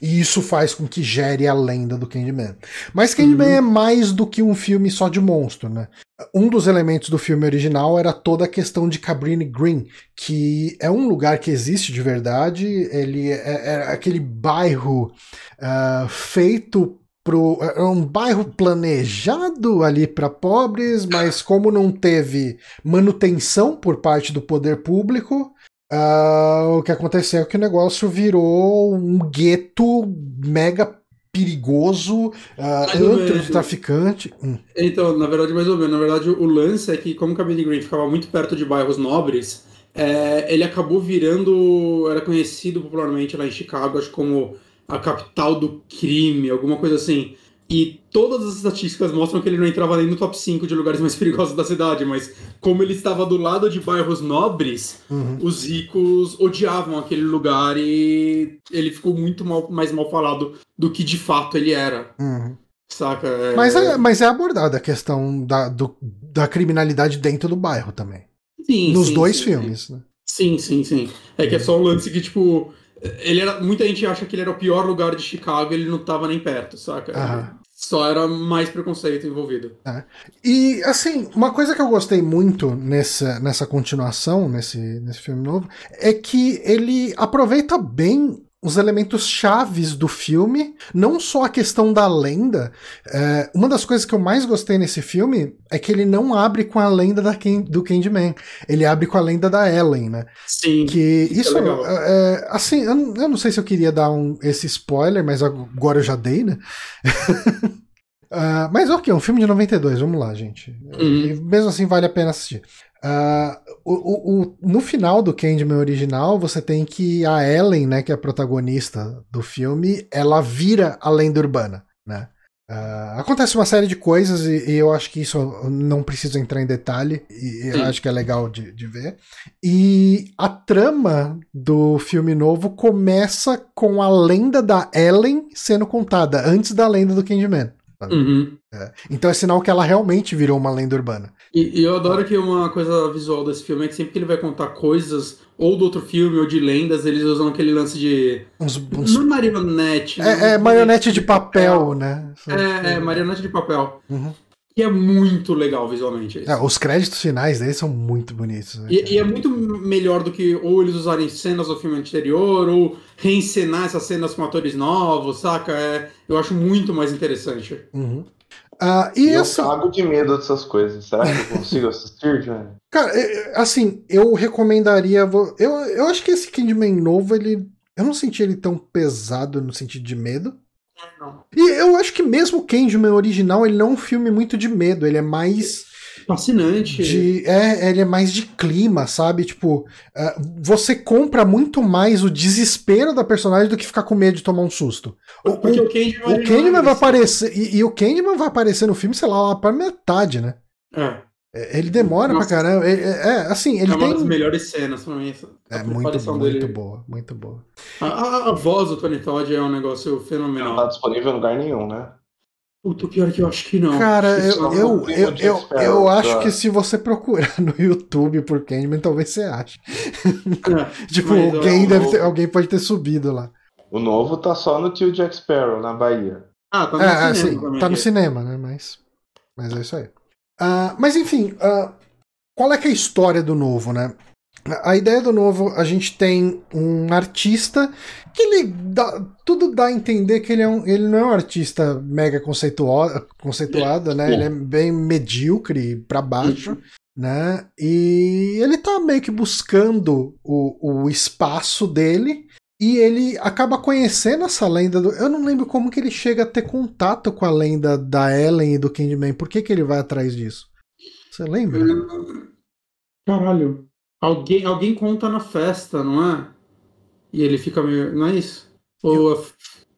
e isso faz com que gere a lenda do Candyman. Mas Candyman uhum. é mais do que um filme só de monstro, né? Um dos elementos do filme original era toda a questão de Cabrini Green, que é um lugar que existe de verdade. Ele é, é aquele bairro uh, feito pro é um bairro planejado ali para pobres, mas como não teve manutenção por parte do poder público, Uh, o que aconteceu é que o negócio virou um gueto mega perigoso, uh, antro traficante. Hum. Então, na verdade, mais ou menos. Na verdade, o lance é que, como Cabrini Green ficava muito perto de bairros nobres, é, ele acabou virando. Era conhecido popularmente lá em Chicago, acho como a capital do crime, alguma coisa assim. E todas as estatísticas mostram que ele não entrava nem no top 5 de lugares mais perigosos da cidade, mas como ele estava do lado de bairros nobres, uhum. os ricos odiavam aquele lugar e ele ficou muito mal, mais mal falado do que de fato ele era. Uhum. Saca? É... Mas, é, mas é abordada a questão da, do, da criminalidade dentro do bairro também. Sim. Nos sim, dois sim, filmes, sim. né? Sim, sim, sim. É que é só um lance que, tipo, ele era, muita gente acha que ele era o pior lugar de Chicago e ele não tava nem perto, saca? Aham. Só era mais preconceito envolvido. É. E, assim, uma coisa que eu gostei muito nessa, nessa continuação, nesse, nesse filme novo, é que ele aproveita bem os elementos chaves do filme, não só a questão da lenda. É, uma das coisas que eu mais gostei nesse filme é que ele não abre com a lenda da Ken, do Candyman, ele abre com a lenda da Ellen, né? Sim. Que isso, é, é, assim, eu, eu, não sei se eu queria dar um, esse spoiler, mas agora eu já dei, né? Uh, mas ok, um filme de 92, vamos lá, gente. Uhum. Mesmo assim, vale a pena assistir. Uh, o, o, no final do Candyman original, você tem que a Ellen, né, que é a protagonista do filme, ela vira a lenda urbana, né? Uh, acontece uma série de coisas e, e, eu acho que isso eu não preciso entrar em detalhe e eu acho que é legal de, de, ver. E a trama do filme novo começa com a lenda da Ellen sendo contada antes da lenda do Candyman. Uhum. É. Então é sinal que ela realmente virou uma lenda urbana. E, e, eu adoro que uma coisa visual desse filme é que sempre que ele vai contar coisas ou do outro filme ou de lendas, eles usam aquele lance de. Uns, uns... Não é marionete. É, é marionete de papel, papel né? É, é, marionete de papel. Uhum. Que é muito legal visualmente. É, os créditos finais deles são muito bonitos. Né, e, e, é muito melhor do que ou eles usarem cenas do filme anterior, ou reencenar essas cenas com atores novos, saca? É, eu acho muito mais interessante. Uhum. Uh, e eu assim, cago de medo dessas coisas. Será que eu consigo assistir, Johnny? Cara, assim, eu recomendaria. Eu, eu acho que esse Kingman novo, ele. Eu não senti ele tão pesado no sentido de medo. Não. E eu acho que mesmo o Candyman original, ele não é um filme muito de medo, ele é mais. Fascinante. De, é, ele é mais de clima, sabe? Tipo, uh, você compra muito mais o desespero da personagem do que ficar com medo de tomar um susto. O, Porque o, o Candyman, o Candyman vai aparecer. E, e, o Candyman vai aparecer no filme, sei lá, lá pra metade, né? É. É, ele demora Nossa. pra caramba. É, é, assim, ele é uma tem... das melhores cenas pra mim. É muito, muito boa, muito boa. A, a, a, voz do Tony Todd é um negócio fenomenal. Não tá disponível em lugar nenhum, né? Puta, pior que eu acho que não. Cara, eu, eu, eu, eu, eu acho que se você procurar no YouTube por Candyman, talvez você ache. É, tipo, alguém, deve ter, alguém pode ter subido lá. O novo tá só no tio Jack Sparrow, na Bahia. Ah, tá no é, cinema. Sim, tá no cinema, né? Mas, mas é isso aí. Uh, mas enfim, uh, qual é que é a história do novo, né? A ideia do novo, a gente tem um artista que ele dá, tudo dá a entender que ele, é um, ele não é um artista mega conceituado, conceituado né? Ele é bem medíocre para baixo, né? E ele tá meio que buscando o, o espaço dele e ele acaba conhecendo essa lenda do. Eu não lembro como que ele chega a ter contato com a lenda da Ellen e do Candyman. Por que, que ele vai atrás disso? Você lembra? Caralho. Alguém, alguém conta na festa, não é? E ele fica meio. Não é isso? Ou. Eu...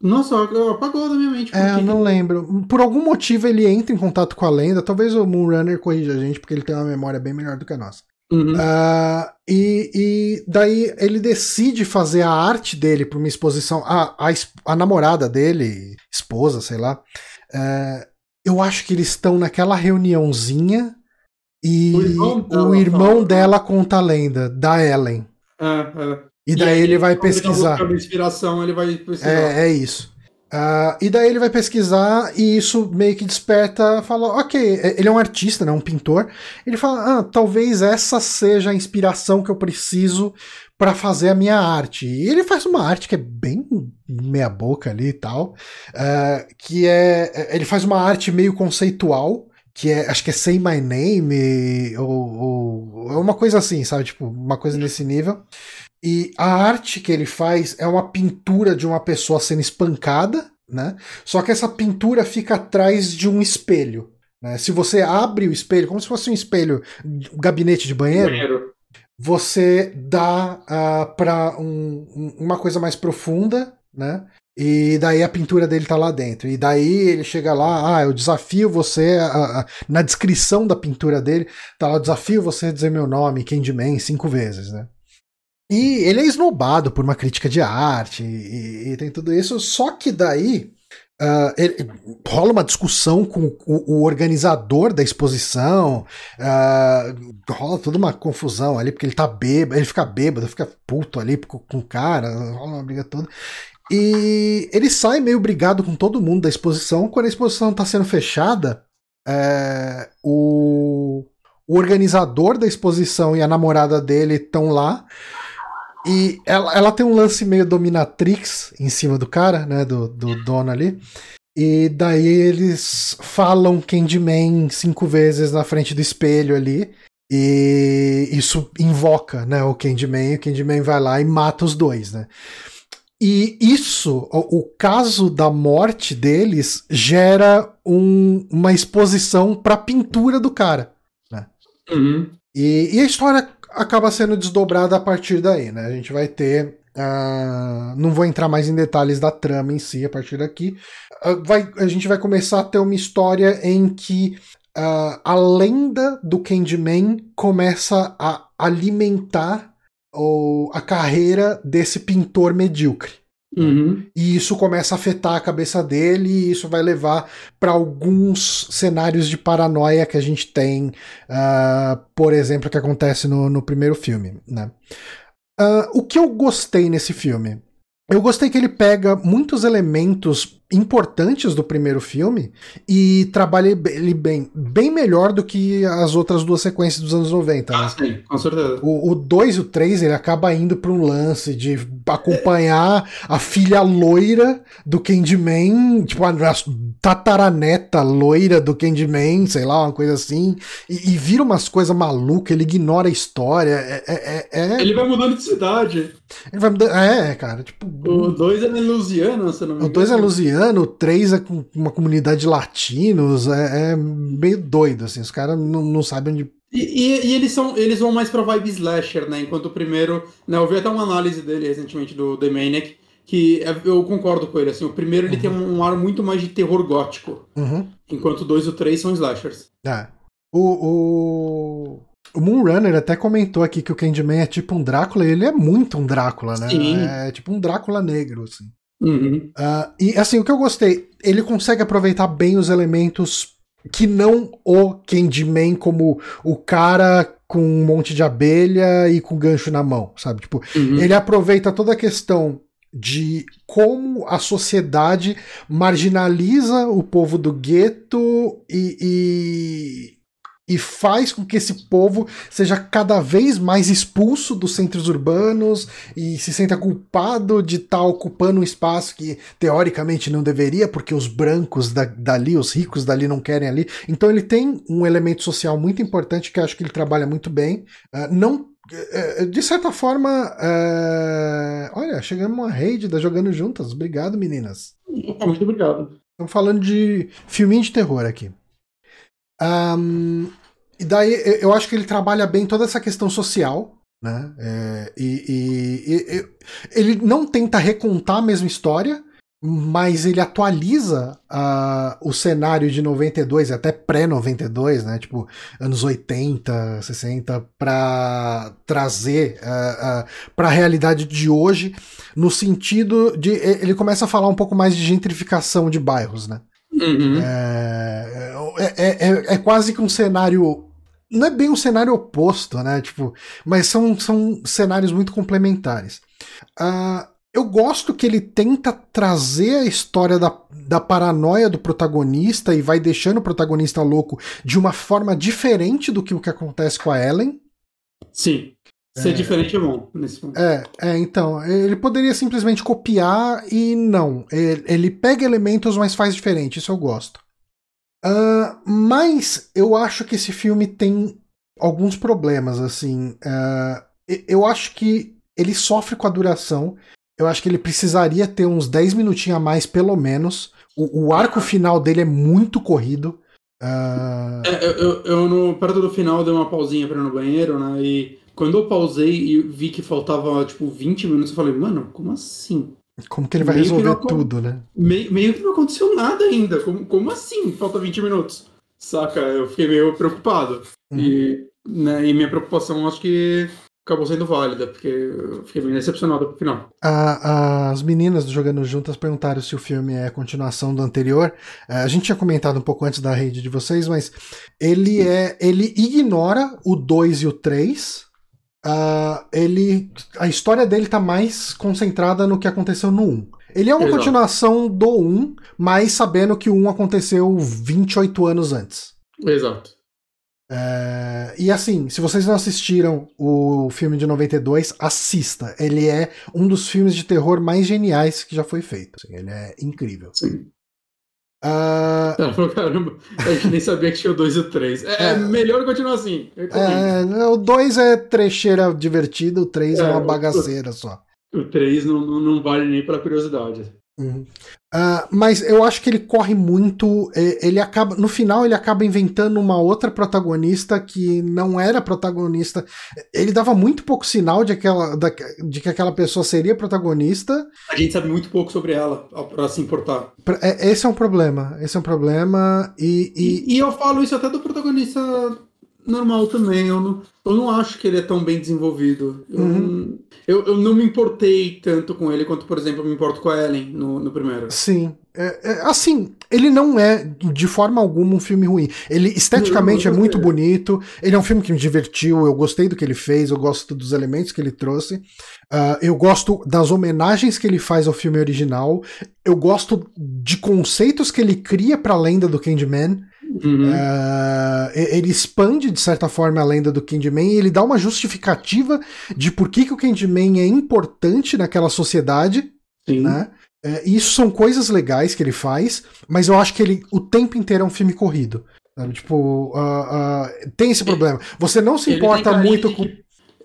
Nossa, apagou da minha mente. É, eu não que... lembro. Por algum motivo ele entra em contato com a lenda. Talvez o Moonrunner corrija a gente, porque ele tem uma memória bem melhor do que a nossa. Uhum. Uh, e, e, daí ele decide fazer a arte dele para uma exposição. A, a, a, namorada dele, esposa, sei lá. Uh, eu acho que eles estão naquela reuniãozinha e o irmão dela, o irmão dela conta a lenda da Ellen. É, é. E daí e ele vai pesquisar. inspiração, ele vai pesquisar. É, é isso. Uh, e daí ele vai pesquisar e isso meio que desperta, fala, ok, ele é um artista, né, um pintor. Ele fala, ah, talvez essa seja a inspiração que eu preciso para fazer a minha arte. E ele faz uma arte que é bem meia boca ali e tal, uh, que é, ele faz uma arte meio conceitual, que é, acho que é Say My Name, ou, ou uma coisa assim, sabe, tipo, uma coisa nesse nível. E a arte que ele faz é uma pintura de uma pessoa sendo espancada, né? Só que essa pintura fica atrás de um espelho. Né? Se você abre o espelho, como se fosse um espelho, um gabinete de banheiro, banheiro. você dá uh, ah, para um, uma coisa mais profunda, né? E daí a pintura dele tá lá dentro. E daí ele chega lá, ah, eu desafio você. A, a, na descrição da pintura dele, tá lá, desafio você a dizer meu nome, Candyman, cinco vezes, né? E ele é esnobado por uma crítica de arte e, e tem tudo isso. Só que daí uh, ele, rola uma discussão com o, o organizador da exposição. Uh, rola toda uma confusão ali, porque ele tá bêbado, ele fica bêbado, fica puto ali com, com o cara, rola uma briga toda. E ele sai meio brigado com todo mundo da exposição. Quando a exposição está sendo fechada, é, o, o organizador da exposição e a namorada dele estão lá. E ela, ela tem um lance meio dominatrix em cima do cara, né? Do, do dono ali. E daí eles falam Candyman cinco vezes na frente do espelho ali. E isso invoca, né, o Candyman, e o Candyman vai lá e mata os dois, né? E isso, o, o caso da morte deles, gera um, uma exposição para a pintura do cara. Né? Uhum. E, e, a história acaba sendo desdobrada a partir daí, né? A gente vai ter. Uh, não vou entrar mais em detalhes da trama em si a partir daqui. Uh, vai, a gente vai começar a ter uma história em que uh, a lenda do Candyman começa a alimentar o, a carreira desse pintor medíocre. Uhum. E isso começa a afetar a cabeça dele, e isso vai levar para alguns cenários de paranoia que a gente tem, uh, por exemplo, que acontece no, no primeiro filme. Né? Uh, o que eu gostei nesse filme? Eu gostei que ele pega muitos elementos importantes do primeiro filme e trabalha ele bem, bem melhor do que as outras duas sequências dos anos 90. Né? Ah, sim, com certeza. O 2 e o 3 ele acaba indo para um lance de acompanhar a filha loira do Candyman, tipo a tataraneta loira do Candyman, sei lá, uma coisa assim, e, e vira umas coisas malucas, ele ignora a história. É, é, é... é. Ele vai mudando de cidade. Ele vai mudando. É, cara, tipo. O 2 é Lusiana, se não me engano. O 2 é Lusiana italiano, o 3 é com uma comunidade de latinos, é, é meio doido, assim, os caras não, não sabem onde. E, e, e, eles, são, eles vão mais pra vibe slasher, né? Enquanto o primeiro. Né, eu vi até uma análise dele recentemente do The Maniac, que é, eu concordo com ele, assim, o primeiro ele uhum. tem um, um, ar muito mais de terror gótico. Uhum. Enquanto o 2 e o 3 são slashers. É. O, o, o Moonrunner até comentou aqui que o Candyman é tipo um Drácula, e ele é muito um Drácula, né? Sim. É tipo um Drácula negro, assim. Uhum. Uh, e assim, o que eu gostei, ele consegue aproveitar bem os elementos que não o Candyman como o cara com um monte de abelha e com gancho na mão, sabe? Tipo, uhum. ele aproveita toda a questão de como a sociedade marginaliza o povo do gueto e, e faz com que esse povo seja cada vez mais expulso dos centros urbanos e se sinta culpado de estar tá ocupando um espaço que teoricamente não deveria, porque os brancos da, dali, os ricos dali não querem ali. Então ele tem um elemento social muito importante que eu acho que ele trabalha muito bem. Uh, não eh, eh, de certa forma, uh, olha, chegamos uma rede da Jogando Juntas. Obrigado, meninas. Muito obrigado. Estamos falando de filminho de terror aqui. Um, e daí eu acho que ele trabalha bem toda essa questão social, né? É, e, e, e, ele não tenta recontar a mesma história, mas ele atualiza uh, o cenário de 92 até pré-92, né? Tipo, anos 80, 60, para trazer uh, uh, para a realidade de hoje, no sentido de. Ele começa a falar um pouco mais de gentrificação de bairros, né? Uhum. É, é, é, é, quase que um cenário. Não é bem um cenário oposto, né? Tipo, mas são, são cenários muito complementares. Uh, eu gosto que ele tenta trazer a história da, da paranoia do protagonista e vai deixando o protagonista louco de uma forma diferente do que o que acontece com a Ellen. Sim. Ser é, diferente é bom nesse ponto. É, é, então, ele poderia simplesmente copiar e não. Ele, ele pega elementos, mas faz diferente, isso eu gosto. Uh, mas eu acho que esse filme tem alguns problemas, assim. Uh, eu acho que ele sofre com a duração. Eu acho que ele precisaria ter uns 10 minutinhos a mais, pelo menos. O, o arco final dele é muito corrido. Uh... É, eu, eu, eu, no, perto do final dei uma pausinha para ir no banheiro, né? E quando eu pausei e vi que faltava, tipo, 20 minutos, eu falei, mano, como assim? Como que ele vai meio resolver não, tudo, né? Meio, meio que não aconteceu nada ainda. Como, como assim? Falta 20 minutos. Saca? Eu fiquei meio preocupado. Uhum. E, né, e minha preocupação acho que acabou sendo válida, porque eu fiquei bem decepcionado pro final. as meninas do Jogando Juntas perguntaram se o filme é a continuação do anterior. É, a gente tinha comentado um pouco antes da rede de vocês, mas ele é. ele ignora o 2 e o 3 uh, ele a história dele tá mais concentrada no que aconteceu no 1. Ele é uma Exato. continuação do 1, mas sabendo que o 1 aconteceu 28 anos antes. Exato. É, e assim, se vocês não assistiram o filme de 92, assista. Ele é um dos filmes de terror mais geniais que já foi feito. Assim, ele é incrível. Sim. Uh... caramba, a gente nem sabia que tinha o 2 e o 3. É, é, melhor continuar assim. É, o 2 é trecheira divertida, o 3 é, é, uma bagaceira o, só. O 3 não, não vale nem pela curiosidade. Uhum. Uh, mas eu acho que ele corre muito. Ele acaba. No final, ele acaba inventando uma outra protagonista que não era protagonista. Ele dava muito pouco sinal de, aquela, de que aquela pessoa seria protagonista. A gente sabe muito pouco sobre ela para se importar. É, esse é um problema. Esse é um problema. E, e... e, e eu falo isso até do protagonista normal também. Eu não, eu não acho que ele é tão bem desenvolvido. Eu, uhum. não, eu, eu, não me importei tanto com ele quanto, por exemplo, eu me importo com a Ellen no, no primeiro. Sim. É, é, assim, ele não é de forma alguma um filme ruim. Ele esteticamente é muito bonito. Ele é um filme que me divertiu. Eu gostei do que ele fez. Eu gosto dos elementos que ele trouxe. Uh, eu gosto das homenagens que ele faz ao filme original. Eu gosto de conceitos que ele cria para a lenda do Candyman. Uhum. Uh, ele expande, de certa forma, a lenda do Candyman e ele dá uma justificativa de por que, que o Candyman é importante naquela sociedade. Sim. Né? Uh, isso são coisas legais que ele faz, mas eu acho que ele o tempo inteiro é um filme corrido. Sabe? Tipo, uh, tem esse problema. Você não se importa muito com.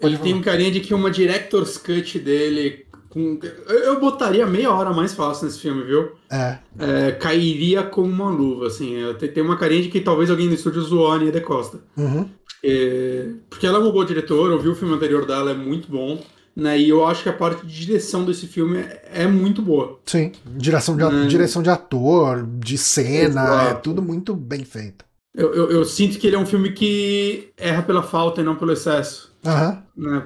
Ele tem um carinha de que uma director's cut dele com, eu botaria meia hora mais fácil nesse filme, viu? É. é cairia como uma luva, assim. Tem uma carinha de que talvez alguém no estúdio zoou a Ania de Costa. Uhum. É, porque ela é uma boa diretora, eu vi o filme anterior dela, é muito bom. Né, e eu acho que a parte de direção desse filme é, é muito boa. Sim, direção de, né? direção de ator, de cena, Exato. é tudo muito bem feito. Eu, eu, eu, sinto que ele é um filme que erra pela falta e não pelo excesso. Uhum. Né?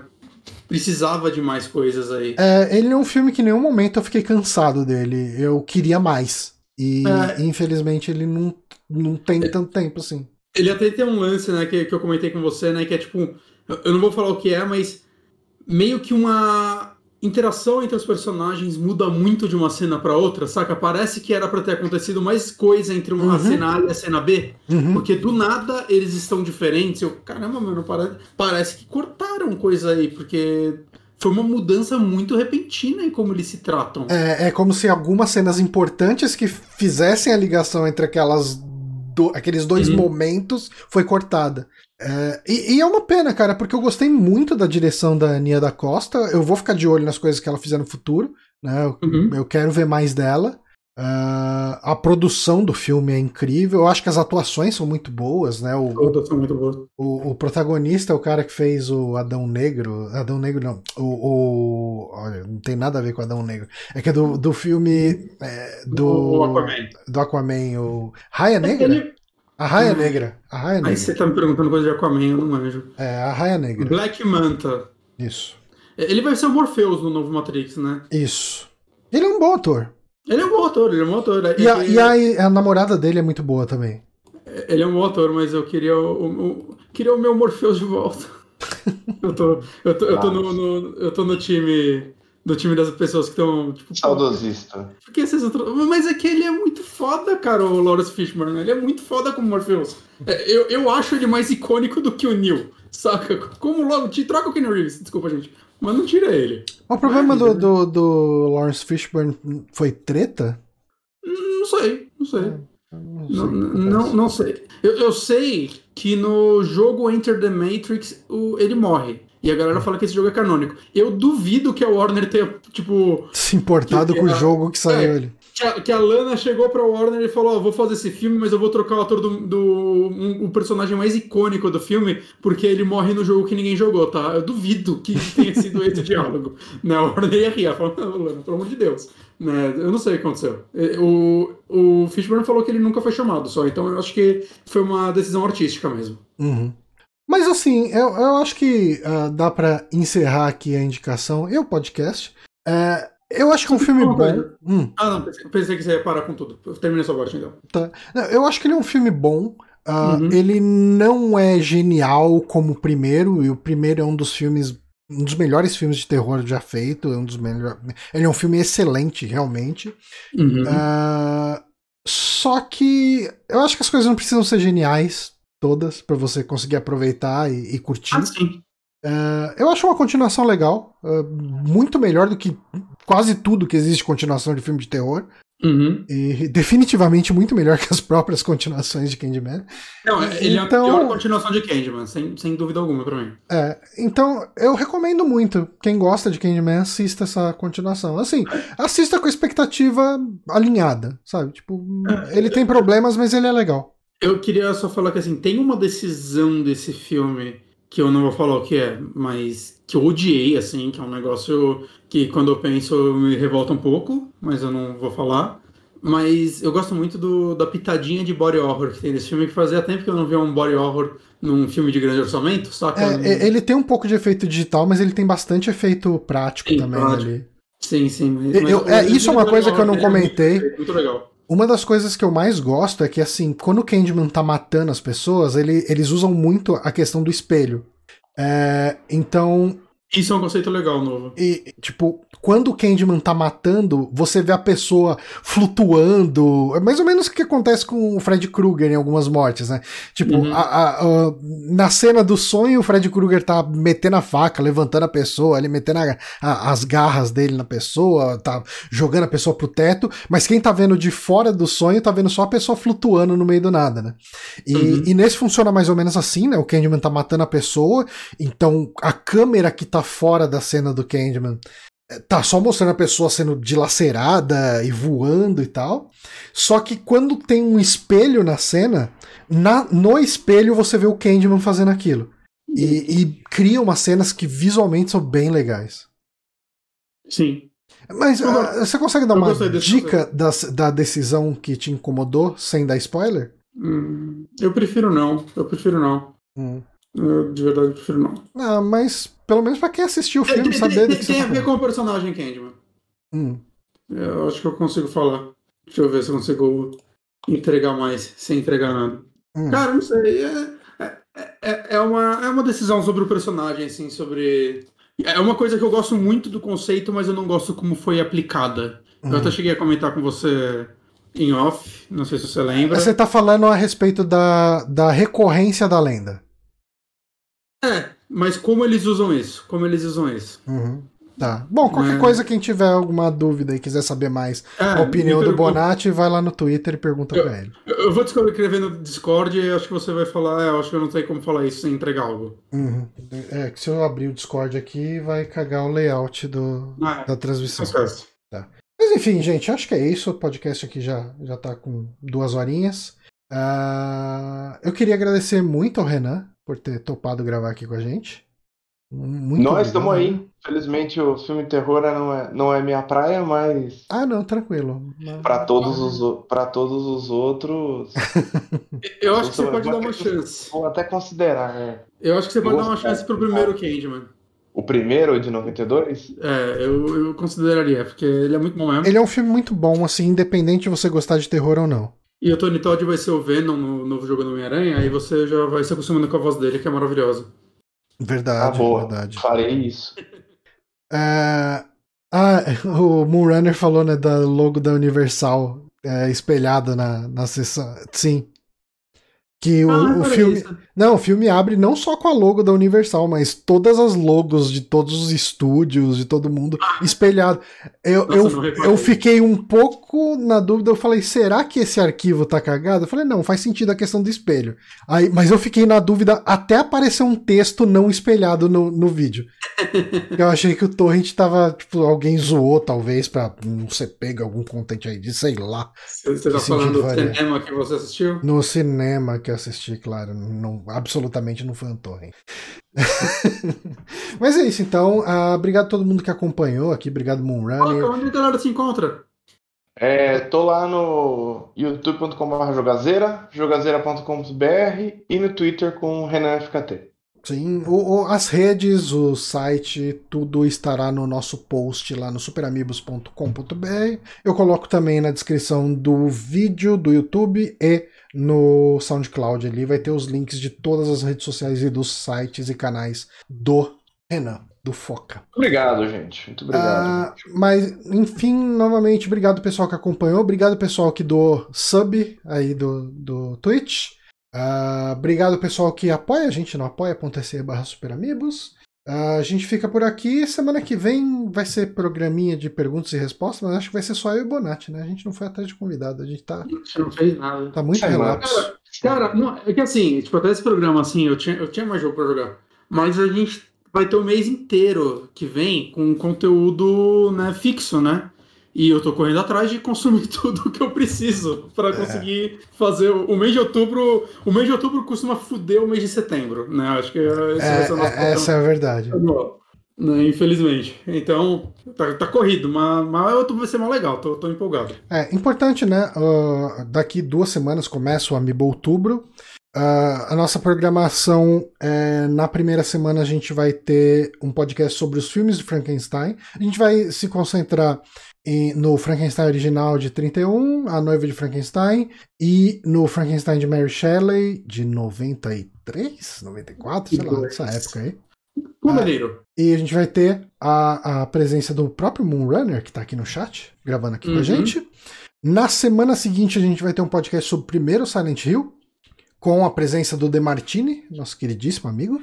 Precisava de mais coisas aí. É, ele é um filme que em nenhum momento eu fiquei cansado dele. Eu queria mais. E é. infelizmente ele não, não tem é. tanto tempo assim. Ele até tem um lance, né, que, que eu comentei com você, né, que é tipo. Eu não vou falar o que é, mas meio que uma interação entre os personagens muda muito de uma cena para outra, saca? Parece que era para ter acontecido mais coisa entre uma uhum. cena A e a cena B, uhum. porque do nada eles estão diferentes. Eu, caramba, mano, parece, parece que cortaram coisa aí, porque foi uma mudança muito repentina em como eles se tratam. É, é como se algumas cenas importantes que fizessem a ligação entre aquelas do, aqueles dois uhum. momentos foi cortada. É, e, e, é uma pena, cara, porque eu gostei muito da direção da Nia da Costa. Eu vou ficar de olho nas coisas que ela fizer no futuro. Né? Eu, uhum. eu quero ver mais dela. Uh, a produção do filme é incrível. Eu acho que as atuações são muito boas, né? O, muito boas. O, o, protagonista é o cara que fez o Adão Negro. Adão Negro não. O, o, olha, não tem nada a ver com Adão Negro. É que é do, do filme é, do, o Aquaman. Do Aquaman, o Raia Negra. Ele, a Raia hum. Negra. A Raia Negra. Aí você tá me perguntando coisa de Aquaman, eu não manjo. É, a Raia Negra. Black Manta. Isso. Ele vai ser o Morpheus no novo Matrix, né? Isso. Ele é um bom ator. Ele é um bom ator, ele é um bom ator. E, a, e a, a, namorada dele é muito boa também. Ele é um bom ator, mas eu queria o, o queria o meu Morpheus de volta. eu tô, eu tô, eu tô, no, no, eu tô no time do time das pessoas que estão, tipo. Saudosista. Por que vocês Mas é que ele é muito foda, cara, o Lawrence Fishburne. Ele é muito foda como Morpheus. É, eu, eu acho ele mais icônico do que o Neil, saca? Como logo. Te troca o Kenny Reeves, desculpa, gente. Mas não tira ele. O problema é, do, do, do, Lawrence Fishburne foi treta? Não sei, não sei. É, não, sei, não, não, não, sei. Eu, eu sei que no jogo Enter the Matrix o, ele morre. E a galera fala que esse jogo é canônico. Eu duvido que a Warner tenha, tipo. Se importado que, com o jogo que saiu é, ali. Que a, que a, Lana chegou pra Warner e falou: Ó, oh, vou fazer esse filme, mas eu vou trocar o ator do. do um, o personagem mais icônico do filme, porque ele morre no jogo que ninguém jogou, tá? Eu duvido que tenha sido esse diálogo. Né? A Warner ia rir, falou: Não, Lana, pelo amor de Deus. Né? Eu não sei o que aconteceu. O, o Fishburne falou que ele nunca foi chamado só, então eu acho que foi uma decisão artística mesmo. Uhum. Mas assim, eu, eu acho que uh, dá para encerrar aqui a indicação e o podcast. Uh, eu acho que é um filme bom. Hum. Ah, não, pensei que você ia parar com tudo. Termina sua parte então. Tá. Eu acho que ele é um filme bom. Uh, uhum. Ele não é genial como o primeiro, e o primeiro é um dos filmes. Um dos melhores filmes de terror já feito. É um dos melhores. Ele é um filme excelente, realmente. Uhum. Uh, só que eu acho que as coisas não precisam ser geniais todas para você conseguir aproveitar e, e curtir. Ah, sim. Uh, eu acho uma continuação legal, uh, muito melhor do que quase tudo que existe continuação de filme de terror. Uhum. E definitivamente muito melhor que as próprias continuações de Candyman. Não, ele então, é a então- pior continuação de Candyman, sem, sem dúvida alguma pra mim. É, então eu recomendo muito. Quem gosta de Candyman, assista essa continuação. Assim, assista com a expectativa alinhada, sabe? Tipo, é, ele tem problemas, mas ele é legal. Eu queria só falar que assim, tem uma decisão desse filme que eu não vou falar o que é, mas que eu odiei, assim, que é um negócio que quando eu penso me revolta um pouco, mas eu não vou falar. Mas eu gosto muito do, da pitadinha de body horror que tem nesse filme, que fazia tempo que eu não via um body horror num filme de grande orçamento, saca? É, ele tem um pouco de efeito digital, mas ele tem bastante efeito prático sim, também prático. ali. Sim, sim. Mas, eu, é, isso é uma coisa que eu não comentei. Muito, muito legal. Uma das coisas que eu mais gosto é que, assim, quando o Candyman tá matando as pessoas, ele, eles usam muito a questão do espelho. É, então, isso é um conceito legal novo. E, tipo, quando o Candyman tá matando, você vê a pessoa flutuando. É mais ou menos o que acontece com o Fred Krueger em algumas mortes, né? Tipo, uhum. a, a, a, na cena do sonho, o Fred Krueger tá metendo a faca, levantando a pessoa, ele metendo as garras dele na pessoa, tá jogando a pessoa pro teto, mas quem tá vendo de fora do sonho tá vendo só a pessoa flutuando no meio do nada, né? E, uhum. e nesse funciona mais ou menos assim, né? O Candyman tá matando a pessoa, então a câmera que tá fora da cena do Candyman é, tá só mostrando a pessoa sendo dilacerada e voando e tal. Só que quando tem um espelho na cena, na, no espelho você vê o Candyman fazendo aquilo. E, e cria umas cenas que visualmente são bem legais. Sim. Mas uh, você consegue dar uma dica da, da decisão que te incomodou sem dar spoiler? Hum, eu prefiro não. Eu prefiro não. Hum. Eu, de verdade, prefiro não. Ah, mas pelo menos pra quem assistiu o filme tem, saber tem, do que Tem a ver com o personagem Candyman. Hum. Eu acho que eu consigo falar. Deixa eu ver se eu consigo entregar mais sem entregar nada. Hum. Cara, não sei. É, é, é, é, uma, é uma decisão sobre o personagem, assim, sobre. É uma coisa que eu gosto muito do conceito, mas eu não gosto como foi aplicada. Hum. Eu até cheguei a comentar com você em off, não sei se você lembra. Você tá falando a respeito da, da recorrência da lenda. É, mas como eles usam isso? Como eles usam isso? Uhum. Tá. Bom, qualquer é... coisa, quem tiver alguma dúvida e quiser saber mais é, a opinião do Bonatti, vai lá no Twitter e pergunta eu, pra ele. Eu vou escrever no Discord e acho que você vai falar, é, eu acho que eu não sei como falar isso sem entregar algo. Uhum. É, que se eu abrir o Discord aqui, vai cagar o layout do, ah, é. da transmissão. Tá. Mas enfim, gente, acho que é isso. O podcast aqui já, já tá com duas horinhas. Uh, eu queria agradecer muito ao Renan por ter topado gravar aqui com a gente. Muito Nós estamos aí. Felizmente o filme terror não é, não é minha praia, mas. Ah, não, tranquilo. Para todos os para todos os outros. eu acho que você pode dar uma chance. Vou até considerar. É. Eu acho que você pode dar uma chance pro primeiro Candyman. O primeiro de 92? É, eu, eu consideraria, porque ele é muito bom mesmo. Ele é um filme muito bom, assim, independente de você gostar de terror ou não. E o Tony Todd vai ser o Venom no novo jogo do Homem-Aranha, aí você já vai se acostumando com a voz dele, que é maravilhosa. Verdade, ah, boa. verdade. Farei isso. É... Ah, o Moonrunner falou, né, da logo da Universal é, espelhada na, na sessão. Sim. Que o, ah, o filme. Isso. Não, o filme abre não só com a logo da Universal, mas todas as logos de todos os estúdios, de todo mundo ah. espelhado. Eu, Nossa, eu, eu fiquei um pouco na dúvida, eu falei, será que esse arquivo tá cagado? Eu falei, não, faz sentido a questão do espelho. Aí, mas eu fiquei na dúvida até aparecer um texto não espelhado no, no vídeo. eu achei que o torrent tava, tipo, alguém zoou, talvez, pra não ser pego algum content aí de sei lá. Você tá falando do cinema que você assistiu? No cinema que eu assisti, claro. Não, absolutamente não foi um torrent. Mas é isso, então. Uh, obrigado a todo mundo que acompanhou aqui. Obrigado, Moonrunner. Onde a galera se encontra? É, tô lá no youtube.com.br jogazeira, jogazeira.com.br e no Twitter com Renan FKT. Sim, o, o, as redes, o site, tudo estará no nosso post lá no superamigos.com.br. Eu coloco também na descrição do vídeo do YouTube e no SoundCloud ali vai ter os links de todas as redes sociais e dos sites e canais do Renan, do Foca. Obrigado, gente. Muito obrigado. Ah, mas, enfim, novamente, obrigado pessoal que acompanhou, obrigado pessoal que do sub aí do, do Twitch. Uh, obrigado pessoal que apoia a gente no apoia.se barra superamigos. A gente fica por aqui. Semana que vem vai ser programinha de perguntas e respostas, mas acho que vai ser só eu e o Bonatti, né? A gente não foi atrás de convidado, a gente tá. A gente não fez nada. Tá muito é, relapso. Cara, cara não, é que assim, tipo, até esse programa, assim, eu tinha, eu tinha mais jogo pra jogar. Mas a gente vai ter o mês inteiro que vem com conteúdo né, fixo, né? E eu tô correndo atrás de consumir tudo que eu preciso para é. conseguir fazer o mês de outubro. O mês de outubro costuma fuder o mês de setembro, né? Acho que é, é, Essa é a verdade. Né, infelizmente. Então, tá, tá corrido, mas, mas outro vai ser mais legal, tô, tô empolgado. É, importante, né? Uh, daqui duas semanas começa o Amiibo Outubro. Uh, a nossa programação, é, na primeira semana a gente vai ter um podcast sobre os filmes de Frankenstein. A gente vai se concentrar no Frankenstein original de 31, A Noiva de Frankenstein, e no Frankenstein de Mary Shelley de 93, 94, sei lá, nessa época aí. Ah, e a gente vai ter a, a presença do próprio Moonrunner, que está aqui no chat, gravando aqui uhum. com a uhum. gente. Na semana seguinte, a gente vai ter um podcast sobre o primeiro Silent Hill, com a presença do Demartini, nosso queridíssimo amigo.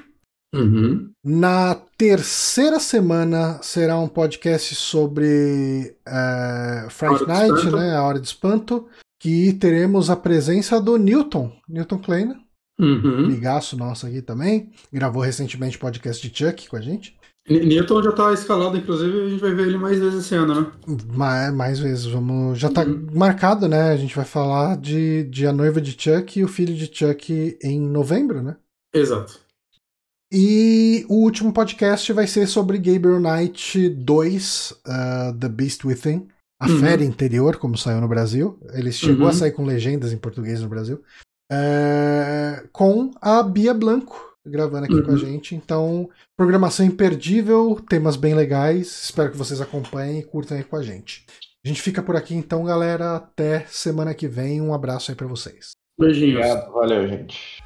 Uhum. Na terceira semana será um podcast sobre uh, Fright Night, né, a Hora de Espanto, que teremos a presença do Newton, Newton Klein, Uhum. Nosso aqui também. Gravou recentemente podcast de Chuck com a gente. Newton já tá escalado, inclusive, a gente vai ver ele mais vezes esse ano, né? Mais, mais vezes, vamos. Já tá uhum. marcado, né? A gente vai falar de, de A Noiva de Chuck e o filho de Chuck em novembro, né? Exato. E o último podcast vai ser sobre Gabriel Knight 2, uh, The Beast Within. A uhum. Fera Interior, como saiu no Brasil. Ele chegou uhum. a sair com legendas em português no Brasil é, com a Bia Blanco gravando aqui uhum. com a uhum. gente. Então, programação imperdível, temas bem legais. Espero que vocês acompanhem e curtam aí com a gente. A gente fica por aqui então, galera. Até semana que vem. Um abraço aí para vocês. Beijinhos. Obrigado. Valeu, gente.